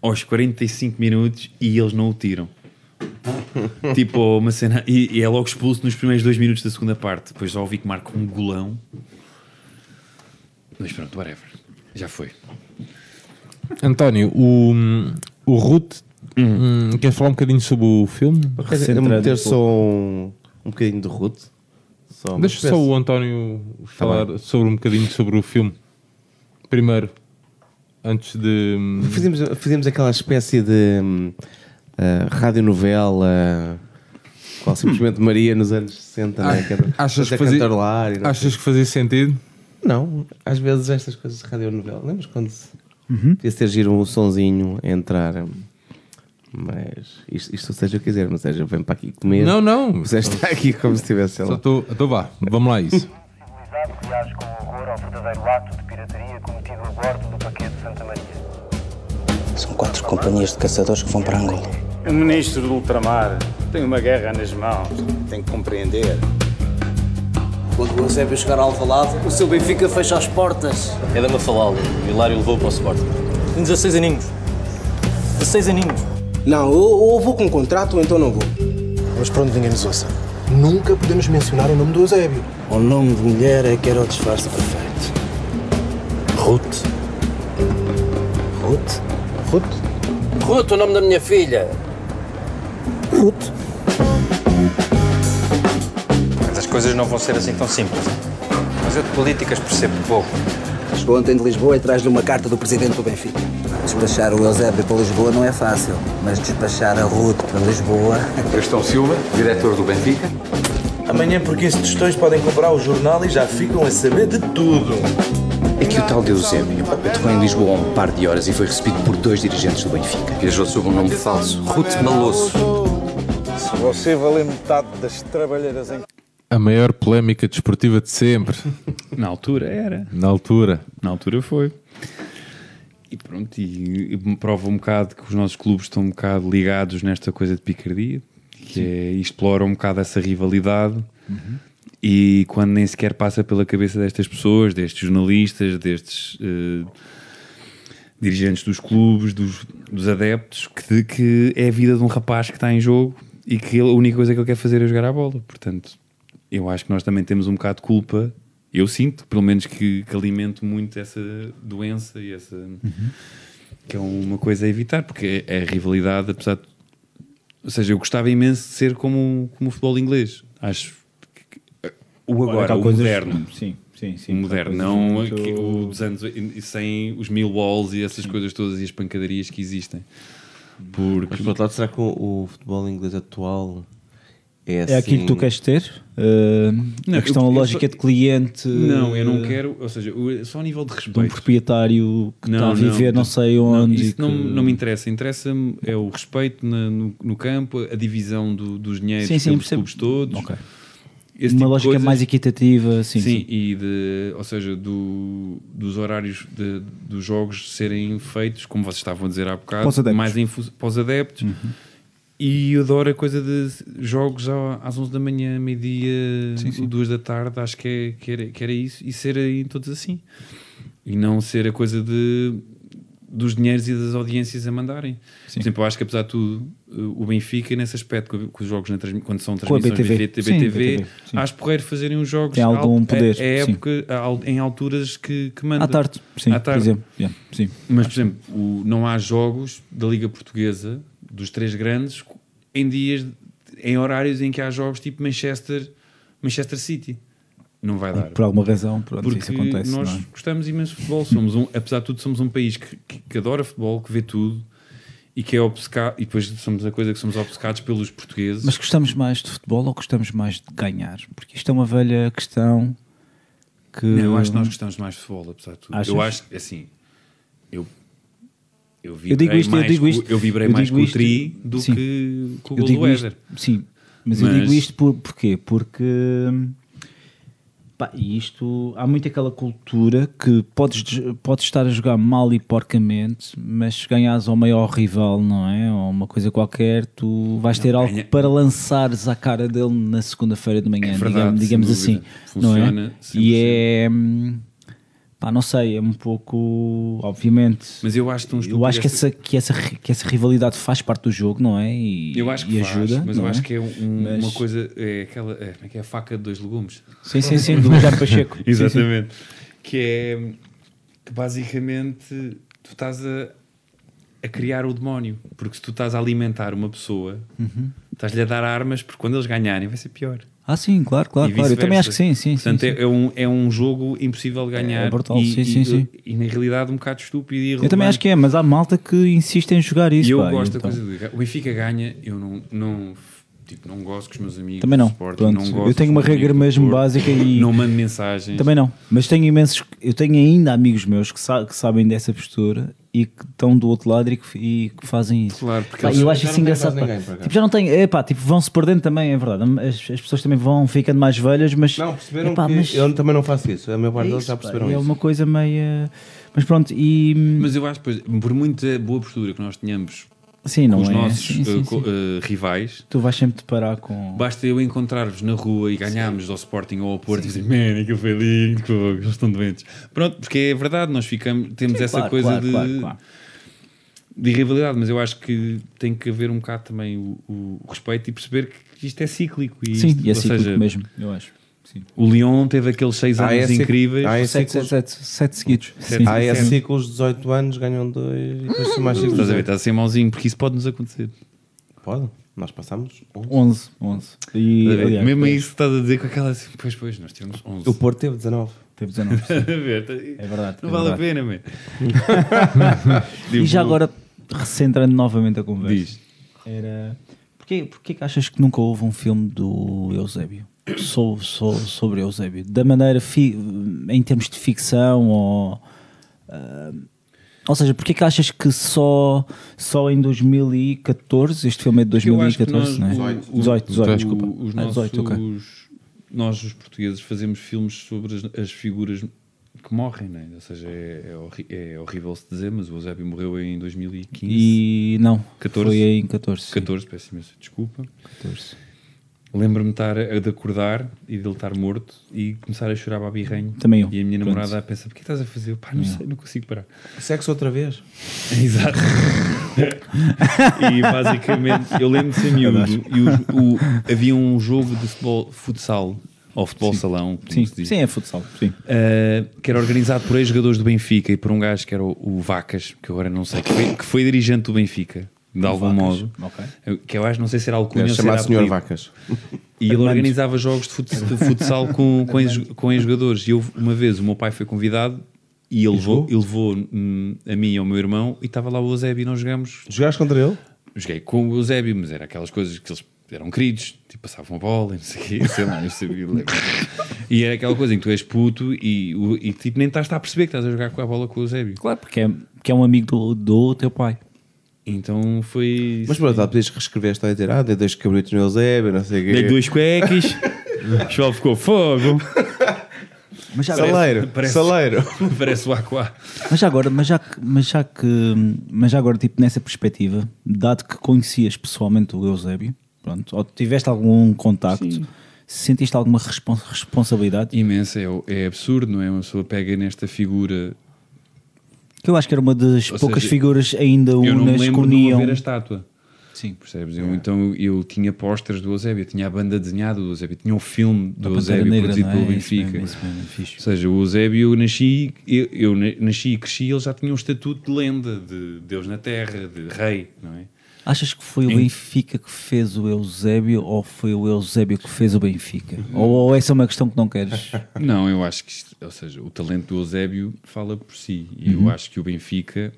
aos 45 minutos e eles não o tiram. tipo, uma cena. E, e é logo expulso nos primeiros dois minutos da segunda parte. Depois já ouvi que marca um golão. Mas pronto, whatever. Já foi. António, o, o Ruth, hum, queres falar um bocadinho sobre o filme? Recentrando meter um só um, um bocadinho de Ruth. Só Deixa espécie- só o António falar sobre um bocadinho sobre o filme. Primeiro, antes de. hum, Fizemos, fizemos aquela espécie de hum, ah, radionovela qual simplesmente Maria nos anos 60, né? que era- Ah, achas que fazia- Achas que fazia sentido? Não, às vezes estas coisas de radionovela. Lembras quando se podia ter giro um sonzinho a entrar? hum, Mas isto, isto seja o que quiser, mas seja, vem para aqui comer. Não, não. Você está aqui como se estivesse Só lá. estou. Então vá, vamos lá isso. civilizado reage com horror ao verdadeiro ato de pirataria cometido a bordo do paquete Santa Maria. São quatro companhias de caçadores que vão para Angola. O ministro do ultramar tem uma guerra nas mãos. Tem que compreender. Quando o Eusébio chegar ao Alvalade, o seu Benfica fecha as portas. É da Mafalda. O Hilário levou para o Sporting. Tem 16 aninhos. 16 aninhos. Não, eu, ou vou com contrato ou então não vou. Mas pronto, ninguém nos ouça. Nunca podemos mencionar o nome do Eusébio. O nome de mulher é que era o disfarce perfeito. Ruth. Ruth? Ruth? Ruth, o nome da minha filha. Ruth. Coisas não vão ser assim tão simples. Mas eu de políticas percebo pouco. Chegou ontem de Lisboa e traz-lhe uma carta do presidente do Benfica. Despachar o Eusébio para Lisboa não é fácil, mas despachar a Ruth para Lisboa. Cristão Silva, diretor do Benfica. Amanhã, por 15 tostões, podem comprar o jornal e já ficam a saber de tudo. É que o tal de Eusébio aterrou em Lisboa há um par de horas e foi recebido por dois dirigentes do Benfica. Viajou sob um nome falso, Ruth Malosso. Se você valer metade das trabalheiras em A maior polémica desportiva de sempre, Na altura era. na altura. Na altura foi. E pronto, e, prova um bocado que os nossos clubes estão um bocado ligados nesta coisa de picardia, que é, e exploram um bocado essa rivalidade. E quando nem sequer passa pela cabeça destas pessoas, destes jornalistas, destes eh, dirigentes dos clubes, dos, dos adeptos, que, que é a vida de um rapaz que está em jogo e que ele- a única coisa que ele quer fazer é jogar a bola. Portanto, eu acho que nós também temos um bocado de culpa. Eu sinto, pelo menos, que, que alimento muito essa doença e essa. que é uma coisa a evitar, porque é a rivalidade, apesar de. Ou seja, eu gostava imenso de ser como, como o futebol inglês. Acho. que- o agora, Há o coisas- moderno. Sim, sim, sim. O moderno, Há não muito- dos anos e sem os mil walls e essas coisas todas e as pancadarias que existem. Porque Mas por outro lado, será que o, o futebol inglês atual é assim? É aquilo que tu queres ter? Uh, Não, a questão eu- eu lógica só- de cliente. Não, eu não uh, quero, ou seja, só a nível de De um respeito. proprietário que Não, está a viver não, não, sei Não, onde. isso e que- não, não me interessa. Interessa-me é o respeito na- no, no campo, a divisão do- dos dinheiros Sim, sim, clubes todos. Ok. Esse Uma tipo lógica coisas. mais equitativa, sim. Sim, sim. e de, ou seja, do, dos horários de- dos jogos serem feitos, como vocês estavam a dizer há bocado, mais em para os adeptos. E eu adoro a coisa de jogos às 11 da manhã, meio-dia, Sim, sim. 2 da tarde, acho que, é, que, era, que era isso, e serem todos assim. E não ser a coisa de dos dinheiros e das audiências a mandarem. Sim. Por exemplo, eu acho que apesar de tudo, o Benfica, nesse aspecto, com- os jogos transmi- quando são transmissões BTV. BTV, Sim, BTV, BTV, sim. acho porreiro fazerem os jogos Tem algum al- poder, a, a sim. época, a al- em alturas que, que manda. À tarde, sim, À tarde. por exemplo. Yeah, sim. Mas, por exemplo, o- não há jogos da Liga Portuguesa, dos três grandes, em dias, em horários em que há jogos tipo Manchester, Manchester City. Não vai dar. Por alguma razão, pronto, Porque isso acontece. nós é? gostamos imenso de futebol. Somos um, apesar de tudo, somos um país que, que, que adora futebol, que vê tudo e que é obcecado. E depois somos a coisa que somos obcecados pelos portugueses. Mas gostamos mais de futebol ou gostamos mais de ganhar? Porque isto é uma velha questão que. Não, eu acho que nós gostamos mais de futebol, apesar de tudo. Achas? Eu acho que, assim, eu vibrei Eu digo isto, eu mais, digo com- isto. eu vibrei eu mais digo com o isto- Tri do sim. que com o Eu gol do digo isto- Éder. Sim, mas, eu Mas- digo isto por, porquê? Porque pá, isto há muito aquela cultura que podes, podes estar a jogar mal e porcamente, mas se ganhas ao maior rival, não é? Ou uma coisa qualquer, tu vais ter algo ganha- para lançares à cara dele na segunda-feira de manhã, É verdade, digamos, digamos assim. dúvida. Não é? Funciona E é. hum, Pá, não sei, é um pouco, obviamente. Mas eu acho eu acho que essa- que, essa, que essa rivalidade faz parte do jogo, não é? E, Eu acho que faz, ajuda. mas eu é? acho que é um- Mas- uma coisa, é aquela, é, como é que é a faca de dois legumes? Sim, sim, sim, do Jair Pacheco. Sim, sim. Exatamente. Que é que basicamente tu estás a, a criar o demónio, porque se tu estás a alimentar uma pessoa, Uhum. estás-lhe a dar armas, porque quando eles ganharem vai ser pior. Ah, sim, claro, claro, E claro. Eu também acho que sim, sim. sim, Portanto, sim. É, é um, é um jogo impossível de ganhar. É brutal, e, sim, e- sim, sim. E, na realidade um bocado estúpido e Eu também acho que é, mas há malta que insiste em jogar isso. E eu pá, gosto da então. coisa do o Benfica ganha, eu não, não, tipo, não gosto com os meus amigos. Também não. Sporting, Pronto. não gosto eu tenho uma regra mesmo básica e. Não mando mensagens. Também não. Mas tenho imensos. Eu tenho ainda amigos meus que, sa- que sabem dessa postura e que estão do outro lado e que, e que fazem isso. Claro, porque Pá, eles- eu acho isso engraçado. pá. ninguém. Tipo, já não tem. É pá, tipo, vão-se perdendo também, é verdade. As, as pessoas também vão ficando mais velhas, mas. Não, perceberam epá, que mas eu também não faço isso. A maior parte é deles isso, já pá, perceberam é isso. uma coisa meio. Mas pronto, e. Mas eu acho, pois, por muita boa postura que nós tenhamos Sim, não com os é? nossos Sim, sim, sim. eh, rivais, Tu vais sempre te parar com. basta eu encontrar-vos na rua e ganharmos ao Sporting ou ao Porto e dizer, man, aquilo foi lindo, que eles estão doentes. Pronto, porque é verdade, nós ficamos, temos Sim, essa claro, coisa claro, de, claro, de rivalidade, mas eu acho que tem que haver um bocado também o, o respeito e perceber que isto é cíclico. E Sim, isto, é cíclico seja, mesmo, eu acho. Sim. O Lyon teve aqueles seis Ah, anos ciclo- incríveis. sete, sete seguidos. Sete. Sim. É Sim. ciclos de 18 anos, ganham dois e depois são mais ciclos. Estás a ver, estás a ser mauzinho, porque isso pode-nos acontecer. Pode. Nós passamos 11. 11, 11. E, a aliás, Mesmo pois, isso estás a dizer com aquela assim, pois, pois, nós tivemos 11. O Porto teve 19. Teve 19. Estás a ver? É verdade. Não é vale a verdade. pena, man. E já agora, recentrando novamente a conversa, Diz. era. Porquê, porquê que achas que nunca houve um filme do Eusébio? So, so, sobre Eusébio? Da maneira, fi- em termos de ficção ou. ah, ou seja, porquê que achas que só, só em 2014, este filme é de Porque eu acho que 2014, nós, não é? o- o- 18, 18, o- desculpa. Os Ah, nossos, 18, ok. Nós, os portugueses, fazemos filmes sobre as, as figuras que morrem, né? ou seja, é, é, é horrível se dizer, mas o Eusébio morreu em 2015. E não, 14? foi em 14. sim. 14, peço imensa desculpa. 14. Lembro-me de, estar a- de acordar e dele estar morto e começar a chorar babirrenho. Também eu. E a minha Pronto. namorada a pensar: o que estás a fazer? Eu, Pá, não sei, não consigo parar. Sexo outra vez. Exato. e basicamente, eu lembro de ser miúdo e os- o- havia um jogo de futebol, futsal, ou futebol Sim. salão, Sim, sim, é futsal. Sim. uh, que era organizado por ex-jogadores do Benfica e por um gajo que era o, o Vacas, que agora não sei, que foi, que foi dirigente do Benfica, de algum Vacas, modo. ok. Eu- Que eu acho, não sei se era alcunha ou se era Senhor. Vacas. E ele organizava jogos de fut- de futsal com, com, ex, com ex-jogadores. E eu, uma vez o meu pai foi convidado e ele levou, ele levou hum, a mim e ao meu irmão e estava lá o Eusébio e nós jogámos. Jogaste contra ele? Joguei com o Eusébio, mas era aquelas coisas que eles eram queridos, tipo passavam a bola e não sei o quê, sei lá, sabia. lembro. E era aquela coisa em que tu és puto e, e tipo, nem estás a perceber que estás a jogar com a bola com o Eusébio. Claro, porque é, porque é um amigo do, do teu pai. Então foi. Mas pronto, lá podias reescrever esta e dizer, ah, dei dois cabritos no Eusébio, não sei o quê. Dei dois cueques, o pessoal ficou fogo. Mas já, Saleiro, Parece- saleiro. Parece o Aqua. mas já agora, mas já, que- mas já que, mas já agora, tipo, nessa perspectiva, dado que conhecias pessoalmente o Eusébio, pronto, ou tiveste algum contacto, sentiste alguma respons- responsabilidade? Imensa, é, é absurdo, não é? Uma pessoa pega nesta figura. Que eu acho que era uma das Ou poucas seja, figuras ainda eu unas que lembro de não uniam. ver a estátua. Sim. Percebes? Eu, então eu tinha pósteres do Eusébio, eu tinha a banda desenhada do Eusébio, tinha um filme do Eusébio Negra, produzido é? pelo Isso Benfica. mesmo, isso mesmo, fixe. Ou seja, o Eusébio, eu nasci, eu, eu na- nasci e cresci, ele já tinha um estatuto de lenda, de Deus na Terra, de rei, não é? Achas que foi o Benfica que fez o Eusébio ou foi o Eusébio que fez o Benfica? Ou, ou essa é uma questão que não queres? Não, eu acho que, ou seja, o talento do Eusébio fala por si. E eu Uhum. acho que o Benfica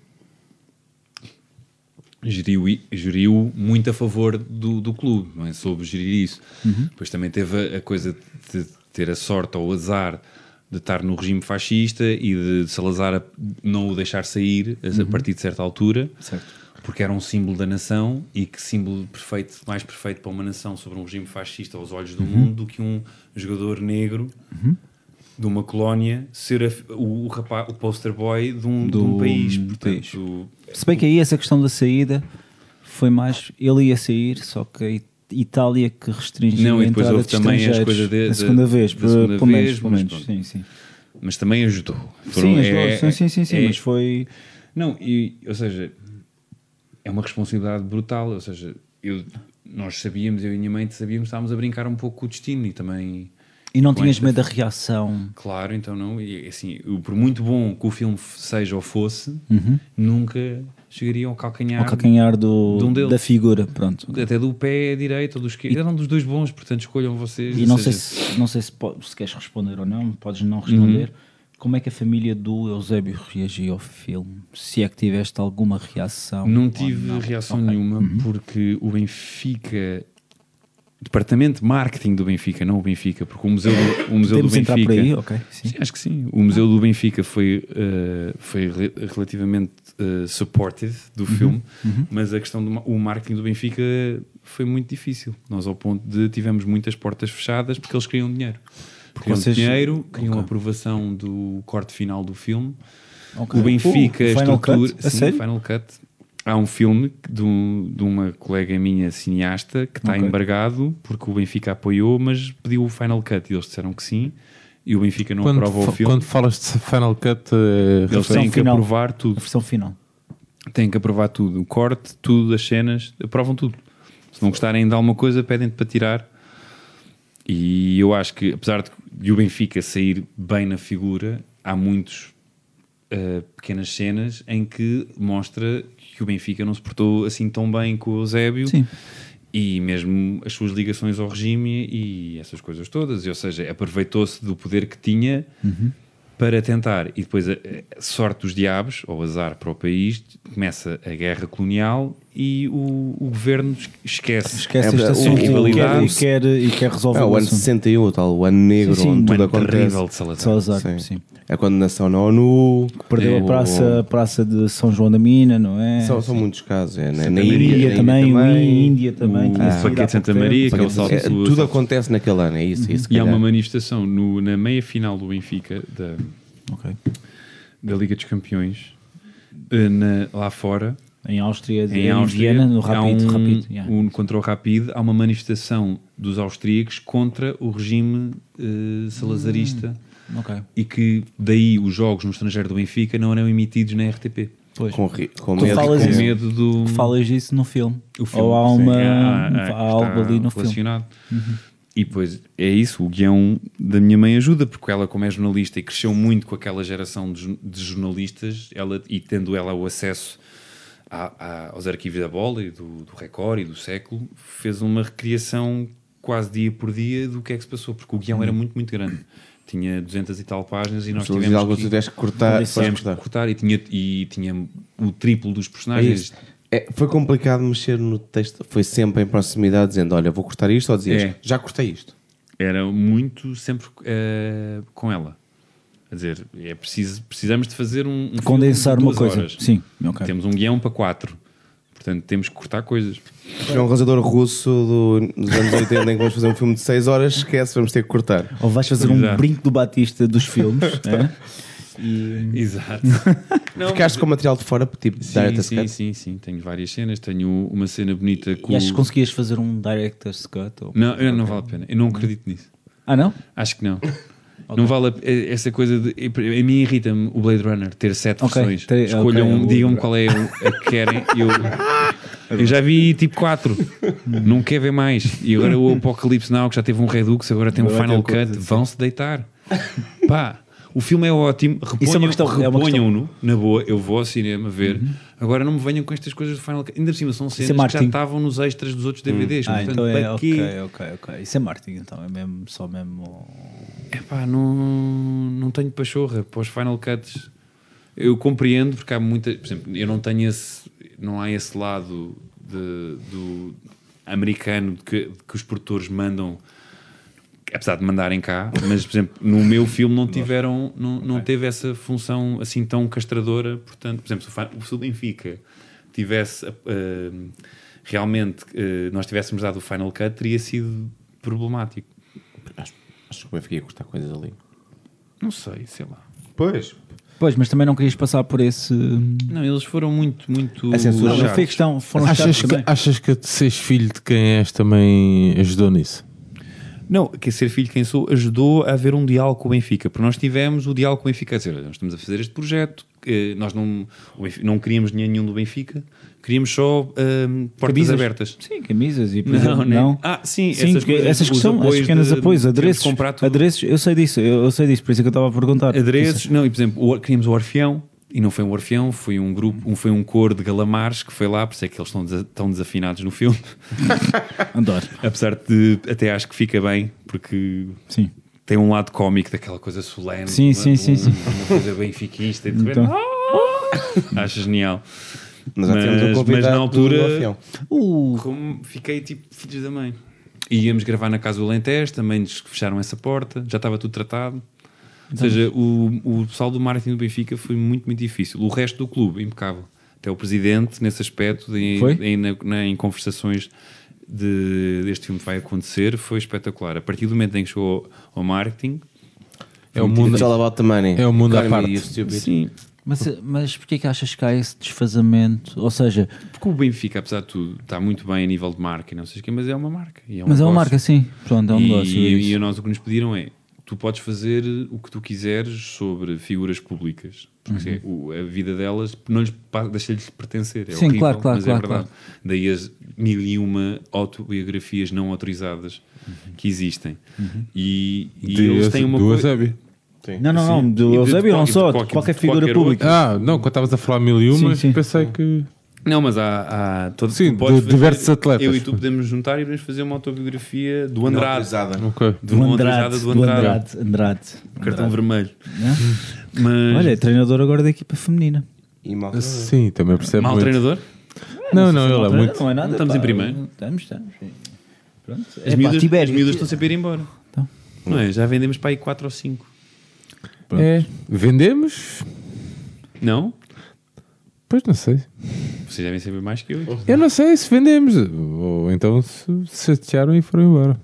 geriu, geriu muito a favor do, do clube, não é? Soube gerir isso. Uhum. Depois também teve a, a coisa de ter a sorte ou o azar de estar no regime fascista e de Salazar não o deixar sair a, a Uhum. partir de certa altura. Certo. Porque era um símbolo da nação e que símbolo perfeito, mais perfeito para uma nação sobre um regime fascista aos olhos do Uhum. mundo do que um jogador negro de uma colónia ser a- o, o, rapaz, o poster boy de um, de um Do- país. do Portanto, Se bem que aí essa questão da saída foi mais. Ele ia sair, só que a It- Itália que restringiu Não, a e depois houve de também as coisas de, a de- segunda vez, da por- segunda pelo menos, pelo menos. Sim, sim. Mas também ajudou. Sim, ajudou. Sim, sim, sim, sim, é- mas foi. Não, e, ou seja, é uma responsabilidade brutal. Ou seja, eu, nós sabíamos, eu e a minha mãe sabíamos que estávamos a brincar um pouco com o destino e também. E não tinhas medo da reação. Claro, então não. E, assim, eu, por muito bom que o filme seja ou fosse, Uhum. nunca chegaria ao calcanhar, Ao calcanhar do, de um deles. da figura, pronto. Até do pé direito ou do esquerdo. Eram dos dois bons, portanto escolham vocês. E não sei, se, não sei se, se queres responder ou não, podes não responder. Uhum. Como é que a família do Eusébio reagiu ao filme? Se é que tiveste alguma reação? Não tive não? reação Ok. nenhuma Uhum. porque o Benfica, departamento de marketing do Benfica, não o Benfica, porque o museu do, o museu do Benfica, por aí? Ok, sim. acho que sim. O museu do Benfica foi eh, foi re- relativamente eh, supportive do Uhum, filme, uhum. mas a questão do o marketing do Benfica foi muito difícil. Nós ao ponto de tivemos muitas portas fechadas porque eles queriam dinheiro. Queriam Vocês- dinheiro, queriam Ok. aprovação do corte final do filme. Ok. O Benfica, Uh, a Final estrutura, Cut? Sim? Final Cut. Há um filme de, um- de uma colega minha cineasta que está Ok. embargado porque o Benfica apoiou, mas pediu o Final Cut e eles disseram que sim. E o Benfica não Quando, aprova o filme. quando falas de Final Cut, eh, Eles têm que aprovar tudo. A versão final. Têm que aprovar tudo. O corte, tudo, as cenas, aprovam tudo. Se não gostarem de alguma coisa, pedem-te para tirar. E eu acho que, apesar de, de o Benfica sair bem na figura, há muitos uh, pequenas cenas em que mostra que o Benfica não se portou assim tão bem com o Eusébio. Sim. E mesmo as suas ligações ao regime e essas coisas todas. Ou seja, aproveitou-se do poder que tinha Uhum. para tentar. E depois a, a sorte dos diabos, ou azar para o país, começa a guerra colonial e o, o governo es- esquece. Esquece É, este o- assunto o- e, o- quer, e, quer, e quer resolver Ah, o o ano assunto. 61, o tal, o ano negro, Sim, sim, onde o tudo ano acontece. terrível de Salazar. Salazar, sim. A condenação na ONU. Perdeu É, a praça, a praça de São João da Mina, não é? São, são muitos casos. É, na, Santa na Maria Índia, na também, Índia o Índia também, O tinha saído paquete há de Santa pouco Maria, que é o salto É, do- tudo acontece naquele ano, é isso. é isso, E há uma manifestação no- na meia final do Benfica, da, da Liga dos Campeões, eh, na- lá fora. Em Áustria, em em Áustria, Viena, no há Rapid, um, Rapid, yeah. um- contra o Rapid, há uma manifestação dos austríacos contra o regime eh, salazarista. Hum, ok. E que daí os jogos no estrangeiro do Benfica não eram emitidos na RTP. Pois. Com, com Tu medo, falas com isso- medo do- tu falas disso no filme. O filme, Ou há, sim. uma, Há- há- há que algo ali no relacionado. filme. Uhum. E depois é isso, o guião da minha mãe ajuda, porque ela, como é jornalista e cresceu muito com aquela geração de, de jornalistas, ela, e tendo ela o acesso a- a- aos arquivos da bola e do, do Record e do século, fez uma recriação quase dia por dia do que é que se passou, porque o guião era muito, muito grande. Tinha 200 e tal páginas e nós tu tivemos algo que, tiveste que cortar, tivemos que cortar. cortar e tinha, e tinha o triplo dos É personagens. isso. É, foi complicado mexer no texto. Foi sempre em proximidade, dizendo: Olha, vou cortar isto, ou dizias: É. Já cortei isto. era muito sempre eh, com ela. Quer dizer, é preciso, precisamos de fazer um, um Condensar de uma coisa. horas. Sim, ok. Temos um guião para quatro. Portanto, temos que cortar coisas. É um realizador russo do- dos anos 80 em que vamos fazer um filme de 6 horas, esquece, vamos ter que cortar. Ou vais fazer um Exato. brinco do Batista dos filmes. é? E... Exato. Ficaste com material de fora, tipo Sim, Director's sim, Cut? sim, sim. Tenho várias cenas. Tenho uma cena bonita com. E achas que o- conseguias fazer um Director's Cut? Ou... Não, eu não vale a pena. Eu não acredito nisso. Ah, não? Acho que não. Não vale a, eh, essa coisa de. A mim irrita-me o Blade Runner ter sete Ok, versões. tem- Escolham, ok, o- digam qual é o- a que querem. Eu, eu já vi tipo quatro. não quer ver mais. E agora o Apocalipse Now, que já teve um Redux, agora tem um Agora Final tem Cut. Vão-se deitar. Pá, O filme é ótimo, Isso é uma reponham- questão- é reponham-no, na boa, eu vou ao cinema ver. Agora não me venham com estas coisas do Final Cut. Ainda por cima, são é cenas que já estavam nos extras dos outros DVDs. Ah, portanto, então é ok, ok, ok. Isso é marketing, então é mesmo só mesmo. Epá, não, não tenho pachorra para os Final Cuts. Eu compreendo porque há muita. Por exemplo, eu não tenho esse. Não há esse lado de- do americano de que, que os produtores mandam. Apesar de mandarem cá, mas por exemplo, no meu filme não tiveram, não, não teve essa função assim tão castradora. Portanto, por exemplo, se o Benfica tivesse eh, realmente eh, nós tivéssemos dado o Final Cut, teria sido problemático. Acho, que o Benfica ia custar coisas ali. Não sei, sei lá. Pois. Pois, mas também não querias passar por esse. Não, eles foram muito, muito. A censura Não, foi questão. Foram Achas que, achas que seres filho de quem és também ajudou nisso? Não, que ser filho de quem sou ajudou a haver um diálogo com o Benfica, porque nós tivemos o diálogo com o Benfica, a dizer, olha, nós estamos a fazer este projeto, eh, nós não, não queríamos dinheiro nenhum do Benfica, queríamos só ahm, portas Camisas. abertas. Sim, camisas e por Não, exemplo, né? não. Ah, sim, sim essas coisas, essas que são as pequenas de- apoios, adereços. Adereços, eu sei disso, eu, eu sei disso, por isso é que eu estava a perguntar. Adereços, não, e por exemplo, o, queríamos o Orfeão, e não foi um Orfeão, foi um grupo, um, foi um coro de galamares que foi lá, por isso é que eles estão desa- tão desafinados no filme. Adoro. Apesar de até acho que fica bem, porque Sim. tem um lado cómico daquela coisa solene, Sim, uma, sim, sim, um- sim. uma coisa benfiquista e de Então. "Ah!" acho genial. Mas já tivemos um convidado na do altura. Uh, como fiquei tipo filhos da mãe. E íamos gravar na casa do Alentejo, também nos fecharam essa porta, já estava tudo tratado. Ou seja, o, o pessoal do marketing do Benfica foi muito, muito difícil. O resto do clube, impecável. Até o presidente, nesse aspecto, em, Foi? em, na- na- em conversações de, deste filme que vai acontecer, foi espetacular. A partir do momento em que chegou ao marketing, É o mundo, It's all about the money. é o mundo à parte. you stupid. sim, mas, mas porquê que achas que há esse desfazamento? Ou seja, porque o Benfica, apesar de tudo, está muito bem a nível de marca, e não sei o quê, mas é uma marca. e um mas é uma negócio. marca, sim. Pronto, é um e, negócio. é e, a nós o que nos pediram é tu podes fazer o que tu quiseres sobre figuras públicas porque é, o- a vida delas não lhes deixa-lhes pertencer é Uhum. Sim, horrível, claro, claro, mas claro, é verdade daí as mil e uma autobiografias não autorizadas que existem e, e De- eles têm uma coisa Eusébio. Não, não, não, Sim. do de- Eusébio não qualquer- só, de qualquer- figura qualquer pública. Ah, não, quando estavas a falar mil e uma, Sim, sim. pensei que. não mas há, há todo, Sim, de fazer- diversos atletas. eu e tu podemos juntar e podemos fazer uma autobiografia do Não Andrade autorizada. Ok. do não autorizada do Andrade, Andrade. cartão vermelho Né? mas Olha, é treinador agora da equipa feminina. E mal Sim, também percebe mal muito. treinador Não, não, ele é Não, muito. Não é nada. Não estamos pá. em primeiro. Estamos, estamos. Pronto. As É pá, miúdas, Tibério. as miúdas estão sempre a ir embora. Então. Não é? Já vendemos para aí 4 ou 5. É. Vendemos? Não? Pois não sei. Vocês devem saber mais que eu. Eu não sei se vendemos. Ou então se chatearam e foram embora.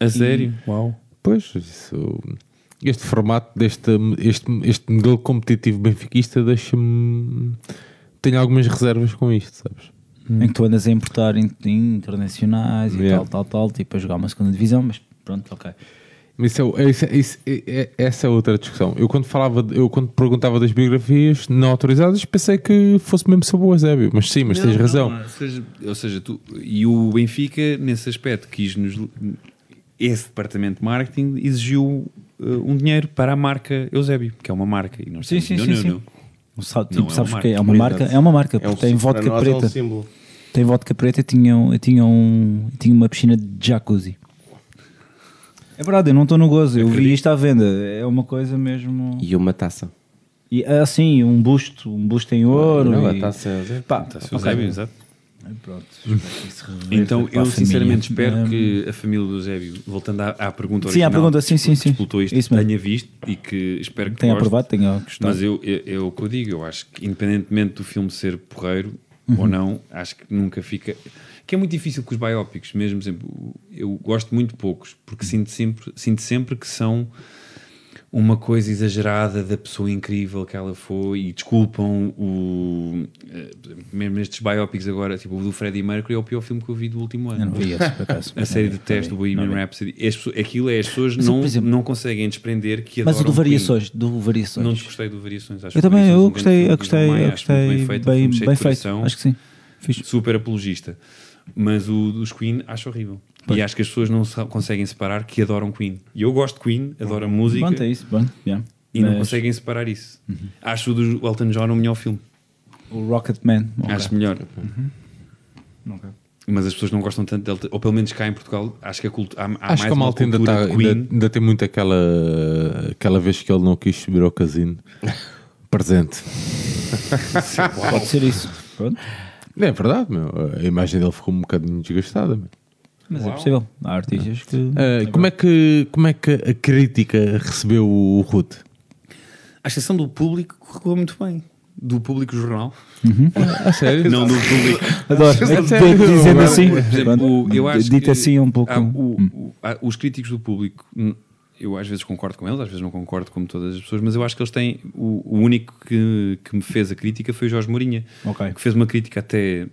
A sério? Uau. Pois, isso. Este formato deste este, este modelo competitivo benfiquista deixa-me. Tenho algumas reservas com isto, sabes? Em que tu andas a importar in- internacionais e Yeah. tal, tal, tal, tipo a jogar uma segunda divisão, mas pronto, ok. Mas Isso é, isso é- isso é- é- essa é outra discussão. Eu quando falava, eu quando perguntava das biografias não autorizadas, pensei que fosse mesmo sobre o Eusébio. Mas sim, mas tens Não, razão. não, ou seja, ou seja, tu, e o Benfica, nesse aspecto, quis-nos. Esse departamento de marketing exigiu uh, um dinheiro para a marca Eusébio, que é uma marca. E nós Sim, sim, não, sim, não, sim. não. Não sabe- Não, tipo, é sabes o que é? É uma marca, é uma marca, É um porque tem vodka nós é um preta. símbolo. Tem vodka preta e tinha, um- tinha, um, tinha uma piscina de jacuzzi. É verdade, eu não estou no gozo, eu vi isto à venda. É uma coisa mesmo. E uma taça. E assim, um busto, um busto em ouro. Não, a e... taça é Pá, Está-se ok. Eusébio, exato. Pronto, espero que isso reverta Então, a eu sinceramente espero que a família do Eusébio, voltando à, à pergunta Sim, à original, pergunta, sim, sim, sim. disputou isto, Isso mesmo. tenha visto e que espero que Tenha goste. aprovado, tenha gostado. Mas eu, eu, é o que eu digo, eu acho que independentemente do filme ser porreiro Uhum. ou não, acho que nunca fica. Que é muito difícil com os biópicos, mesmo, exemplo, eu gosto muito poucos, porque sinto sempre, sinto sempre que são uma coisa exagerada da pessoa incrível que ela foi e desculpam o. eh, Mesmo nestes biópicos agora, tipo o do Freddie Mercury é o pior filme que eu vi do último ano. Eu não vi esse, por acaso. A série de teste do Bohemian. Rhapsody. As aquilo é, as pessoas Mas, não, exemplo- não conseguem desprender que Mas o do. Variações, do Variações. Não desgostei do Variações. Acho Eu também, é eu grande gostei, eu gostei, Maia, eu gostei, bem feito, bem, bem feito. Acho que sim. Fixe. Super apologista. Mas o dos Queen acho horrível. Pois. E acho que as pessoas não se conseguem separar que adoram Queen. E eu gosto de Queen, adoro a música. Pronto, é isso, pronto. yeah. E não Mas- conseguem separar isso. Acho o do Elton John o melhor filme. O Rocketman. ok. Acho melhor. Ok. Mas as pessoas não gostam tanto dele, ou pelo menos cá em Portugal, acho que a cultu- há, há Acho mais que a malta ainda, cultura tá, de ainda, ainda tem muito aquela, aquela vez que ele não quis subir ao casino. Presente. Pode ser isso. Pronto. É verdade, meu. A imagem dele ficou um bocadinho desgastada. meu. Mas é possível. Há artistas que. Ah, como, é que, como é que a crítica recebeu o Ruth? A exceção do público correu muito bem. Do público jornal. Ah, a sério? Não do público. Adoro. Sério? Dizendo assim. Por exemplo, eu acho dito que assim um pouco. há o- o- há- os críticos do público, hum, eu às vezes concordo com eles, às vezes não concordo como todas as pessoas, mas eu acho que eles têm. O, o único que, que me fez a crítica foi o Jorge Mourinha, Ok. que fez uma crítica até. eh,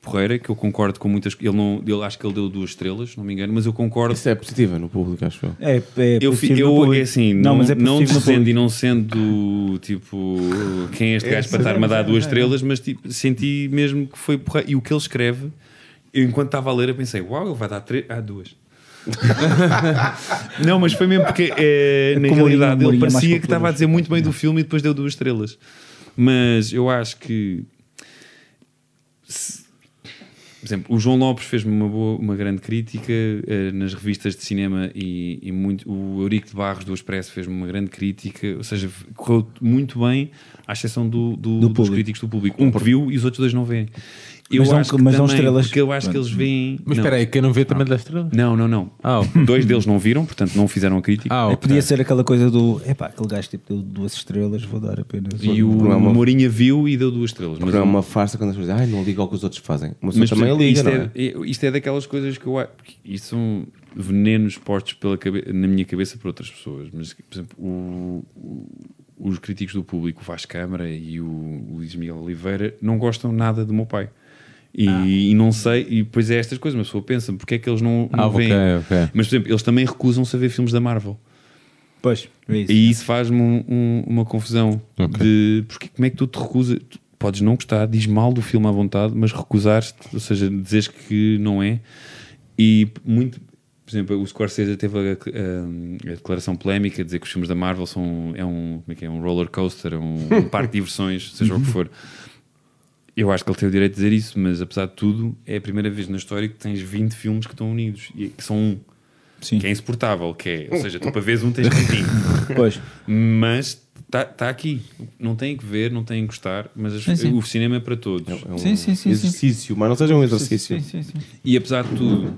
porreira, que eu concordo com muitas. Ele não, ele, acho que ele deu duas estrelas, não me engano, mas eu concordo. Isso é positiva no público, acho eu. É, é Eu, fi- eu é assim, não, não, mas é não público. e não sendo tipo quem é este gajo para estar-me a dar duas estrelas, mas tipo, senti mesmo que foi porra. E o que ele escreve, eu, enquanto estava a ler, eu pensei, uau, ele vai dar três. Ah, duas. não, mas foi mesmo porque eh, na Como realidade ele é parecia que estava a dizer muito bem do filme e depois deu duas estrelas. Mas eu acho que se- por exemplo, o João Lopes fez-me uma, boa, uma grande crítica eh, nas revistas de cinema e, e muito, o Eurico de Barros do Expresso fez-me uma grande crítica, ou seja, correu muito bem, à exceção do, do- Do dos público. críticos do público. Um que viu e os outros dois não veem. Eu Mas acho que mas também, estrelas. Porque eu acho que eles veem. Mas não. espera aí, quem não vê também dá estrela? Não, não, não. Ah, Dois deles não viram, portanto não fizeram a crítica. Ah, É, ok. Podia ser aquela coisa do. Epá, aquele gajo tipo deu duas estrelas, vou dar apenas. E o programa- Mourinho viu e deu duas estrelas. Mas Mas é uma farsa quando as pessoas dizem, ai, não liga ao que os outros fazem. Uma pessoa Mas também liga, isto, não é? é, isto é daquelas coisas que eu acho. Isto são venenos postos pela cabe- na minha cabeça por outras pessoas. Mas, por exemplo, o- o- os críticos do público, o Vasco Câmara e o, o Luís Miguel Oliveira, não gostam nada do meu pai. E, Ah. e não sei, e depois é estas coisas, uma pessoa pensa, porque é que eles não, não Ah, veem? ok, ok. Mas, por exemplo, eles também recusam-se a ver filmes da Marvel. Pois, é isso. E isso faz-me um- um- uma confusão Ok. de porque, como é que tu te recusas? Tu podes não gostar, diz mal do filme à vontade, mas recusar-te, ou seja, dizes que não é. E muito, por exemplo, o Scorsese teve a, a- a declaração polémica de dizer que os filmes da Marvel são é um, como é que é, um roller coaster, é um, um parque de diversões, seja o que for. Eu acho que ele tem o direito de dizer isso, mas apesar de tudo, é a primeira vez na história que tens 20 filmes que estão unidos e que são um. Sim. Que é insuportável, que é, ou seja, tu para veres um tens que ver 20. Pois. Mas está tá aqui. Não tem que ver, não tem que gostar, mas as- Sim, sim. o cinema é para todos. É um Sim, sim, sim, sim. exercício, mas não seja um exercício. Sim, sim, sim. E apesar de tudo,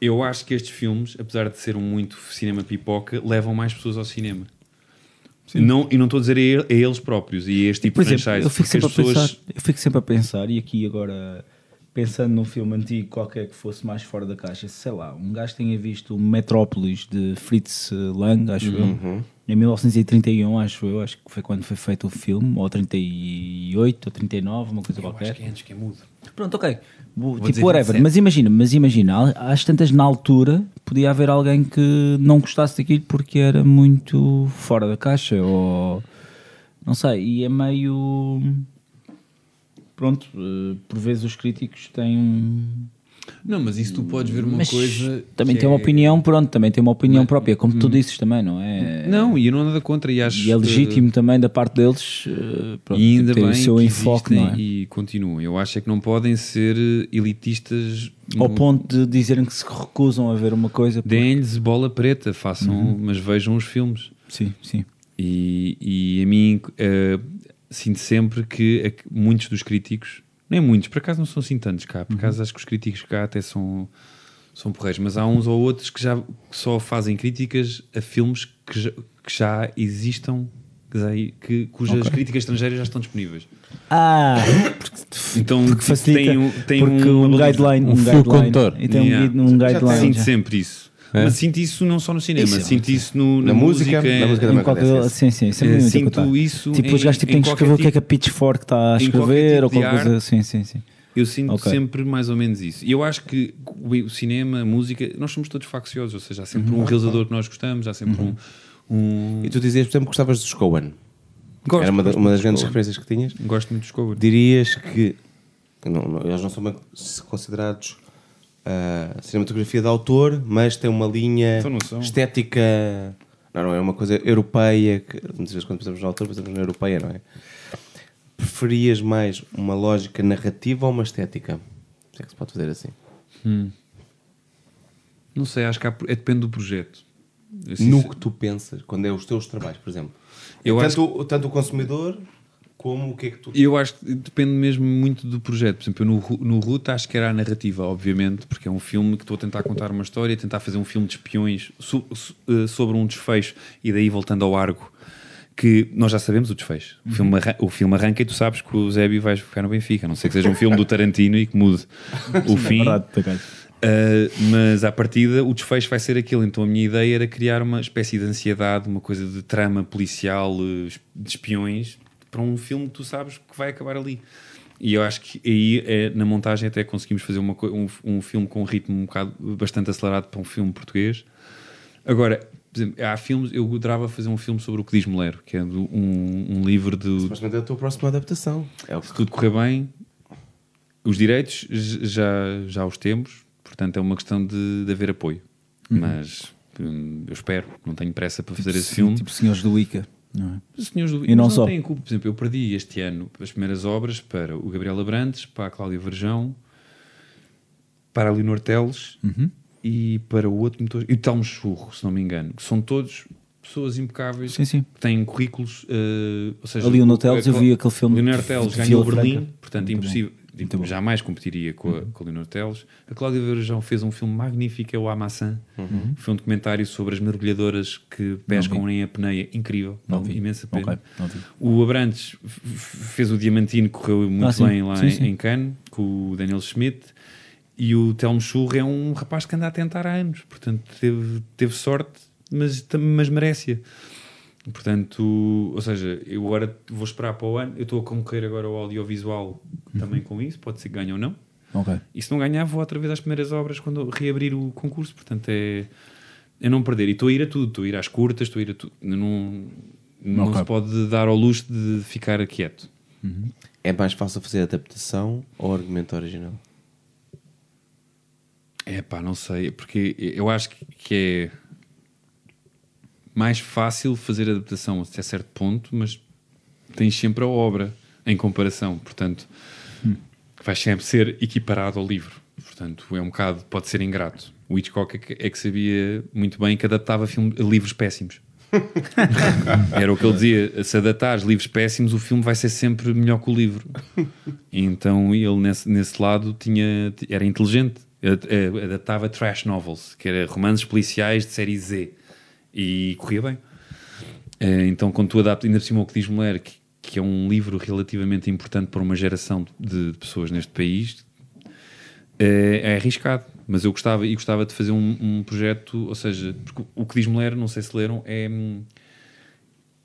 eu acho que estes filmes, apesar de ser um muito cinema pipoca, levam mais pessoas ao cinema. Não, e não estou a dizer a, ele- a eles próprios e a este tipo Por de exemplo, franchise. eu fico, sempre as a pessoas. pensar, eu fico sempre a pensar, e aqui agora pensando num filme antigo qualquer que fosse mais fora da caixa, sei lá, um gajo tenha visto o Metrópolis de Fritz Lang, acho Uhum. eu, em 1931, acho eu, acho que foi quando foi feito o filme, ou 38, ou 39, uma coisa Eu qualquer. acho que é antes que é mudo. Pronto, ok. Vou- tipo, whatever. 27. Mas imagina, mas imagina, às tantas na altura podia haver alguém que não gostasse daquilo porque era muito fora da caixa ou não sei, e é meio pronto, eh, por vezes os críticos têm um Não, mas isso tu podes ver uma mas coisa. também que tem uma é- opinião, pronto, também tem uma opinião própria, como tu disses também, não é? Não, e eu não ando nada contra. E, acho E é legítimo também da parte deles, eh, pronto, e ainda ter bem o seu que enfoque, não é? e continuam. Eu acho é que não podem ser elitistas Ao no- ponto de dizerem que se recusam a ver uma coisa. porque- Deem-lhes bola preta, façam, Uhum. mas vejam os filmes. Sim, sim. E, e a mim eh, sinto sempre que muitos dos críticos, nem muitos, por acaso não são assim tantos cá, por acaso acho que os críticos cá até são, são porreiros, mas há uns ou outros que já que só fazem críticas a filmes que já, que já existam, que cujas Ok. críticas estrangeiras já estão disponíveis. Ah, Então porque facilita, tem, um- tem porque um baliza. guideline, Um um, fio guideline, condutor. e tem um, Yeah. guide- um guideline. Sinto sempre isso. É? Mas sinto isso não só no cinema, Isso é sinto isso no, na, Na música, na música Em também qualquer- acontece sim, sim, sempre Eh, muito sinto isso Tipo, em- os gajos tipo, em têm que escrever o que é que a qualquer Pitchfork está a escrever tipo ou qualquer coisa. arte. Sim, sim, sim. Eu sinto Ok. sempre mais ou menos isso. E eu acho que o cinema, a música, nós somos todos facciosos, ou seja, há sempre Uhum. um realizador que nós gostamos, há sempre um, um- E tu dizias, por exemplo, que gostavas dos Coen. Gosto, Era uma, da- uma das grandes Coen. referências que tinhas. Gosto muito dos Coen. Dirias que não, não, eles não são bem considerados ah, cinematografia de autor, mas tem uma linha Então estética Não, não é uma coisa europeia, que muitas vezes quando pensamos na autor, pensamos na europeia, não é? Preferias mais uma lógica narrativa ou uma estética? Se é que se pode fazer assim. Hum. Não sei, acho que há- é, depende do projeto. Assim, no que tu pensas, quando é os teus trabalhos, por exemplo. Eu tanto, tanto o consumidor como o que é que tu. Eu acho que depende mesmo muito do projeto. Por exemplo, eu no, no Ruta acho que era a narrativa, obviamente, porque é um filme que estou a tentar contar uma história, tentar fazer um filme de espiões so- so- eh, sobre um desfecho, e daí voltando ao Argo, que nós já sabemos o desfecho. O, Uhum. filme, arran- o filme arranca e tu sabes que o Zébio vai ficar no Benfica, a não sei que seja um filme do Tarantino e que mude o fim. Verdade. Uh, mas à partida o desfecho vai ser aquilo. Então a minha ideia era criar uma espécie de ansiedade, uma coisa de trama policial, uh, de espiões, para um filme que tu sabes que vai acabar ali. E eu acho que aí é, na montagem até conseguimos fazer uma, um, um filme com um ritmo um bocado bastante acelerado para um filme português. Agora, por exemplo, há filmes, eu adorava fazer um filme sobre o que diz Molero, que é um, um livro de. Supostamente é a tua próxima adaptação. É o que Se tudo correr bem, os direitos já, já os temos, portanto é uma questão de, de haver apoio. Uhum. Mas hum, eu espero, não tenho pressa para fazer esse Sim, filme. Tipo Senhores do Ica. Não é? Os senhores do... E não mas só. têm culpa. Por exemplo, eu perdi este ano as primeiras obras para o Gabriel Abrantes, para a Cláudia Verjão, para a Leonor Teles Uhum. e para o outro motor, e o Telmo Churro, se não me engano, que são todos pessoas impecáveis Sim, sim. que têm currículos. eh, ou seja, A Leonor o- Teles, eu vi aquele filme Leonor Teles ganhou Berlim, portanto, Muito bom. Tipo, jamais competiria com a, com a Leonor Teles. A Cláudia Verjão fez um filme magnífico, é o Amaçã. Uhum. Foi um documentário sobre as mergulhadoras que pescam em apneia. Incrível. Não imensa pena. Ok, não vi. O Abrantes fez o Diamantino, correu muito Ah, bem lá Sim, em, sim. em Cannes, com o Daniel Schmidt. E o Telmo Churro é um rapaz que anda a tentar há anos. Portanto, teve, teve sorte, mas, mas merece-a. Portanto, ou seja, eu agora vou esperar para o ano. Eu estou a concorrer agora ao audiovisual também com isso. Pode ser que ganhe ou não. Ok. E se não ganhar, vou outra vez às primeiras obras quando reabrir o concurso. Portanto, é, é não perder. E estou a ir a tudo. Estou a ir às curtas, estou a ir a tudo. Não, não Ok. se pode dar ao luxo de ficar quieto. É mais fácil fazer adaptação ou argumento original? É pá, não sei, porque eu acho que- que é mais fácil fazer adaptação até certo ponto, mas tens sempre a obra em comparação, portanto, vais sempre ser equiparado ao livro. Portanto, é um bocado, pode ser ingrato. O Hitchcock é que, é que sabia muito bem que adaptava filme, livros péssimos. Era o que ele dizia: se adaptares livros péssimos, o filme vai ser sempre melhor que o livro. Então ele, nesse, nesse lado, tinha, era inteligente. Eh, Adaptava trash novels, que era romances policiais de série Z. E corria bem. Eh, Então, quando tu adaptas, ainda por cima o que diz Mulher, que, que é um livro relativamente importante para uma geração de, pessoas neste país, é, é arriscado. Mas eu gostava e gostava de fazer um, um projeto, ou seja, o que diz Mulher, não sei se leram, é hum,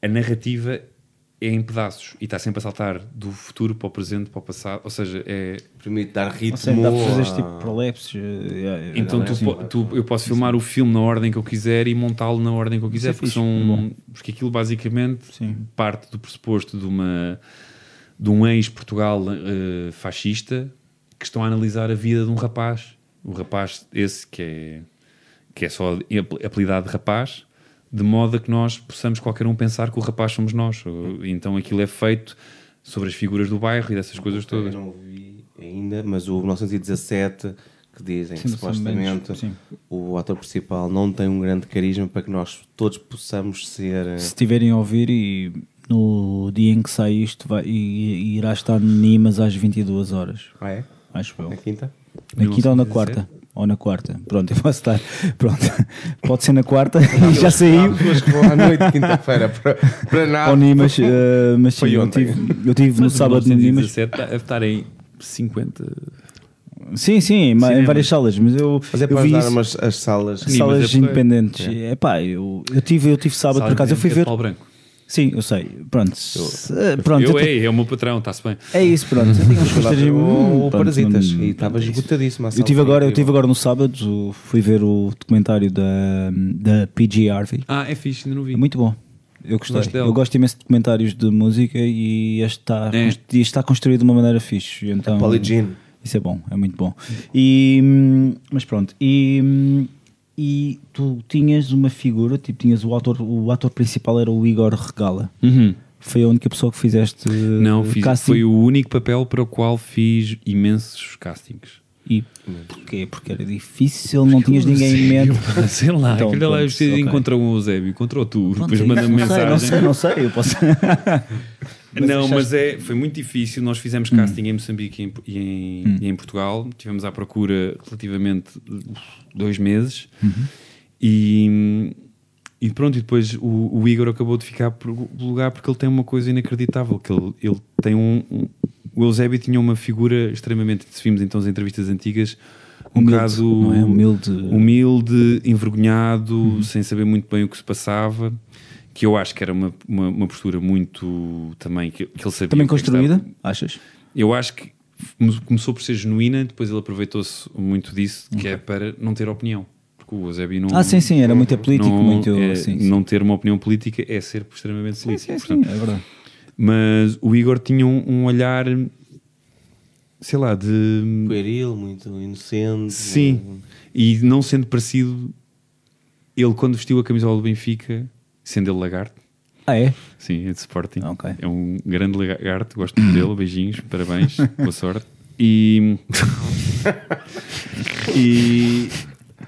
a narrativa é em pedaços e está sempre a saltar do futuro para o presente, para o passado, ou seja, é permite dar ritmo. Ou seja, dá para fazer este tipo de prolepses. eh, eh, então eh, tu, sim. po- tu- eu posso filmar o filme na ordem que eu quiser e montá-lo na ordem que eu quiser, é porque, são, bom. porque aquilo basicamente parte do pressuposto de, uma, de um ex-Portugal eh, fascista que estão a analisar a vida de um rapaz. O rapaz esse que é, que é só ap- apelidado de rapaz, de modo a que nós possamos qualquer um pensar que o rapaz somos nós. Então aquilo é feito sobre as figuras do bairro e dessas coisas todas. Eu não vi ainda, mas o 1917 que dizem que Sim, supostamente sim. Sim. o ator principal não tem um grande carisma para que nós todos possamos ser. eh, Se estiverem a ouvir e no dia em que sai isto vai, irá estar no Nimas às 22 horas. Ah, é? Acho eu. Na quinta? Na quinta ou na 1917? quarta? Ou na quarta. Pronto, eu posso estar. Pronto. Pode ser na quarta e já saiu. Pessoas que vão à noite, quinta-feira, para, para nada. Ao Nimas, eh, mas sim, eu tive, eu tive no sábado no Nimas. 1917 deve estar em 50. Sim, sim, em, ma- em várias salas, mas eu, Mas é eu para vi ajudar isso- umas, as salas. salas Sim, é independentes. É. É pá, eu, eu tive, eu tive sábado Sala por acaso, eu fui ver. Branco. Sim, eu sei. Pronto. se- pronto eu, eu te- é, é o meu patrão, está-se bem. É isso, pronto. Eu tenho uns Fui lá custas- ver o- hum, o pronto, Parasitas e estava é esgotadíssimo. Eu tive agora, eu tive agora no sábado, fui ver o documentário da, da PG Harvey. Ah, é fixe, ainda não vi. É muito bom. Eu gostei. Gosto dela. eu gosto imenso de documentários de música e este está, É. este está construído de uma maneira fixe. Então, Polly Jean. Isso é bom, é muito bom. E, hum, mas pronto, e, hum, e tu tinhas uma figura, tipo, tinhas o ator, o ator principal era o Igor Regala. Uhum. Foi a única pessoa que fizeste Não, fiz, foi o único papel para o qual fiz imensos castings. E porquê? Porque era difícil, não tinhas ninguém em mente. Sei lá, Então, aquele lá pronto, você ok. encontrou um Eusébio, encontrou tu, Pronto, depois é manda mensagem. Não sei, não sei, eu posso. não, achaste- mas é, foi muito difícil. Nós fizemos casting em Moçambique e em, e em- Hum. e em Portugal. Tivemos à procura relativamente dois meses. Uhum. E, e pronto, e depois o, o Igor acabou de ficar por lugar porque ele tem uma coisa inacreditável. Que ele, ele tem um, um- O Eusébio tinha uma figura extremamente. Se vimos então as entrevistas antigas. Um Humilde, caso não é? Humilde. humilde, envergonhado, Uhum. sem saber muito bem o que se passava, que eu acho que era uma, uma, uma postura muito também que, que ele sabia. Também é construída, estava. achas? Eu acho que come- começou por ser genuína, depois ele aproveitou-se muito disso, que é para não ter opinião. Porque o Eusébio não. Ah, sim, sim, era muito político, não, muito- é- sim, sim. Não ter uma opinião política é ser extremamente político. sim, sim, é verdade. Mas o Igor tinha um, um olhar, sei lá, de. Pueril, muito inocente. Sim, e não sendo parecido, ele quando vestiu a camisola do Benfica, sendo ele lagarto. Ah, é? Sim, é de Sporting. Ok. É um grande lagarto, gosto muito dele, beijinhos, parabéns, boa sorte. E. e.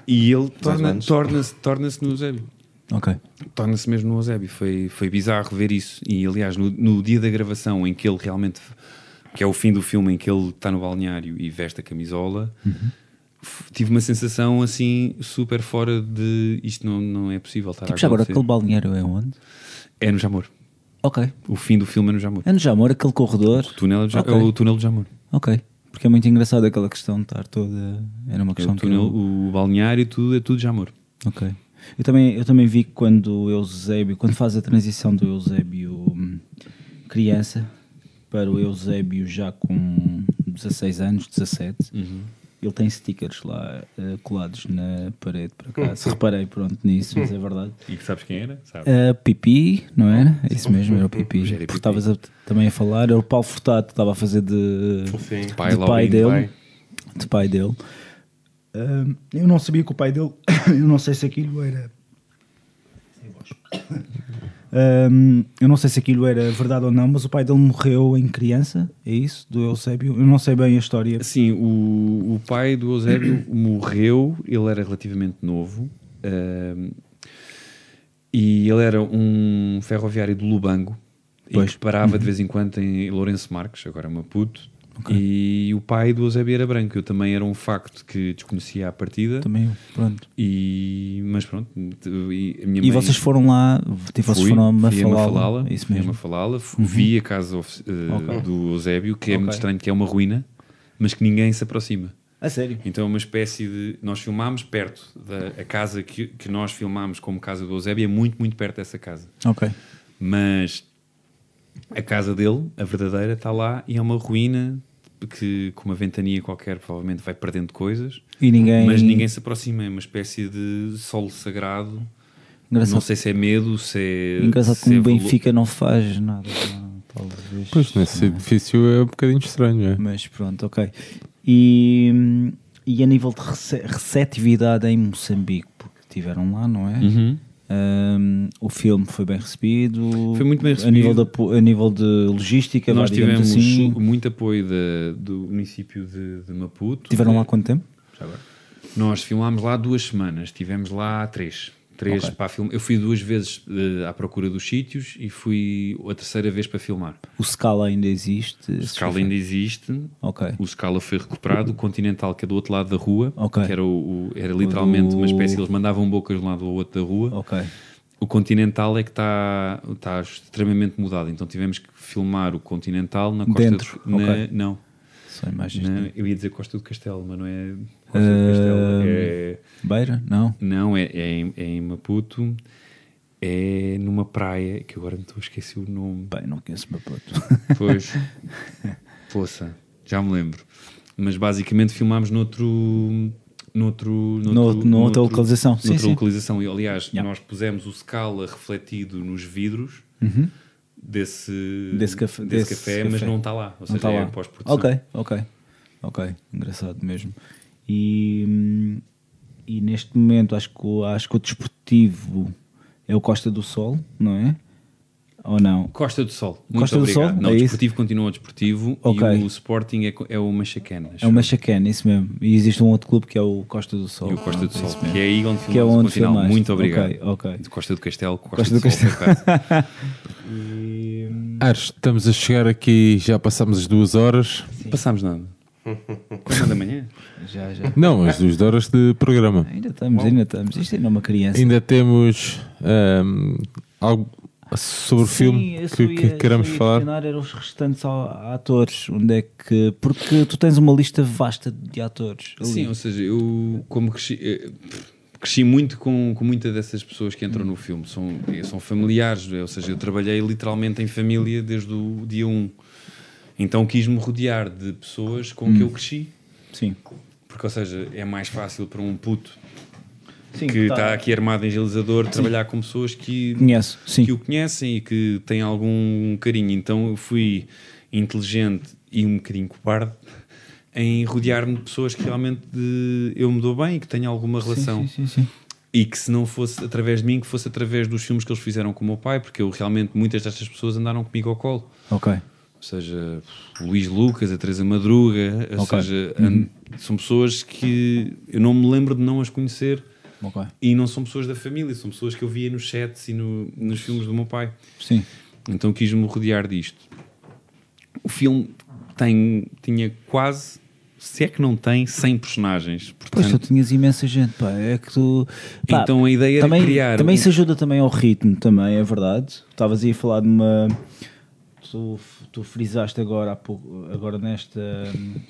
E ele torna- torna-se torna no Eusébio. Ok. Torna-se mesmo no Eusébio. Foi, foi bizarro ver isso. E aliás, no, no dia da gravação em que ele realmente. que é o fim do filme em que ele está no balneário e veste a camisola. f- Tive uma sensação assim super fora de isto não, não é possível estar Tipo, a agora, aquele balneário é onde? É no Jamor. Ok. O fim do filme é no Jamor. É no Jamor, aquele corredor. O túnel de Ja- Ok. é o túnel de Jamor. Ok. Porque é muito engraçado aquela questão de estar toda. Era uma É questão o, túnel, que. eu- o balneário, tudo, é tudo Jamor. Ok. Eu também, eu também vi que quando o Eusébio, quando faz a transição do Eusébio hum, criança para o Eusébio já com 16 anos, 17, Uhum. Ele tem stickers lá eh, colados na parede por acaso. Reparei pronto nisso, mas é verdade. E que sabes quem era? Sabe? Uh, Pipi, não era? É isso mesmo, era o Pipi. Rogério Porque estavas também a falar, era o Paulo Furtado que estava a fazer de, Sim. de Pai, pai, dele. pai. De pai dele. Um, eu não sabia que o pai dele, eu não sei se aquilo era. Um, eu não sei se aquilo era verdade ou não, mas o pai dele morreu em criança, é isso? Do Eusébio? Eu não sei bem a história. Sim, o, o pai do Eusébio morreu, ele era relativamente novo. ahm, e ele era um ferroviário de Lubango e Pois. que parava Uhum. de vez em quando em Lourenço Marques, agora Maputo. E o pai do Eusébio era branco. Eu também era um facto que desconhecia à partida. Também pronto. E, mas pronto. E, a minha E mãe- vocês foram lá, tipo, vocês foram a Mafalala, isso fui a mesmo. Mafalala, Uhum. vi a casa ofi- eh, Ok. do Eusébio, que é Ok. muito estranho, que é uma ruína, mas que ninguém se aproxima. A sério? Então é uma espécie de. Nós filmámos perto da a casa que, que nós filmámos como casa do Eusébio, é muito, muito perto dessa casa. Ok. Mas a casa dele, a verdadeira, está lá e é uma ruína que, com uma ventania qualquer, provavelmente vai perdendo coisas. E ninguém- Mas ninguém se aproxima. É uma espécie de solo sagrado. Engraçado. Não sei se é medo, se é. Engraçado se como é o valor- Benfica não faz nada. não, talvez. Pois, nesse edifício é um bocadinho estranho, é? Mas pronto, ok. E, e a nível de rece- receptividade em Moçambique, porque estiveram lá, não é? Uhum. Um, o filme foi bem recebido. Foi muito bem A recebido. nível de, a nível de logística, Nós tivemos assim. muito apoio da- do município de, de Maputo. Tiveram lá quanto tempo? Já agora. Nós filmámos lá duas semanas, estivemos lá três. Três Ok. para filmar. Eu fui duas vezes eh, à procura dos sítios e fui a terceira vez para filmar. O Scala ainda existe? O Scala ainda existe. Ok. O Scala foi recuperado. O Continental, que é do outro lado da rua, Ok. que era, o, o- era literalmente uma espécie. Eles mandavam bocas de um lado ao outro da rua. Ok. O Continental é que está, está extremamente mudado. Então tivemos que filmar o Continental na Costa Dentro, do, na-. Não. Só imagens. De- eu ia dizer Costa do Castelo, mas não é Costa do Castelo. É, Beira? Não. não, é, é, em, é em Maputo. É numa praia que agora não estou a esquecer o nome. Bem, não conheço Maputo. Pois, poça, já me lembro. Mas basicamente filmámos noutro. Noutro, Noutro- noutra localização. Sim, Noutra sim. localização. E, aliás, Yeah. nós pusemos o Scala refletido nos vidros Uhum. Desse, desse café, desse café, mas não está lá. Ou Não seja, está é pós-produção. Ok, ok. Ok, engraçado mesmo. E, e neste momento acho que, o- acho que o desportivo é o Costa do Sol, não é? Ou não? Costa do Sol. Muito Costa do obrigado. Sol? Não, é o isso? desportivo continua o desportivo Ok. e o Sporting é, é o Machacana. É o Machacana, isso mesmo. E existe um outro clube que é o Costa do Sol. E o Costa do Pronto, Sol, isso que é aí onde Que é o onde continal. filmaste. Muito obrigado. Ok, ok. De Costa do Castelo, Costa, Costa do, do Sol. Castelo. Ares, estamos a chegar aqui, já passamos as duas horas. Passámos nada. Quando da manhã? já, já. Não, as duas horas de programa. Ainda estamos, ainda estamos. Isto ainda é uma criança. Ainda temos ahm, algo sobre o Sim, filme eu só que, ia- que queremos só ia falar. questionar Eram os restantes a- atores. Onde é que. Porque tu tens uma lista vasta de atores. ali. Sim, ou seja, eu como cresci, eh, cresci muito com, com muitas dessas pessoas que entram no filme. São, são familiares, ou seja, eu trabalhei literalmente em família desde o dia 1. Então quis-me rodear de pessoas com Hum. que eu cresci. Sim. Porque, ou seja, é mais fácil para um puto Sim, que tá. está aqui armado em realizador trabalhar com pessoas que, Conheço, sim. que o conhecem e que têm algum carinho. Então eu fui inteligente e um bocadinho cobarde em rodear-me de pessoas que realmente eh, eu me dou bem e que tenho alguma relação. sim, sim, sim. E que se não fosse através de mim, que fosse através dos filmes que eles fizeram com o meu pai, porque eu realmente, muitas destas pessoas andaram comigo ao colo. Ok. Ou seja, o Luís Lucas, a Teresa Madruga, ou Ok. seja, Uhum. são pessoas que eu não me lembro de não as conhecer. E não são pessoas da família, são pessoas que eu via nos chats e no- nos filmes do meu pai. Sim. Então quis-me rodear disto. O filme tem, tinha quase, se é que não tem, 100 personagens. Pois Portanto, tu tinhas imensa gente, pá. É que tu. pá, Então a ideia era também, criar Também um- isso ajuda também ao ritmo, também, é verdade. Estavas aí a falar de uma. Tu, tu frisaste agora, há pouco, agora nesta.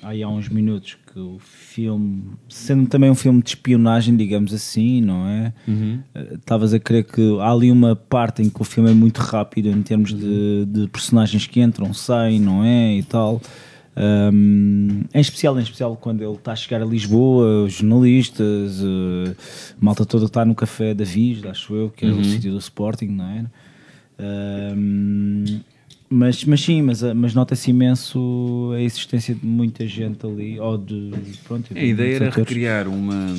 Aí há uns minutos que o filme, sendo também um filme de espionagem, digamos assim, não é? Uhum. Eh, Estavas a crer que há ali uma parte em que o filme é muito rápido em termos de, de personagens que entram, saem, não é? E tal. Um, em especial, em especial quando ele está a chegar a Lisboa, os jornalistas, uh, a malta toda está no café da Viz, acho eu, que é Uhum. o sítio do Sporting, não é? Um, mas, mas sim, mas, uh, mas nota-se imenso a existência de muita gente ali, ou de. Pronto, de a ideia era recriar uma,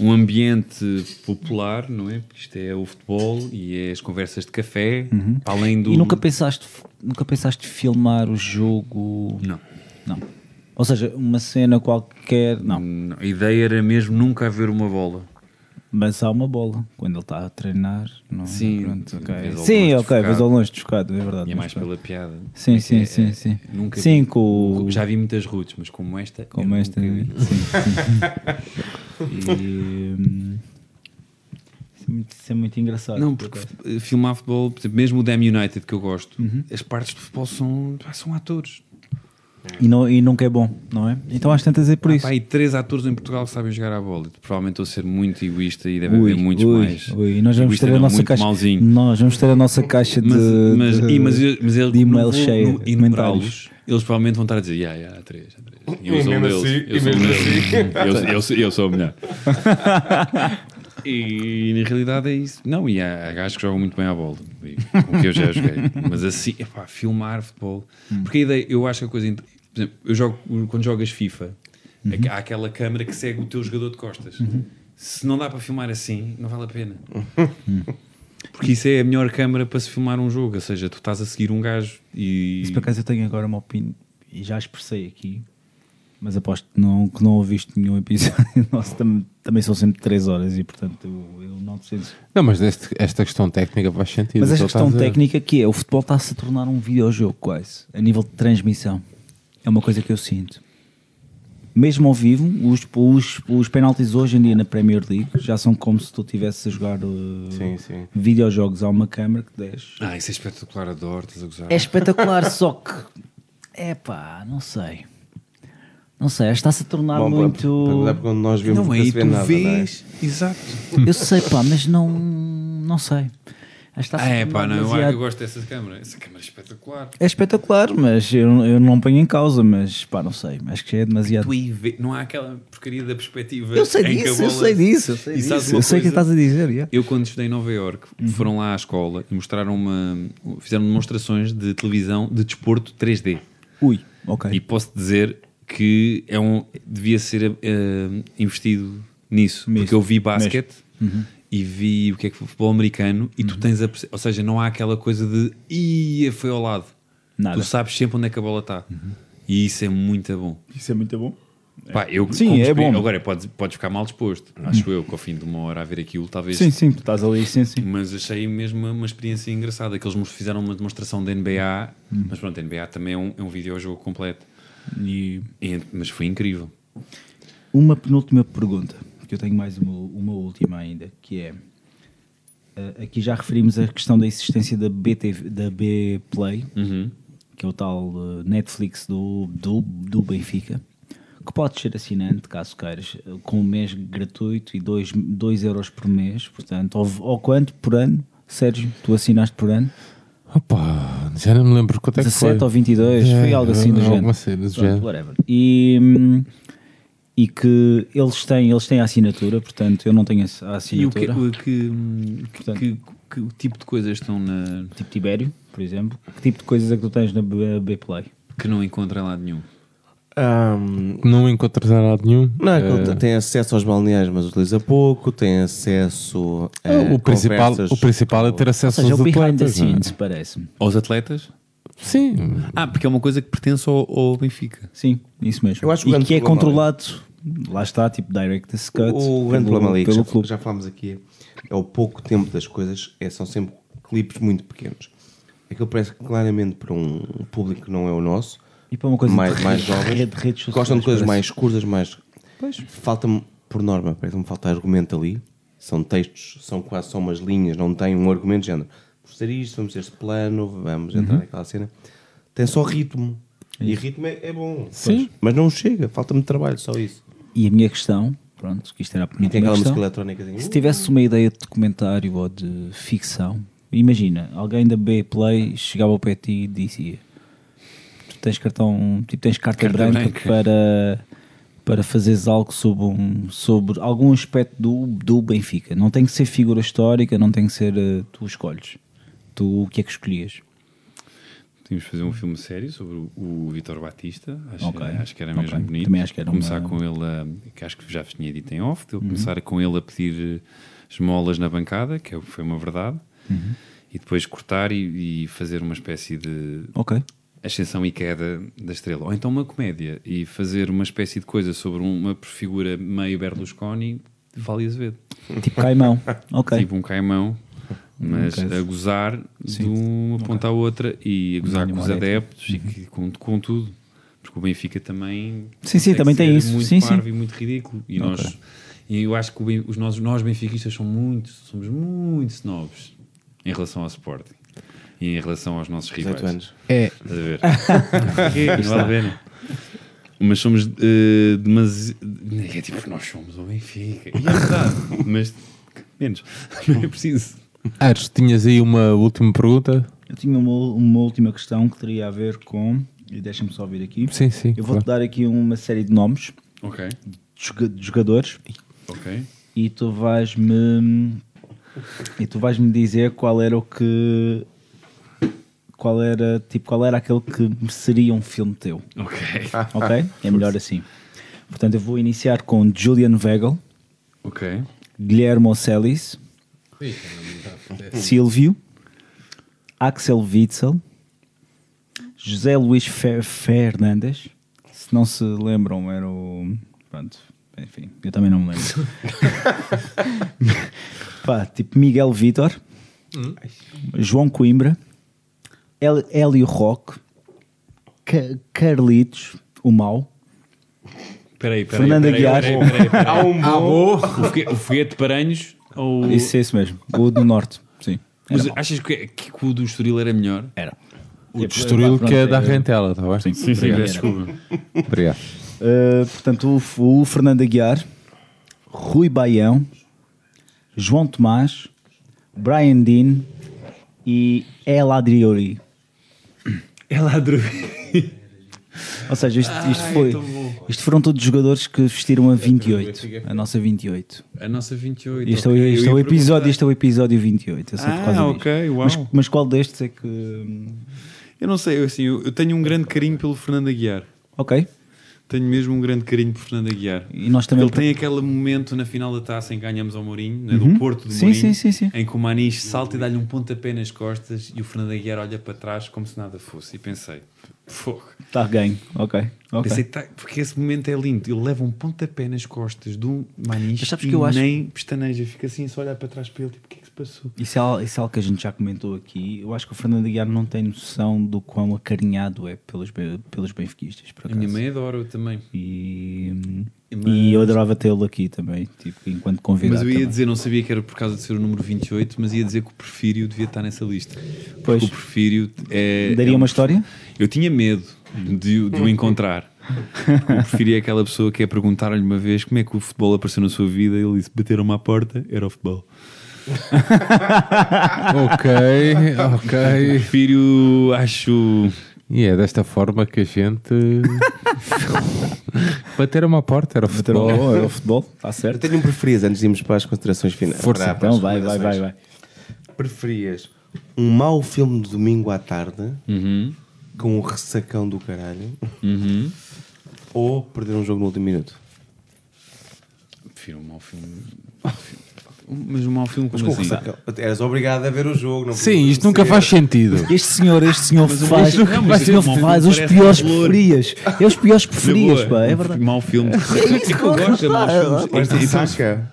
um ambiente popular, não é? Porque isto é o futebol e é as conversas de café, Uhum. além do. E nunca pensaste, nunca pensaste filmar o jogo? Não. Não. Ou seja, uma cena qualquer. Não. A ideia era mesmo nunca haver uma bola. Mas há uma bola quando ele está a treinar. Não, Sim, pronto, sim, longe ok, vez ao longe desfocado, é verdade. E é mas mais pronto. pela piada. Sim, É sim, é- sim, é- sim. Nunca sim, vi- com Já vi muitas roots, mas como esta. Como esta, sim, sim. E, hum, isso é muito- Isso é muito engraçado. Não, por porque filmar futebol, mesmo o Damn United que eu gosto, Uhum. as partes de futebol são, são atores. E, não, e nunca é bom, não é? Então às tantas é por Há isso. aí três atores em Portugal que sabem jogar à bola. Provavelmente estou a ser muito egoísta e deve Ui, haver muitos ui, mais. ui, nós vamos Egoísta ter a nossa caixa. malzinho. Nós vamos ter a nossa caixa de, Mas, mas, de, e, mas, eu- mas ele, de e-mail cheia. enumerá-los. Eles provavelmente vão estar a dizer, yeah, yeah, há três, há três. E eu sou um mesmo deles. assim- eu sou Eu, sou- o melhor. E na realidade é isso. Não, e há, há gajos que jogam muito bem à bola, com que eu já joguei. Mas assim, epá, filmar futebol. Porque a ideia, eu acho que a coisa. Por exemplo, eu jogo, quando jogas FIFA, é há aquela câmera que segue o teu jogador de costas. Se não dá para filmar assim, não vale a pena. Porque isso é a melhor câmera para se filmar um jogo. Ou seja, tu estás a seguir um gajo e. Isso por acaso eu tenho agora uma opinião e já expressei aqui, mas aposto que não, que não ouviste nenhum episódio nosso. Tam, também são sempre 3 horas e portanto eu, eu não te sinto. Não, mas este- esta questão técnica faz sentido. Mas esta questão técnica que é: o futebol está-se a tornar um videojogo quase, a nível de transmissão. É uma coisa que eu sinto. Mesmo ao vivo, os, os, os penaltis hoje em dia na Premier League já são como se tu estivesse a jogar uh, Sim, sim. videojogos a uma câmera que desce. Ah, isso é espetacular, adoro, estás a gozar. É espetacular, só que é pá, não sei. Não sei, está-se a tornar Bom, muito. para- para quando nós Não, nunca aí se vê tu nada, vês. Exato. Eu sei, pá, mas não. Não sei. Está-se Ah, é pá, não, eu, demasiado- eu gosto dessa câmera. Essa câmera é espetacular. É espetacular, mas eu, eu não ponho em causa, mas pá, não sei. Acho que é demasiado. Vê- não há aquela porcaria da perspectiva. Eu sei disso, eu sei disso, eu sei disso. Eu sei o que estás a dizer. yeah. Eu, quando estudei em Nova Iorque, foram lá à escola e mostraram uma. fizeram demonstrações de televisão de desporto 3D. Ui, ok. E posso dizer que é um, devia ser eh, investido nisso. Mesmo. Porque eu vi basquete. Uhum. E vi o que é que foi futebol americano e tu tens a Ou seja, não há aquela coisa de ia foi ao lado. Nada. Tu sabes sempre onde é que a bola está. E isso é muito bom. Isso é muito bom. Pá, eu, Sim, é bom. Agora podes, podes ficar mal disposto. Acho eu que ao fim de uma hora a ver aquilo, talvez. Sim, sim, tu estás ali, sim, sim. Mas achei mesmo uma, uma experiência engraçada. Que eles fizeram uma demonstração da NBA. Hum. Mas pronto, a NBA também é um, é um videojogo completo. E E- mas foi incrível. Uma penúltima pergunta, que eu tenho mais uma, uma última ainda, que é eh, aqui já referimos a questão da existência da BTV, da B Play, Uhum. que é o tal eh, Netflix do, do, do Benfica, que pode ser assinante, caso queiras, com um mês gratuito e 2 euros por mês, portanto, ou, ou quanto por ano? Sérgio, tu assinaste por ano? Opa, já não me lembro quanto é que 17 foi. ou 22, É, foi algo assim do alguma género. cena do Pronto, género. whatever. E, hum, e que eles têm, eles têm a assinatura, portanto eu não tenho a E o que, assinatura. o que, que, que, que tipo de coisas estão na. Tipo Tibério, por exemplo. Que tipo de coisas é que tu tens na B, B Play? que não encontro em lado nenhum? Ahm, Não encontras em lado nenhum. não, é que Eh, tem acesso aos balneários, mas utiliza pouco. Tem acesso a o, principal, conversas o principal é ter acesso seja, aos atletas. é? scenes, parece-me. Aos atletas? Sim. Ah, porque é uma coisa que pertence ao, ao Benfica. Sim, isso mesmo. Eu acho que o e grande que é controlado, lá está, tipo Director's Cut, O grande pelo, problema ali, que pelo já, clube. já falámos aqui, é o pouco tempo das coisas, é, são sempre clipes muito pequenos. Aquilo parece claramente para um público que não é o nosso, E para uma coisa mais, mais rede- redes sociais, gostam de coisas parece. mais curtas, mais. Falta-me, por norma, parece-me falta argumento ali. São textos, são quase só umas linhas, não tem um argumento de género. Vamos ter isto, vamos ter este plano, vamos entrar Uhum. naquela cena. Tem só ritmo. E ritmo é, é bom. Sim. Mas não chega, falta-me trabalho, só isso. E a minha questão, pronto, que isto era a E tem aquela questão. música eletrónica assim, Se tivesse uma ideia de documentário ou de ficção, imagina, alguém da B Play chegava ao pé de ti e dizia: Tu tens cartão, tipo, tens carta, Carta branca, branca. para, para fazeres algo sobre, um, sobre algum aspecto do, do Benfica. Não tem que ser figura histórica, não tem que ser. eh, tu escolhes. Tu o que é que escolhias? Tínhamos de fazer um filme sério sobre o, o Vitor Batista. Acho, Ok. acho que era mesmo bonito. Também acho que era Começar uma- com ele, a, que acho que já vos tinha dito em off, de eu Uhum. começar com ele a pedir esmolas na bancada, que é- foi uma verdade, Uhum. e depois cortar e, e fazer uma espécie de Ok. ascensão e queda da estrela. Ou então uma comédia e fazer uma espécie de coisa sobre uma figura meio Berlusconi, Vale Azevedo. Tipo caimão. Ok. Tipo um caimão, mas a gozar Sim. de uma ponta à outra e a gozar com os adeptos e que- com, com tudo. Porque o Benfica também. Sim, sim, também tem isso. Muito Sim, sim. parvo e muito ridículo. E, Ok. nós, e eu acho que o os nós, nós benfiquistas são muito, somos muito snobs em relação ao Sporting e em relação aos nossos rivais. 18 anos. É. Estás a ver? Porquê? Não vale a pena. Mas somos eh, demasiado. É tipo, nós somos o Benfica. E é verdade, mas menos. Não é preciso. Ares, tinhas aí uma última pergunta? Eu tinha uma, uma última questão que teria a ver com. E deixa-me só vir aqui. Sim, sim, Eu vou-te dar aqui uma série de nomes Ok. de joga- de jogadores Ok. e tu vais-me. E tu vais-me dizer qual era o que. Qual era, tipo, qual era aquele que seria um filme teu. Ok. Ok? É melhor assim. Portanto, eu vou iniciar com Julian Weigl, Ok. Guilhermo Celis, Silvio, Axel Witzel, José Luís Fe- Fernandes. Se não se lembram, era o. Pronto, enfim, eu também não me lembro. Pá, tipo Miguel Vitor, João Coimbra, El- Hélio Roque, Ca- Carlitos, o Mau, Peraí, peraí. Fernando peraí, Aguiar. Peraí, peraí, peraí. Há um bom. O foguete, o foguete de Paranhos ou. Isso é isso mesmo, o do Norte, sim. Era Mas achas que, que o do Estoril era melhor? Era. O de Estoril que é da Rentela, está bem? Sim, Sim, sim, desculpa. Obrigado. Uh, portanto, o, o Fernando Aguiar, Rui Baião, João Tomás, Brian Dean e El Adriori. Ela adorou. Ou seja, isto, isto Ai, foi, isto foram todos jogadores que vestiram a 28, a nossa 28. A nossa 28. Este, é, o- ok. este Eu é o ia episódio, este é o episódio 28. É só por Ah, ok, uau. Mas, mas qual destes é que. Eu não sei, eu, assim, eu, eu tenho um grande carinho pelo Fernando Aguiar. Ok, Tenho mesmo um grande carinho por Fernando Aguiar. E nós também- Ele tem aquele momento na final da taça em que ganhamos ao Mourinho, né, Uhum. do Porto do Sim, Mourinho, sim, sim, sim. em que o Manis salta e dá-lhe um pontapé nas costas e o Fernando Aguiar olha para trás como se nada fosse. E pensei, fogo. Está ganho, ok. ok. Pensei, tá, porque esse momento é lindo. Ele leva um pontapé nas costas do Manis Mas sabes que eu acho- nem pestaneja. Fica assim, só olhar para trás para ele. Tipo, o que é que se passou? Isso é, al- isso é algo que a gente já comentou aqui. Eu acho que o Fernando Aguiar não tem noção do quão acarinhado é pelos, pelos benfiquistas. Por A minha acaso. mãe adora eu também. E, Mas- e eu adorava tê-lo aqui também, tipo, enquanto convidado. Mas eu ia também. dizer, não sabia que era por causa de ser o número 28, mas ia dizer que o Porfírio devia estar nessa lista. Porque Pois. o Porfírio é. Daria é um- uma história? Eu tinha medo de, de o encontrar. o Porfírio é aquela pessoa que é perguntar-lhe uma vez como é que o futebol apareceu na sua vida. Ele disse: bateram-me à porta, era o futebol. ok, ok. O Porfírio, acho. E é desta forma que a gente. Bater uma porta, era o futebol. Futebol, era o futebol, está Eu certo. tenho um preferias antes de irmos para as considerações finais. Força, para- para Então vai, vai, vai, vai. Preferias um mau filme de domingo à tarde Uhum, com um ressacão do caralho uhum. ou perder um jogo no último minuto? Prefiro um mau filme. Mas um mau filme Mas como com assim? Eras obrigado a ver o jogo. Não Sim, isto nunca ser. faz sentido. Este senhor, este senhor Mas o faz, não, mas este senhor faz os piores preferias. É os piores Na preferias, pá, é um verdade. Mau filme. É isso É que eu gosto de maus eu filmes. Mas ressaca.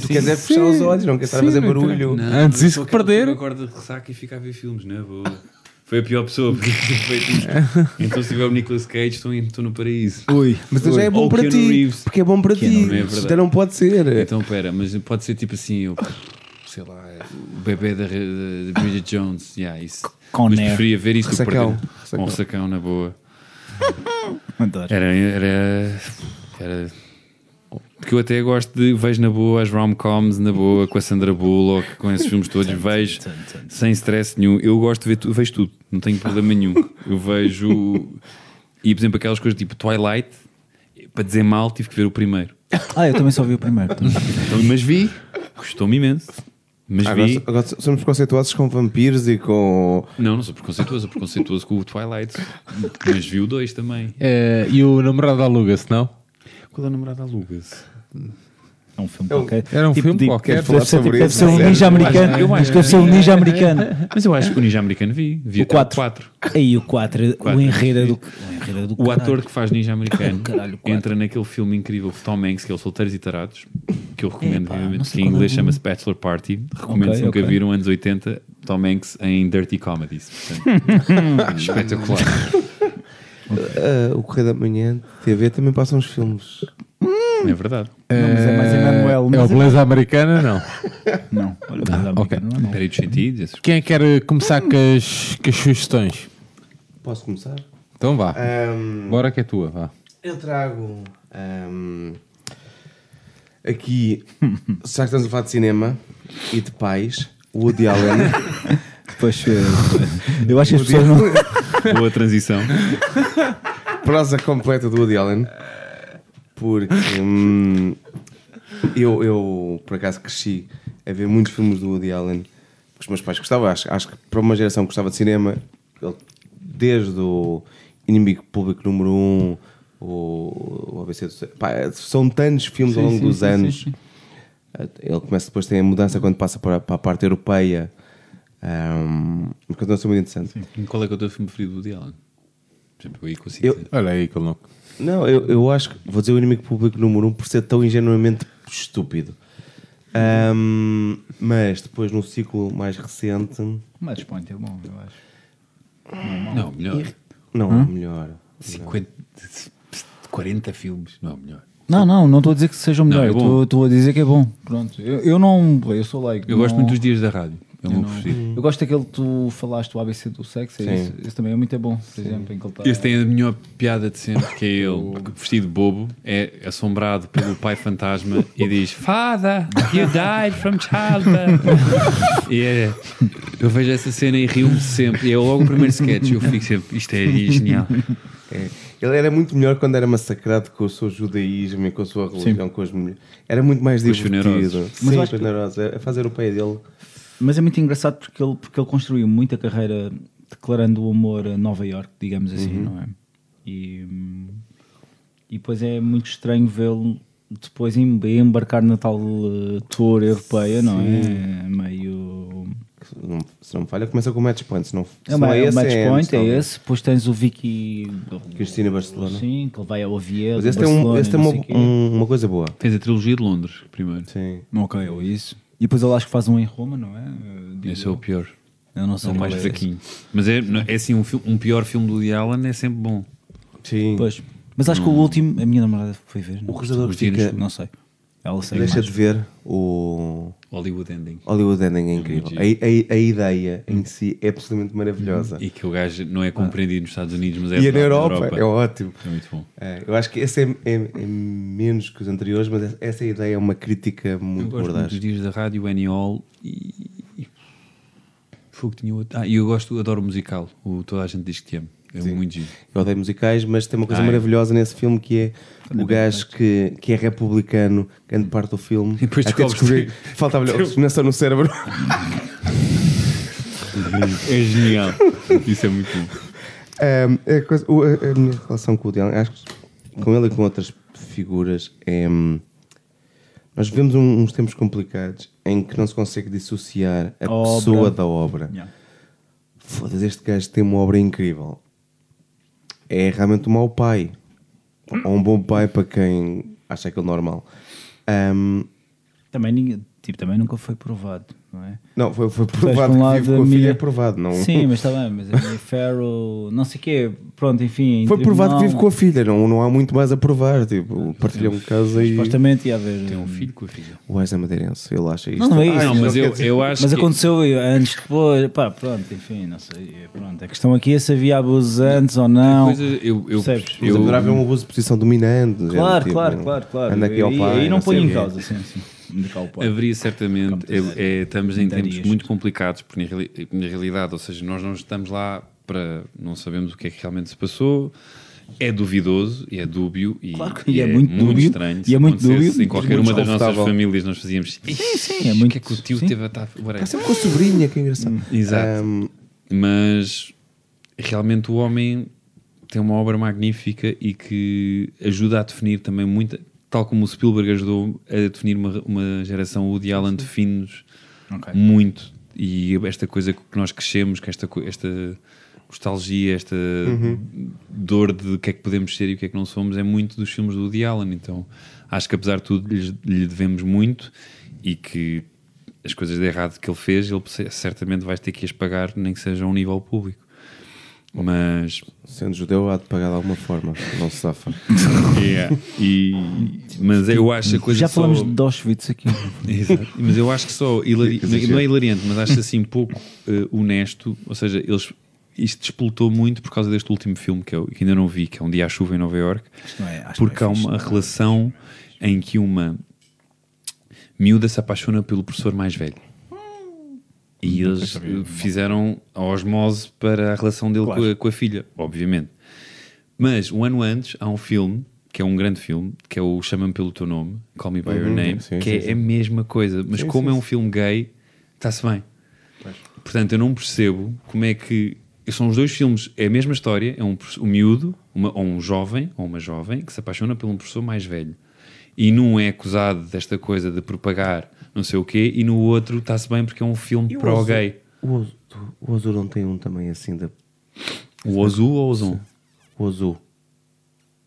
Tu queres é fechar os olhos, não queres estar a fazer barulho. Não, Antes eu isso que perder. que acorda de ressaca e fica a ver filmes, não é? Boa. Foi a pior pessoa porque feito isto. Então, se tiver o Nicolas Cage, estou, em- estou no paraíso. Ui. Mas já é bom Ou para Keanu ti. Reeves. Porque é bom para Keanu ti. Reeves. É verdade. Isto não pode ser. Então, pera, mas pode ser tipo assim, eu, sei lá, o bebê da, da Bridget Jones. Yeah, isso. Con mas preferia ver isso do que Ressacão. perder. Ressacão. Um sacão na boa. Adoro. Era, era, era. Porque eu até gosto de. Vejo na boa as rom-coms, na boa, com a Sandra Bullock, com esses filmes todos. Vejo sem stress nenhum. Eu gosto de ver tudo, vejo tudo, não tenho problema nenhum. Eu vejo. E por exemplo, aquelas coisas tipo Twilight, para dizer mal, tive que ver o primeiro. Ah, eu também só vi o primeiro. Então, mas vi, gostou-me imenso. Mas Agora, vi. agora somos preconceituosos com vampiros e com. Não, não sou preconceituoso, sou preconceituoso com o Twilight. Mas vi o dois também. Eh, e o namorado aluga-se, não? Qual é o namorado aluga-se? É um filme É um- qualquer. Era um Tipo, filme digo, qualquer. Deve ser, tipo, sobre deve ser um sério. ninja americano. Eu acho- Deve ser um ninja americano. Mas eu acho que o Ninja Americano vi. Vi O até quatro. 4. Aí o 4, o enredo é do, o enredo é do O caralho. ator que faz Ninja Americano Caralho, entra naquele filme incrível de Tom Hanks, que é o Solteiros e Tarados, que eu recomendo vivamente, que em é inglês chama-se Bachelor Party. Recomendo Ok, se nunca ok. viram, anos 80, Tom Hanks em Dirty Comedies. Portanto, espetacular. Ah, o Correio da Manhã, TV, também passam os filmes. É verdade. Não, mas é mais Emanuel. É o mas Beleza Americana, não. Não, olha, mas é ok. americano, não é mau. Peraí dos sentidos. esses- Quem é que quer começar com as, com as sugestões? Posso começar? Então vá. Ahm, Bora que é tua, vá. Eu trago ahm, aqui, já que estamos a falar de cinema e de pais, o Woody Allen. Depois, eh, eu acho que as pessoas não. Boa transição. prosa completa do Woody Allen. Porque hum, eu, eu, por acaso, cresci a ver muitos filmes do Woody Allen. que Os meus pais gostavam. Acho, acho que para uma geração que gostava de cinema, ele, desde o Inimigo Público número 1, um, o, o ABC do. Pá, são tantos filmes ao Sim, longo sim, dos sim, anos. sim, Ele começa depois, tem a mudança quando passa para, para a parte europeia. Um, a ser muito interessante. E Qual é que é o teu filme preferido do exemplo, eu aí consigo Eu- dizer. Olha aí que ele não. Não, eu, eu acho que vou dizer o inimigo público número um por ser tão ingenuamente estúpido. Ahm, mas depois num ciclo mais recente, Match Point é bom, eu acho. Não, melhor. não é o melhor. 50, 40 filmes, não é melhor. Não, não, não estou a dizer que seja o Não, melhor, é estou estou a dizer que é bom. Pronto, eu, eu não. Eu sou like. Eu gosto muito dos dias da rádio. É o meu preferido. Eu gosto daquele que tu falaste, o ABC do sexo, é Sim. esse, esse também é muito bom, por exemplo, em que ele tá- Esse tem a melhor piada de sempre, que é ele, vestido de bobo, é assombrado pelo pai fantasma e diz: Father, you died from childbirth. e é, eu vejo essa cena e rio-me sempre. E é logo o primeiro sketch. Eu fico sempre: Isto é genial. É. Ele era muito melhor quando era massacrado com o seu judaísmo e com a sua religião, com as mulheres. Era muito mais divertido. Sim, Mas eu acho funerosos. A fazer o pai dele. Mas é muito engraçado porque ele, porque ele construiu muita carreira declarando o amor a Nova York, digamos assim, Uhum. não é? E, E depois é muito estranho vê-lo depois em- embarcar na tal eh, tour europeia, não é? Meio. Se não, se não me falha, começa com o match point. Se não, se É, não é é o esse, match é point, é talvez. esse. Depois tens o Vicky. Cristina Barcelona. Sim, que ele vai ao Oviedo. Mas esse tem, um, esse tem uma, um- uma coisa boa. Fez a trilogia de Londres primeiro. Sim. Ok, ou isso. E depois ele acho que faz um em Roma, não é? Eh, digo Esse é o pior. Eu não É sei o mais é fraquinho. Mas é, é assim, um, um pior filme do Woody Allen é sempre bom. Sim. Pois. Mas acho que o último, a minha namorada foi ver. O não realizador gostou. fica- Não sei. Ela segue Deixa mais. de ver o Hollywood Ending. Hollywood Ending é incrível. A, a- a ideia em si é absolutamente maravilhosa. E que o gajo não é compreendido nos Estados Unidos, mas é E é na verdade, Europa, é ótimo. É muito bom. É, eu acho que esse é, é- é menos que os anteriores, mas essa ideia é uma crítica Eu muito gosto muito mordaz. dos dias da rádio, o Eniol e. e- Fogo tinha outro. Ah, e eu gosto, adoro o musical. O Toda a gente diz que te amo. É Sim. muito giro. Eu odeio musicais, mas tem uma coisa é. maravilhosa nesse filme que é o gajo que, que é republicano, grande parte do filme. E depois até descobrir faltava-lhe oxigenação no cérebro. É genial. Isso é muito bom. Um, a, coisa- a- a minha relação com o Allen, acho que com ele e com outras figuras, é. hum, nós vivemos um- uns tempos complicados em que não se consegue dissociar a Obra. pessoa da obra. Yeah. Foda-se, este gajo tem uma obra incrível. É realmente um mau pai. Ou um bom pai para quem acha aquilo normal. Um, Também, tipo, também nunca foi provado, não é? não, foi, foi provado um que vive com a filha, é provado. Não... Sim, mas está bem, mas a minha Farrow, não sei o quê, pronto, enfim. Foi provado que vive com a filha, não, não há muito mais a provar. Tipo, partilham casa e. Supostamente ia haver. Tem um filho com a filha. O Wesley Madeirense, ele acha isto. Não, não é isso. Ah, não, mas eu, dizer- eu acho Mas que. aconteceu antes, depois, pá, pronto, enfim, não sei. Pronto, a questão aqui é se havia abusos antes ou não. Coisa, eu, eu, Percebes? Eu, haverá haver um abuso de posição dominante. gente, Claro, tipo, claro, claro, claro. Anda aqui ao pai. Aí não o em causa, sim, sim. Haveria certamente, é- é- estamos em tempos darias. muito complicados, porque na, reali- na realidade, ou seja, nós não estamos lá para. não sabemos o que é que realmente se passou. É duvidoso e é dúbio e, Claro que é muito dúbio, estranho. e é muito acontecesse dúbio, Em qualquer muito uma das nossas famílias nós fazíamos. Sim, sim, é muito- O que é que o tio sim. teve a estar. whatever." Está sempre com a sobrinha, que engraçado. Exato. Um, Mas realmente o homem tem uma obra magnífica e que ajuda a definir também muita, tal como o Spielberg ajudou a definir uma, uma geração, o Woody Allen define-nos Ok. muito. E esta coisa que nós crescemos, que esta, esta nostalgia, esta dor de o que é que podemos ser e o que é que não somos, é muito dos filmes do Woody Allen. Então acho que apesar de tudo lhes- lhe devemos muito e que as coisas de errado que ele fez, ele certamente vai ter que as pagar, nem que seja a um nível público. Mas sendo judeu, há de pagar de alguma forma. Não se safa. Yeah. E, mas eu acho a coisa Já só- falamos de Auschwitz aqui. Exato. Mas eu acho que só hilari... não é hilariante, mas acho assim pouco eh, honesto. Ou seja, eles isto despoltou muito por causa deste último filme que eu que ainda não vi, que é Um Dia à Chuva em Nova não é- que porque há é fixe, uma é? relação em que uma miúda se apaixona pelo professor mais velho. E eles eh, fizeram a osmose para a relação dele Claro. com, a, com a filha, obviamente. Mas um ano antes há um filme, que é um grande filme, que é o Chama-me pelo teu nome, Call Me By Your Uhum, Name, sim, que sim, é sim. a mesma coisa. Mas como é um filme gay, está-se bem. Portanto, eu não percebo como é que. São os dois filmes, é a mesma história, é um, um miúdo, uma- ou um jovem, ou uma jovem, que se apaixona por um professor mais velho. E num é acusado desta coisa de propagar não sei o quê, e no outro está-se bem porque é um filme E o. O Ozu não tem um também assim da. O Ozu ou o Ozon? O Ozu.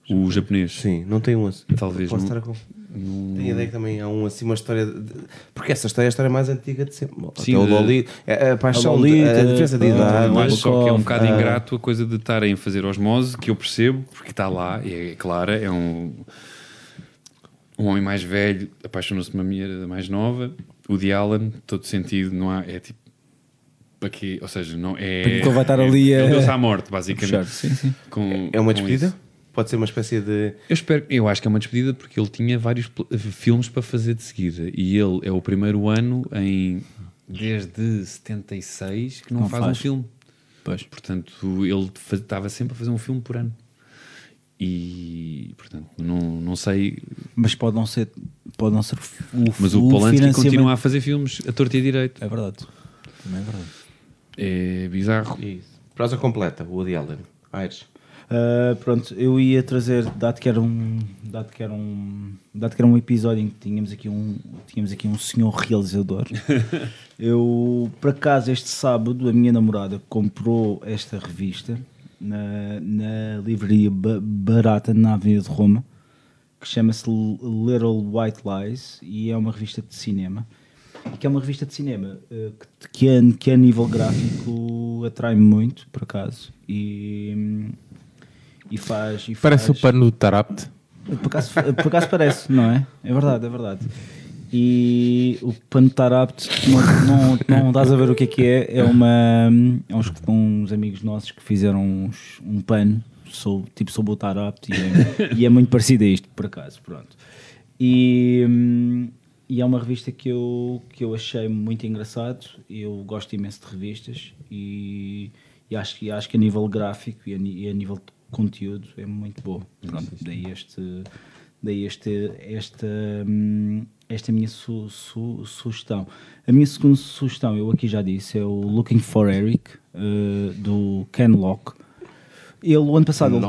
O japonês. Sim, não tem um assim. Talvez Posso não- estar a Tenho a ideia que também há um assim, uma história. de- Porque essa história é a história mais antiga de sempre. Sim, Até o de- Loli, a, a paixão, A Lolita, de- a diferença de idade. Eu acho só que é um bocado ingrato a coisa de estarem a fazer osmose, que eu percebo, porque está lá, e é clara, é um, um homem mais velho, apaixonou-se por uma mulher mais nova, o de Allen, todo sentido, não há, é tipo, para quê? Ou seja, não é... Porque ele vai estar ali é, a- Ele deu-se à morte, basicamente. puxar, sim, sim. Com- É uma com despedida? isso. Pode ser uma espécie de. Eu espero, eu acho que é uma despedida porque ele tinha vários filmes para fazer de seguida e ele é o primeiro ano em desde 76 que não, Não faz, faz. um filme. Pois. Portanto, ele estava sempre a fazer um filme por ano. E, portanto, não, não sei. Mas pode não ser, pode não ser o, Mas o, Polanski financiamento- continua a fazer filmes a torta e a direito. É verdade. Também é verdade. É bizarro. Isso. Prosa completa, o Woody Allen. Aires. Uh, pronto, eu ia trazer, dado que era um, dado que era um, dado que era um episódio em que tínhamos aqui um, tínhamos aqui um senhor realizador. eu, por acaso, este sábado, a minha namorada comprou esta revista na, na livraria ba- barata na Avenida de Roma, que chama-se Little White Lies e é uma revista de cinema. E que é uma revista de cinema eh, que, que, a, que a nível gráfico atrai-me muito, por acaso. E, e faz. E Parece faz... o pano do Tarapte. Por acaso, por acaso parece, não é? É verdade, é verdade. E o pano estar apto, não, não, não estás a ver o que é que é. É uma. É uns, uns amigos nossos que fizeram uns- um pano sobre, tipo sobre o estar apto e é, e é muito parecido a isto, por acaso. Pronto. E, e é uma revista que eu, que eu achei muito engraçado. Eu gosto imenso de revistas e, e acho, que- acho que a nível gráfico e a, e a nível de conteúdo é muito boa. Pronto, daí este, daí este, esta, hum, esta minha su- su- sugestão. A minha segunda sugestão, eu aqui já disse, é o Looking for Eric, eh, do Ken Locke. Ele, o ano passado. ele-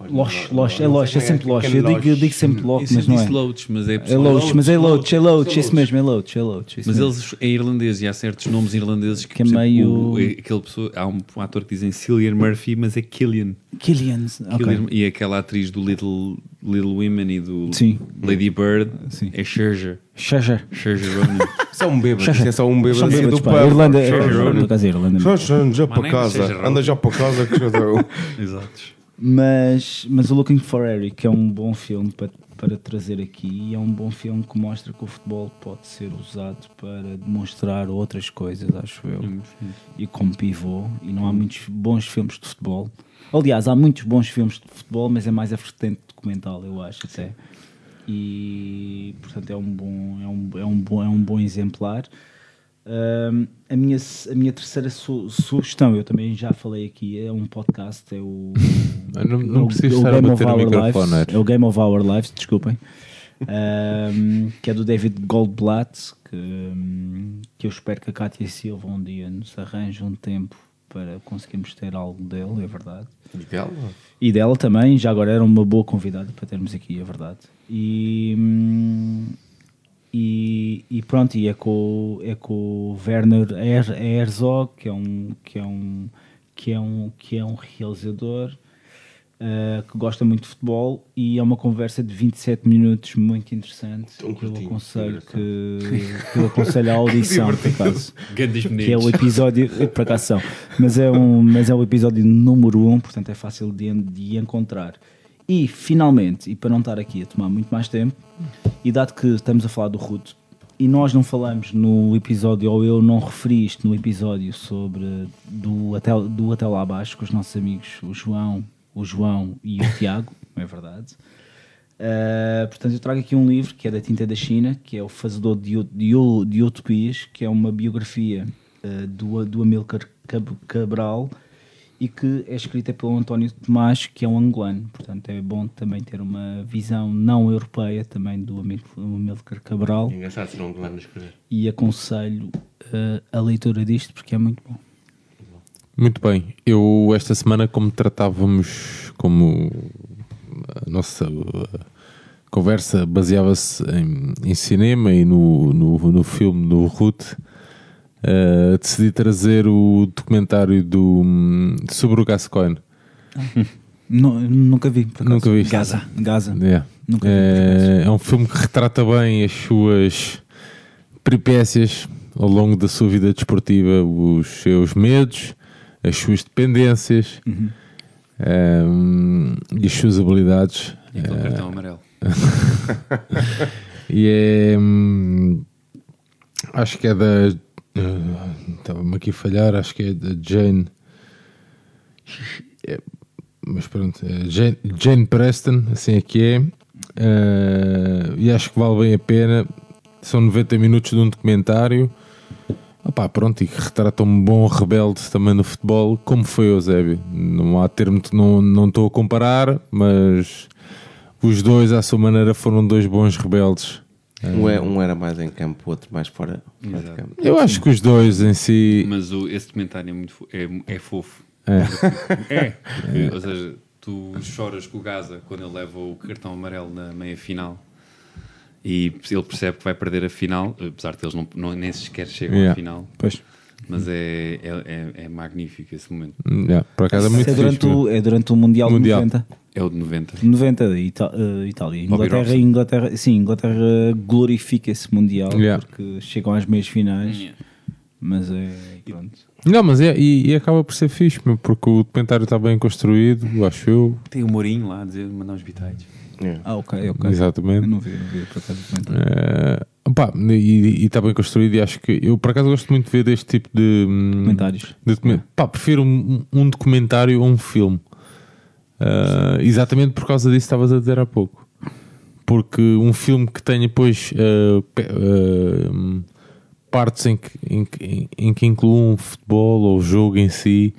Loche? Loche, Loche, é Loche, é sempre Loche. Eu digo, eu digo sempre Isso mas não é. Loach, mas é É Loach, mas é Loach, é Loach, isso mesmo, é Loach, é Loach. isso Mas eles é irlandês e há certos nomes irlandeses que, Que é meio- é aquele pessoa, há um, um ator que dizem Cillian Murphy, mas é Killian. Killian, ok. E aquela atriz do Little, Little Women e do Sim. Lady Bird é Scherzer. Scherzer. Scherzer Ronan. Isso é um bêbado, é só um bêbado São assim bêbados, do pá. Irlanda, é- é- é Irlanda. Scherzer, já para casa, anda já para casa que já deu. Exato. Mas, mas o Looking for Eric é um bom filme para, para trazer aqui e é um bom filme que mostra que o futebol pode ser usado para demonstrar outras coisas, acho eu. E como pivô. E não há muitos bons filmes de futebol. Aliás, há muitos bons filmes de futebol, mas é mais a vertente documental, eu acho até. E portanto é um bom, é um, é um bom, é um bom exemplar. Ahm, a, minha, a minha terceira su- sugestão, eu também já falei aqui, é um podcast, é o, não- não é o- preciso é estar a Game bater of no Our microfone, Lives, é o Game of Our Lives, desculpem, Ahm, que é do David Goldblatt, que, hum, que eu espero que a Cátia Silva um dia nos arranje um tempo para conseguirmos ter algo dele, é verdade. E dela? E dela também, já agora era uma boa convidada para termos aqui, é verdade. E, hum, e, e pronto, e é com, é com o Werner Her- Herzog, que é um, que é um, que é um, que é um realizador eh, que gosta muito de futebol e é uma conversa de 27 minutos muito interessante que eu aconselho que, que eu aconselho a audição por acaso. Que é o episódio por acaso são, mas é um mas é o episódio número 1 um, portanto é fácil de, de encontrar e finalmente e para não estar aqui a tomar muito mais tempo e dado que estamos a falar do Ruto e nós não falamos no episódio, ou eu não referi isto no episódio sobre do até, do até lá abaixo com os nossos amigos, o João, o João e o Tiago, é verdade. Uh, portanto, eu trago aqui um livro que é da Tinta da China, que é o Fazedor de, de, de Utopias, que é uma biografia uh, do, do Amilcar Cab- Cabral e que é escrita pelo António Tomás, que é um angolano. Portanto, é bom também ter uma visão não europeia também do Amil- do Amilcar Cabral. É engraçado ser um angolano a escrever. E aconselho uh, a leitura disto porque é muito bom. Muito bem. Eu, esta semana, como tratávamos, como a nossa uh, conversa baseava-se em, em cinema e no, no, no filme do Ruth, uh, decidi trazer o documentário do, hum, sobre o Gascoigne. Nu- nunca vi, por acaso. Nunca viste? Gaza. Gaza. Yeah. Nunca vi, é, é um filme que retrata bem as suas peripécias ao longo da sua vida desportiva, os seus medos, as suas dependências Uhum. ehm, e as suas habilidades. E aquele Eh, cartão amarelo. e é. hum, acho que é da. Eh, Estava-me aqui a falhar, acho que é da Jane. é, mas pronto, é Jane, Jane Preston, assim é que é. Eh, e acho que vale bem a pena. São 90 minutos de um documentário. Opá, pronto, e que retrata um bom rebelde também no futebol, como foi o Eusébio. Não há termo, não, não estou a comparar, mas os dois, à sua maneira, foram dois bons rebeldes. Um, é- Eh, um era mais em campo, o outro mais fora, fora de campo. Eu acho que os dois em si. Mas o, esse documentário é muito fo- é, é fofo. É. É, porque, ou seja, tu choras com o Gaza quando ele leva o cartão amarelo na meia final e ele percebe que vai perder a final, apesar de eles não, não nem sequer chegam Yeah. à final. Pois. Mas é, é, é, é magnífico esse momento. Hum, yeah, por acaso é muito é, durante o, é durante o Mundial, Mundial. de 90. É o de 90. 90 de Ita- eh, Itália. Inglaterra. Inglaterra, sim, Inglaterra glorifica esse Mundial Yeah. porque chegam às meias finais. Mas é. Pronto. Não, mas é, e, e acaba por ser fixe, meu, porque o documentário está bem construído, acho eu. Tem o Mourinho lá a dizer, mandar uns bitites. Ah, ok, ok. Exatamente. Eu não vi, não vi por acaso o comentário. Eh, e está bem construído e acho que eu por acaso gosto muito de ver deste tipo de hum, Comentários. de documen- pá, prefiro um, um documentário a um filme. Eh, exatamente por causa disso estavas a dizer há pouco. Porque um filme que tenha depois pe- eh, hum, partes em que, em, que- em que incluam o futebol ou o jogo em si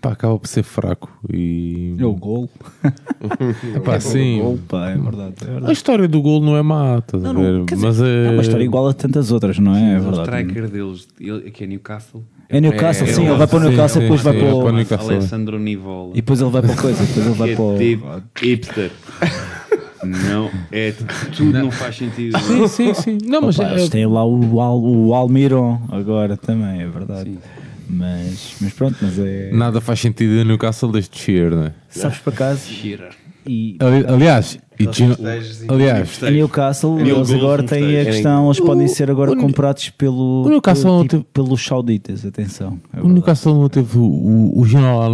pá, acaba por ser fraco e É o gol. Epá, É sim. o gol, pá, é verdade. é verdade. a história do gol não é má estás a Não, ver? não, dizer, mas é, é uma história igual a tantas outras, não é? É o verdade. striker deles, ele, que é Newcastle. É Newcastle, sim, ele vai para o sim, Newcastle, sim, depois vai sim, para o o. Alessandro Nivola. E depois ele vai para a coisa, depois ele vai para o. é tipo hipster. Não, é tudo não, faz sentido. Sim, sim, sim. Não, mas Opa, é- eles têm lá o, Al, o Almiron agora também, é verdade. Mas, mas pronto, mas é. nada faz sentido em Newcastle desde Shearer, não é? Sabes por acaso? Shearer. E Ali- Aliás, e Gino- e- aliás, a Newcastle, Mil eles agora no têm a questão, eles O- podem ser agora o- comprados pelo, o Newcastle pelo- não tipo, teve- pelos sauditas, atenção. é o. Newcastle não teve o, o,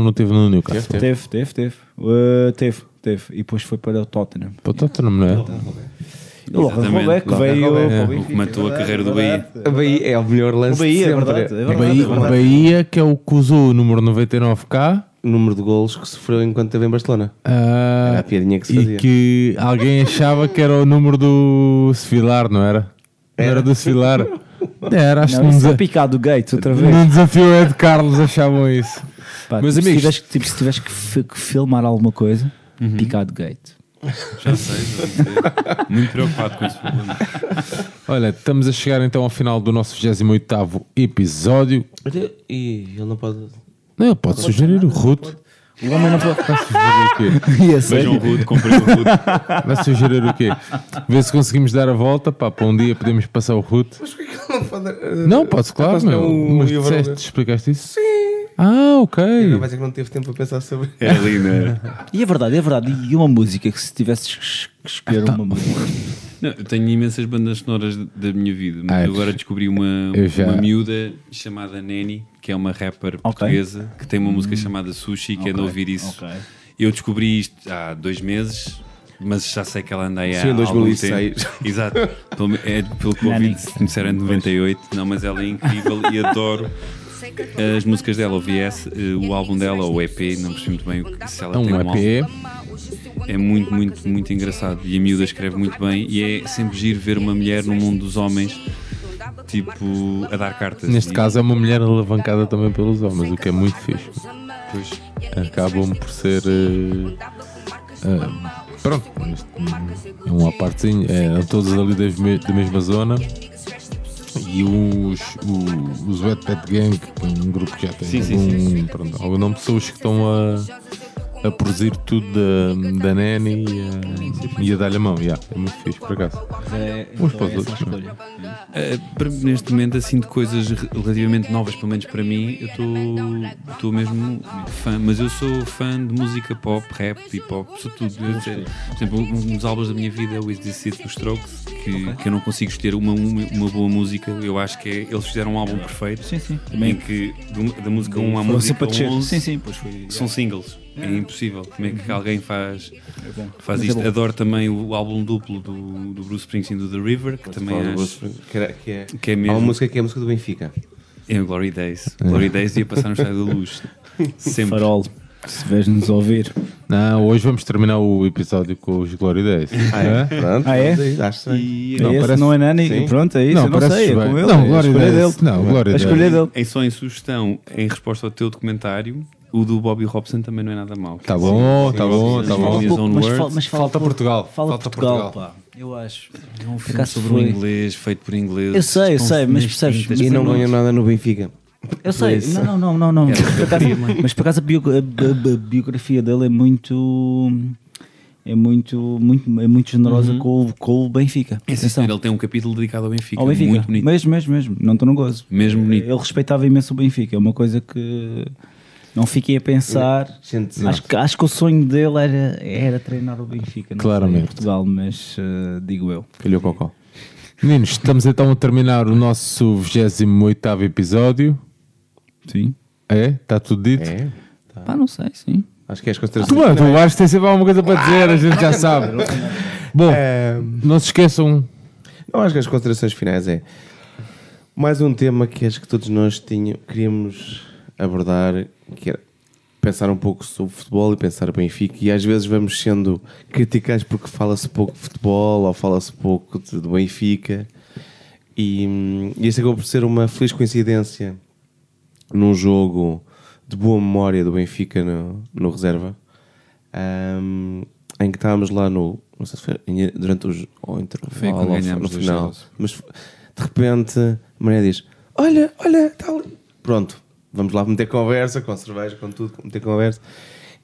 não teve no Newcastle. Teve, teve, teve. Uh, teve, teve. E depois foi para o Tottenham. Para o Tottenham, não é? O Lohan Exatamente. Robeck Lohan veio É. o O que matou a verdade, carreira do verdade. A Bahia é o melhor lance O Bahia, de é sempre. verdade, é verdade. Bahia, Bahia, que é o que usou o número 99K O número de golos que sofreu enquanto esteve em Barcelona. ah, Era a piadinha que se e fazia. que alguém achava que era o número do Sevilar, não era? Não era do Sevilar? Era, acho Não, que é desa- picado Gates outra vez. num desafio Ed Carlos achavam isso. Pá, Meus tipo, se amigos- que- tipo, se tiveres que, fi- que filmar alguma coisa, Uhum. picado Gate. Já sei, já sei. Muito preocupado com esse problema. Olha, estamos a chegar então ao final do nosso 28 episódio. E ele não pode. Não, ele pode sugerir o Ruto. O homem não pode. Vai sugerir o quê? Vejam o Rude, comprei o Rude. Vai sugerir o quê? Ver se conseguimos dar a volta. Pá, para um dia podemos passar o Ruto. Mas porquê que ele não pode. Não, pode claro, meu. é um Mas disseste, explicaste isso? Sim. Ah, ok. Ele vai dizer que não teve tempo para pensar sobre. Era ali, era? E é verdade, é verdade. E uma música que se tivesses que es- que escolher uma música. Não, eu tenho imensas bandas sonoras da minha vida, mas Ah, eu agora descobri uma, eu já- uma miúda chamada Neni, que é uma rapper portuguesa, que tem uma música chamada Sushi, que é de ouvir isso. ok. Eu descobri isto há dois meses, mas já sei que ela anda aí há Sim, em algum 2006. tempo. Exato. Pelo, é, pelo que ouvi, me disseram em 98. Não, mas ela é incrível e adoro as músicas dela. Ouvi esse, eh, o álbum dela, ou o EP, não percebi muito bem o se ela É tem um álbum. EP. É muito, muito, muito engraçado. E a miúda escreve muito bem. E é sempre giro ver uma mulher no mundo dos homens, tipo, a dar cartas. Neste E- caso é uma mulher alavancada também pelos homens, o que é muito fixe. Pois, Acabam por ser. eh, eh, pronto, é uma partezinha. É, todos ali da mesma zona. E os, o- os Wet Pet Gang, que é um grupo que já tem Sim, sim, algum, sim, Pronto, algum pessoas que estão a, a produzir tudo da, da Nani e a, e a dar-lhe a mão. Yeah, é muito fixe, por acaso. É, Uns então para os é outros, para- neste momento, assim, de coisas re- relativamente novas, pelo menos para mim, eu estou- mesmo fã. Mas eu sou fã de música pop, rap, hip hop, sou tudo. Por exemplo, um dos álbuns da minha vida é o Is This It dos Strokes, que, que eu não consigo escolher uma, uma, uma boa música. Eu acho que é- eles fizeram um álbum perfeito. Sim, sim. Em Também. que do- da música 1 à música sempre a descer. 11 Sim, sim, pois foi. são singles. É impossível. Como é que alguém faz, bom. faz Mas é isto? bom. Adoro também o álbum duplo do, do Bruce Springsteen do The River, que também do acho que, é, que é Há mesmo. uma música que é a música do Benfica. É o Glory Days. Glory Days ia passar no Estádio da Luz. Sempre. Farol, se vês-nos ouvir. Não, hoje vamos terminar o episódio com os Glory Days. Ah, é? Pronto, Ah, é? Acho. E Não, é esse, parece- não é Nani? Sim. Pronto, é isso. Não, eu não parece sei, é com ele. Não, é escolha Days. dele. Não, Glória A escolha Days. dele. em só em sugestão, em resposta ao teu documentário, o do Bobby Robson também não é nada mau. Tá bom, tá bom, tá bom. Mas, Falta por- Portugal. Fala Falta Portugal, Portugal. pá. Eu acho. É um filme sobre inglês, feito por inglês. Eu sei, eu sei, mas percebes, E não ganhou nada no Benfica. Eu sei, não, não, não, não, não. Era Mas, por acaso, queria, mãe. mas por acaso a, bio- a- a- a biografia dele é muito. É muito, muito, é muito generosa Uhum. com, o- com o Benfica. É, senhor, ele tem um capítulo dedicado ao Benfica. Ao Benfica. Muito bonito. Mesmo, mesmo, mesmo. Não estou no gozo. Mesmo bonito. Ele respeitava imenso o Benfica. É uma coisa que não fiquei a pensar. Acho que, acho que o sonho dele era, era treinar o Benfica. Não Claramente. em Portugal, mas eh, digo eu. Calhou cocó. Meninos, estamos então a terminar o nosso 28 episódio. Sim. É? Está tudo dito? É? Pá, não sei, sim. Acho que é as considerações. Tu, mano, tu acho que tem sempre alguma coisa para dizer, a gente já sabe. Bom, É, não se esqueçam. eu acho que as considerações finais é mais um tema que acho que todos nós tinha, queríamos abordar, que era pensar um pouco sobre futebol e pensar Benfica e às vezes vamos sendo criticados porque fala-se pouco de futebol ou fala-se pouco de, do Benfica. E, hum, e este acabou por ser uma feliz coincidência num jogo de boa memória do Benfica no, no reserva hum, em que estávamos lá no não sei se foi durante os ou intervalo Foi no final mas de repente a Maria diz olha, olha, está ali. Pronto, vamos lá meter conversa com cerveja, com tudo, meter conversa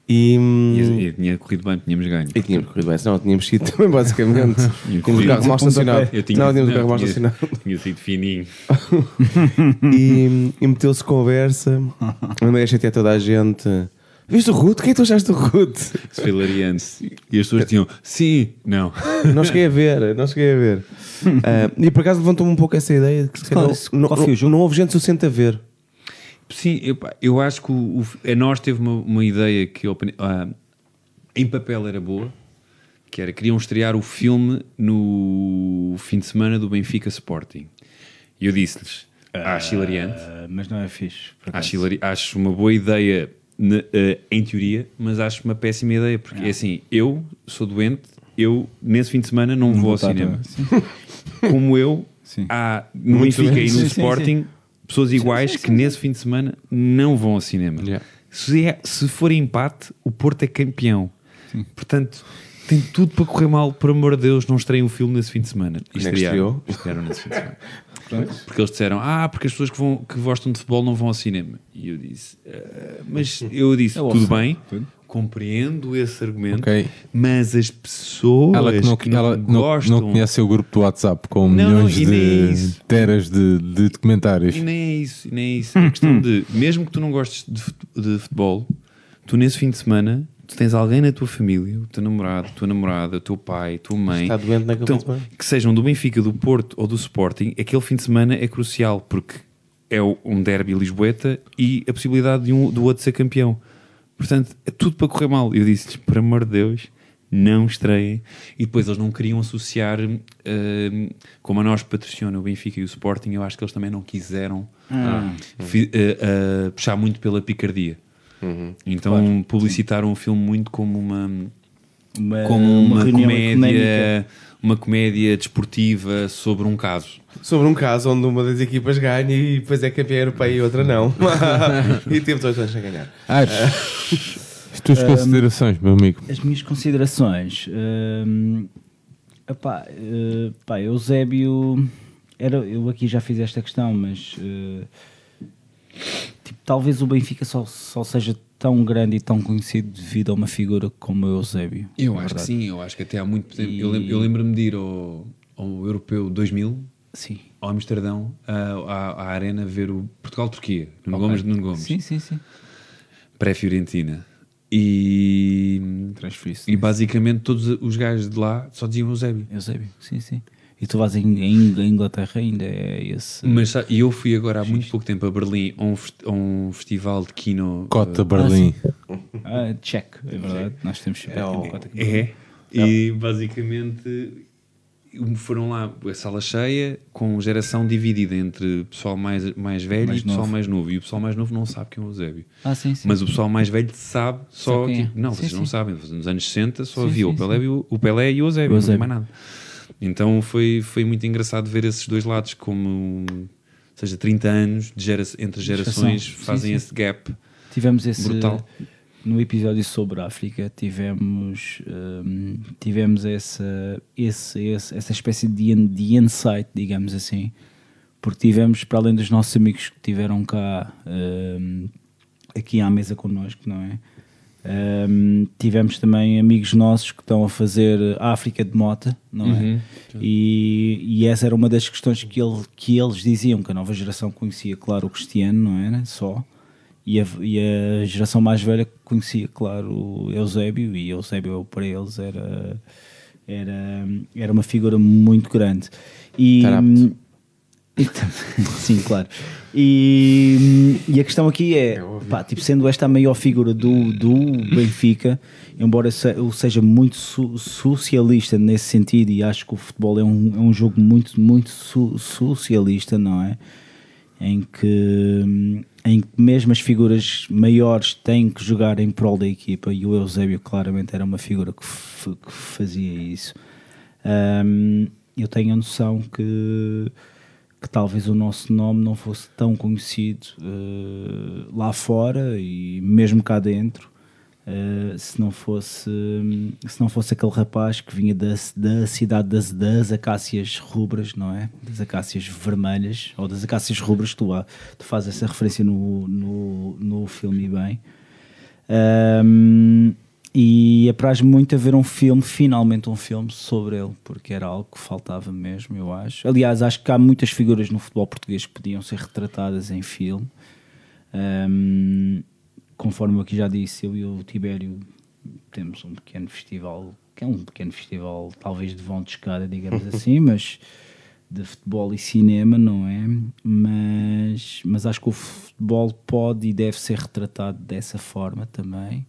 e, hum, E, e tinha corrido bem, tínhamos ganho. e tínhamos corrido bem, senão tínhamos sido também basicamente tínhamos o carro mal estacionado Eu tinha, não, tínhamos o carro mal tinha- estacionado Tinha sido fininho. e, e meteu-se conversa. Andei a chatear toda a gente. Viste o Ruth? Quem é que tu achaste do Ruth? Isso foi hilariante. E as pessoas diziam, sim, não. Não cheguei a ver, não cheguei a ver. Ah, e por acaso levantou-me um pouco essa ideia de que se calhar Qual- não, qual foi o não, não houve gente suficiente a ver. Sim, eu, eu acho que o, o, a nós teve uma, uma ideia que ah, em papel era boa, que era queriam estrear o filme no fim de semana do Benfica Sporting. E eu disse-lhes, acho hilariante, Ah, mas não é fixe. acho, hilari- acho uma boa ideia ah, em teoria, mas acho uma péssima ideia, porque é assim, eu sou doente, eu nesse fim de semana não, vou vou ao cinema. Como eu, Sim. há no Muitos Benfica e doentes. no Sim, sim, Sporting pessoas iguais que nesse fim de semana não vão ao cinema. Yeah. Se, é- se for empate, o Porto é campeão. Portanto, tem tudo para correr mal. Por amor de Deus, não estreiem o filme nesse fim de semana. E é que estrearam, estrearam nesse fim de semana. Porque eles disseram, ah, porque as pessoas que, vão, que gostam de futebol não vão ao cinema. E eu disse, "Ah", mas eu disse, É tudo bem. Compreendo esse argumento, Ok. mas as pessoas Ela que não, que não ela não, gostam... não conhece o grupo do WhatsApp com Não, milhões e é de isso. teras de, de documentários. E nem é isso, nem é isso. É questão de, mesmo que tu não gostes de, fut- de futebol, tu nesse fim de semana, tu tens alguém na tua família, o teu namorado, a tua namorada, o teu pai, a tua mãe, Está doente naquele então, fim de semana. que sejam do Benfica, do Porto ou do Sporting, aquele fim de semana é crucial, porque é um derby lisboeta e a possibilidade de um, do outro ser campeão. Portanto, é tudo para correr mal. Eu disse-lhes, por amor de Deus, não estreiem. E depois eles não queriam associar, hum, como a nós patrociona o Benfica e o Sporting, eu acho que eles também não quiseram eh, eh, puxar muito pela picardia. Então publicitaram o filme muito como uma, Uma, como uma, reunião comédia, ecuménica. Uma comédia desportiva sobre um caso. Sobre um caso onde uma das equipas ganha e depois é campeã europeia e outra não. e temos dois anos a ganhar. Aires, as tuas considerações, meu amigo. As minhas considerações. hum, epá, eh, pá, Eusébio. Era, eu aqui já fiz esta questão, mas. eh, tipo, talvez o Benfica só, só seja tão grande e tão conhecido devido a uma figura como o Eusébio. Eu acho que sim, eu acho que até há muito tempo. E- Eu, lem- eu lembro-me de ir ao, ao Europeu 2000, Sim. ao Amsterdão, à, à, Arena, ver o Portugal-Turquia, Nuno Ok. Gomes de Nuno Gomes, Sim, sim, sim. pré-Fiorentina. E, e basicamente todos os gajos de lá só diziam Eusébio. Eusébio, sim, sim. E tu vais em, em Inglaterra ainda é esse. Mas e eu fui agora há muito pouco tempo a Berlim a um, a um festival de kino. Cota Berlim. Ah, check, é verdade. Nós temos super É um. É. E basicamente foram lá a sala cheia com geração dividida entre pessoal mais, mais velho Mais e pessoal novo. mais novo. E o pessoal mais novo não sabe quem é o Eusébio. Ah, sim, sim. Mas o pessoal mais velho sabe só. Sabe quem é. tipo, não, Sim, vocês sim. não sabem. Nos anos 60 só havia o, Pelé e o, Pelé e o Eusébio, não mais nada. Então foi, foi muito engraçado ver esses dois lados, como. Ou seja, 30 anos de gera, entre gerações Sim, fazem sim. esse gap. Tivemos esse Brutal. no episódio sobre a África tivemos hum, tivemos essa esse, esse- essa espécie de, de insight digamos assim porque tivemos, para além dos nossos amigos que tiveram cá hum, aqui à mesa connosco, não é? Hum, tivemos também amigos nossos que estão a fazer África de Mota, não é? Uhum. E, e essa era uma das questões que, ele, que eles diziam, que a nova geração conhecia, claro, o Cristiano, não era? Só. E a, e a geração mais velha conhecia, claro, o Eusébio, e Eusébio para eles era, era, era uma figura muito grande. E, Sim, claro. E, e a questão aqui é, pá, tipo, sendo esta a maior figura do, do Benfica, embora eu seja muito so- socialista nesse sentido, e acho que o futebol é um, é um jogo muito, muito so- socialista, não é? Em que, em que mesmo as figuras maiores têm que jogar em prol da equipa, e o Eusébio claramente era uma figura que, que fazia isso. Ahm, eu tenho a noção que, que talvez o nosso nome não fosse tão conhecido eh, lá fora e mesmo cá dentro eh, se não fosse se não fosse aquele rapaz que vinha da, da cidade das, das acácias rubras, não é? Das acácias vermelhas ou das acácias rubras, tu, tu fazes essa referência no, no, no filme bem. Ahm, e apraz-me muito a ver um filme, finalmente um filme sobre ele, porque era algo que faltava mesmo, eu acho. Aliás, acho que há muitas figuras no futebol português que podiam ser retratadas em filme. Ahm, conforme eu aqui já disse, eu e o Tibério temos um pequeno festival, que é um pequeno festival, talvez de vão de escada, digamos assim, mas de futebol e cinema, não é? Mas, mas acho que o futebol pode e deve ser retratado dessa forma também.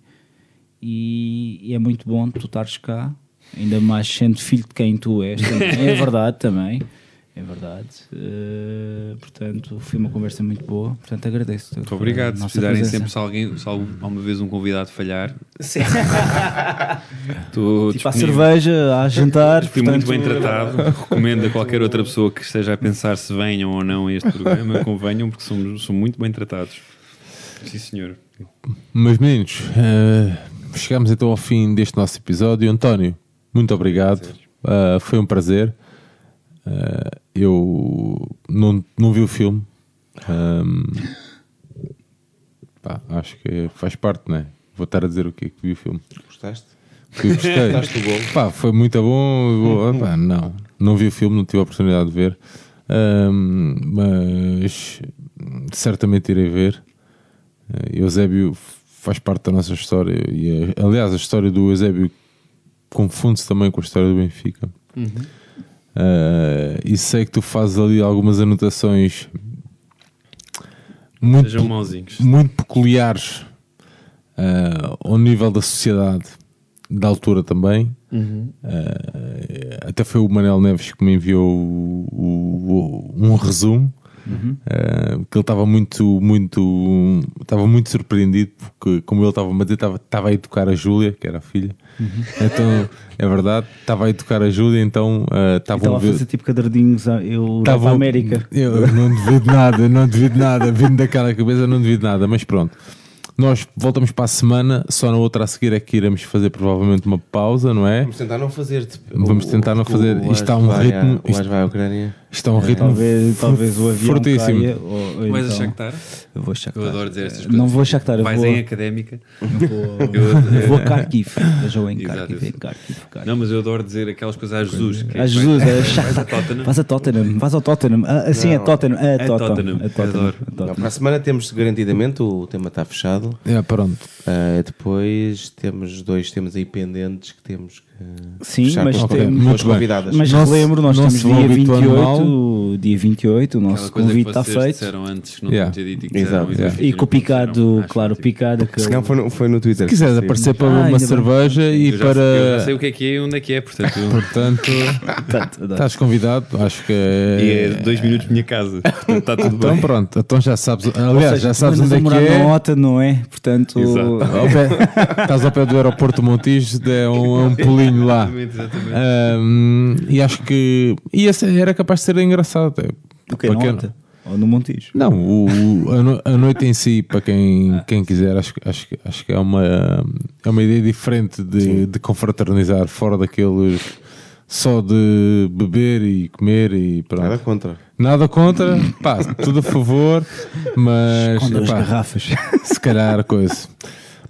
E, e é muito bom tu estares cá, ainda mais sendo filho de quem tu és também. É verdade também. É verdade. Eh, portanto, foi uma conversa muito boa. Portanto, agradeço. Muito obrigado. Se precisarem sempre, se alguém, se algum- alguma vez um convidado falhar, Sim. estou Tipo, à cerveja, à jantar. Fui muito portanto- bem tratado. Recomendo a qualquer outra pessoa que esteja a pensar se venham ou não a este programa, convenham, porque somos, somos muito bem tratados. Sim, senhor. Meus meninos, eh, chegamos então ao fim deste nosso episódio. António, muito obrigado. Eh, foi um prazer. Eh, eu não, não vi o filme. Ahm, pá, acho que faz parte, não é? Vou estar a dizer o quê? Que vi o filme. Gostaste? Que gostei. Gostaste do? Pá, foi muito bom. Vou- pá, não, não vi o filme, não tive a oportunidade de ver. Ahm, mas certamente irei ver. Eusébio faz parte da nossa história. E, eh, aliás, a história do Eusébio confunde-se também com a história do Benfica. Uhum. Eh, e sei que tu fazes ali algumas anotações muito, muito peculiares eh, ao nível da sociedade, da altura também. Uhum. Eh, até foi o Manel Neves que me enviou o- o- um resumo. Uhum. eh, que ele estava muito, muito, estava muito surpreendido porque, como ele estava a dizer, estava, estava a educar a Júlia, que era a filha. Uhum. Então, é verdade, estava a educar a Júlia, então estavam Estava a ver. fazer tipo cadradinhos eu Estavam- para a América. Eu não devido nada, não devido nada. Vindo daquela cabeça, não devido nada. Mas pronto, nós voltamos para a semana. Só na outra a seguir é que iremos fazer provavelmente uma pausa, não é? Vamos tentar não fazer. tipo, Vamos o- tentar não fazer. Isto está um ritmo. à- o As vai à Ucrânia. Isto está um É. ritmo. Talvez, talvez o avião fortíssimo. caia. Ou, ou Vais então- a Shakhtar? Eu vou a Shakhtar. Eu adoro dizer estas coisas. Não vou a Shakhtar, Vais vou, em académica. eu vou, Eu- eu vou a Kharkiv. Eu jogo em Kharkiv. em. Kharkiv, Kharkiv. Não, mas eu adoro dizer aquelas coisas a Jesus. que é A que Jesus, é vais a Shakhtar. Tottenham. Vais a Tottenham, vais ao Tottenham. Assim é. Tottenham. É É Tottenham. É Tottenham. adoro. é Tottenham. Para a semana temos garantidamente o tema está fechado. É, pronto. Ah, depois temos dois temas aí pendentes que temos que Sim, mas com, Ok, tem, tem- com muito as bem. convidadas. Mas se- relembro, nós temos dia habituando 28, dia 28, o nosso coisa convite está feito. disseram antes não Yeah. dito e que Exato, yeah. E com o picado, claro, o ótimo. picado. que Se calhar foi no, foi no Twitter. Se quiseres aparecer para Ah, uma ainda bem. cerveja e Eu já, para. eu já sei o que é que é e onde é que é, portanto. Portanto, estás convidado. Acho que E é. é dois minutos minha casa. Portanto, está tudo Então bem. pronto, então já sabes. Aliás, já sabes onde é que morar é. na OTA, não é? Portanto, Exato. Ao pé- Estás ao pé do aeroporto Montijo, é um, é um lá. Exatamente, exatamente. Ahm, e acho que. E esse era capaz de ser engraçado. até. o que OTA? Ou no Montijo? Não, o, o- a, no- a noite em si, para quem, quem quiser, acho, que- acho, acho que é uma, é uma ideia diferente de, de confraternizar fora daqueles, só de beber e comer e pronto. Nada contra. Nada contra, pá, tudo a favor, mas epá, garrafas. se calhar coisa.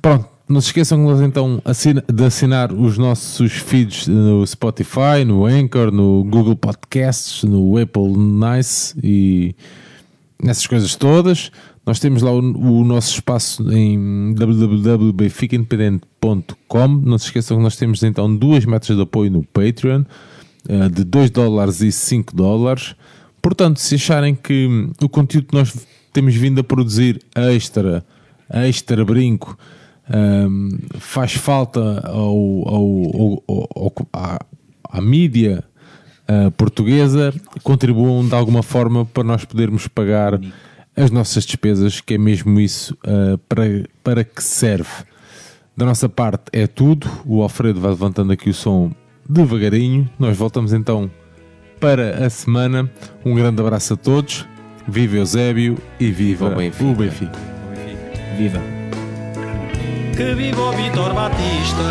Pronto, não se esqueçam então de assinar os nossos feeds no Spotify, no Anchor, no Google Podcasts, no Apple Nice e nessas coisas todas. Nós temos lá o, o nosso espaço em www.benficaindependente.com. Não se esqueçam que nós temos então duas metas de apoio no Patreon, eh, de 2 dólares e 5 dólares. Portanto, se acharem que o conteúdo que nós temos vindo a produzir extra, extra brinco, hum, faz falta ao, ao- ao- ao- à, à mídia uh, portuguesa, contribuam de alguma forma para nós podermos pagar as nossas despesas, que é mesmo isso uh, para, para que serve. Da nossa parte é tudo. O Alfredo vai levantando aqui o som devagarinho. Nós voltamos então para a semana. Um grande abraço a todos. Viva Eusébio e viva, Viva o Benfica. o Benfica. Viva. Que viva o Vitor Batista.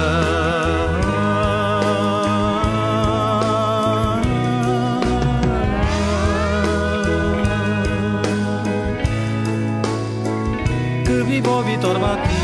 Que viva o Vitor Batista.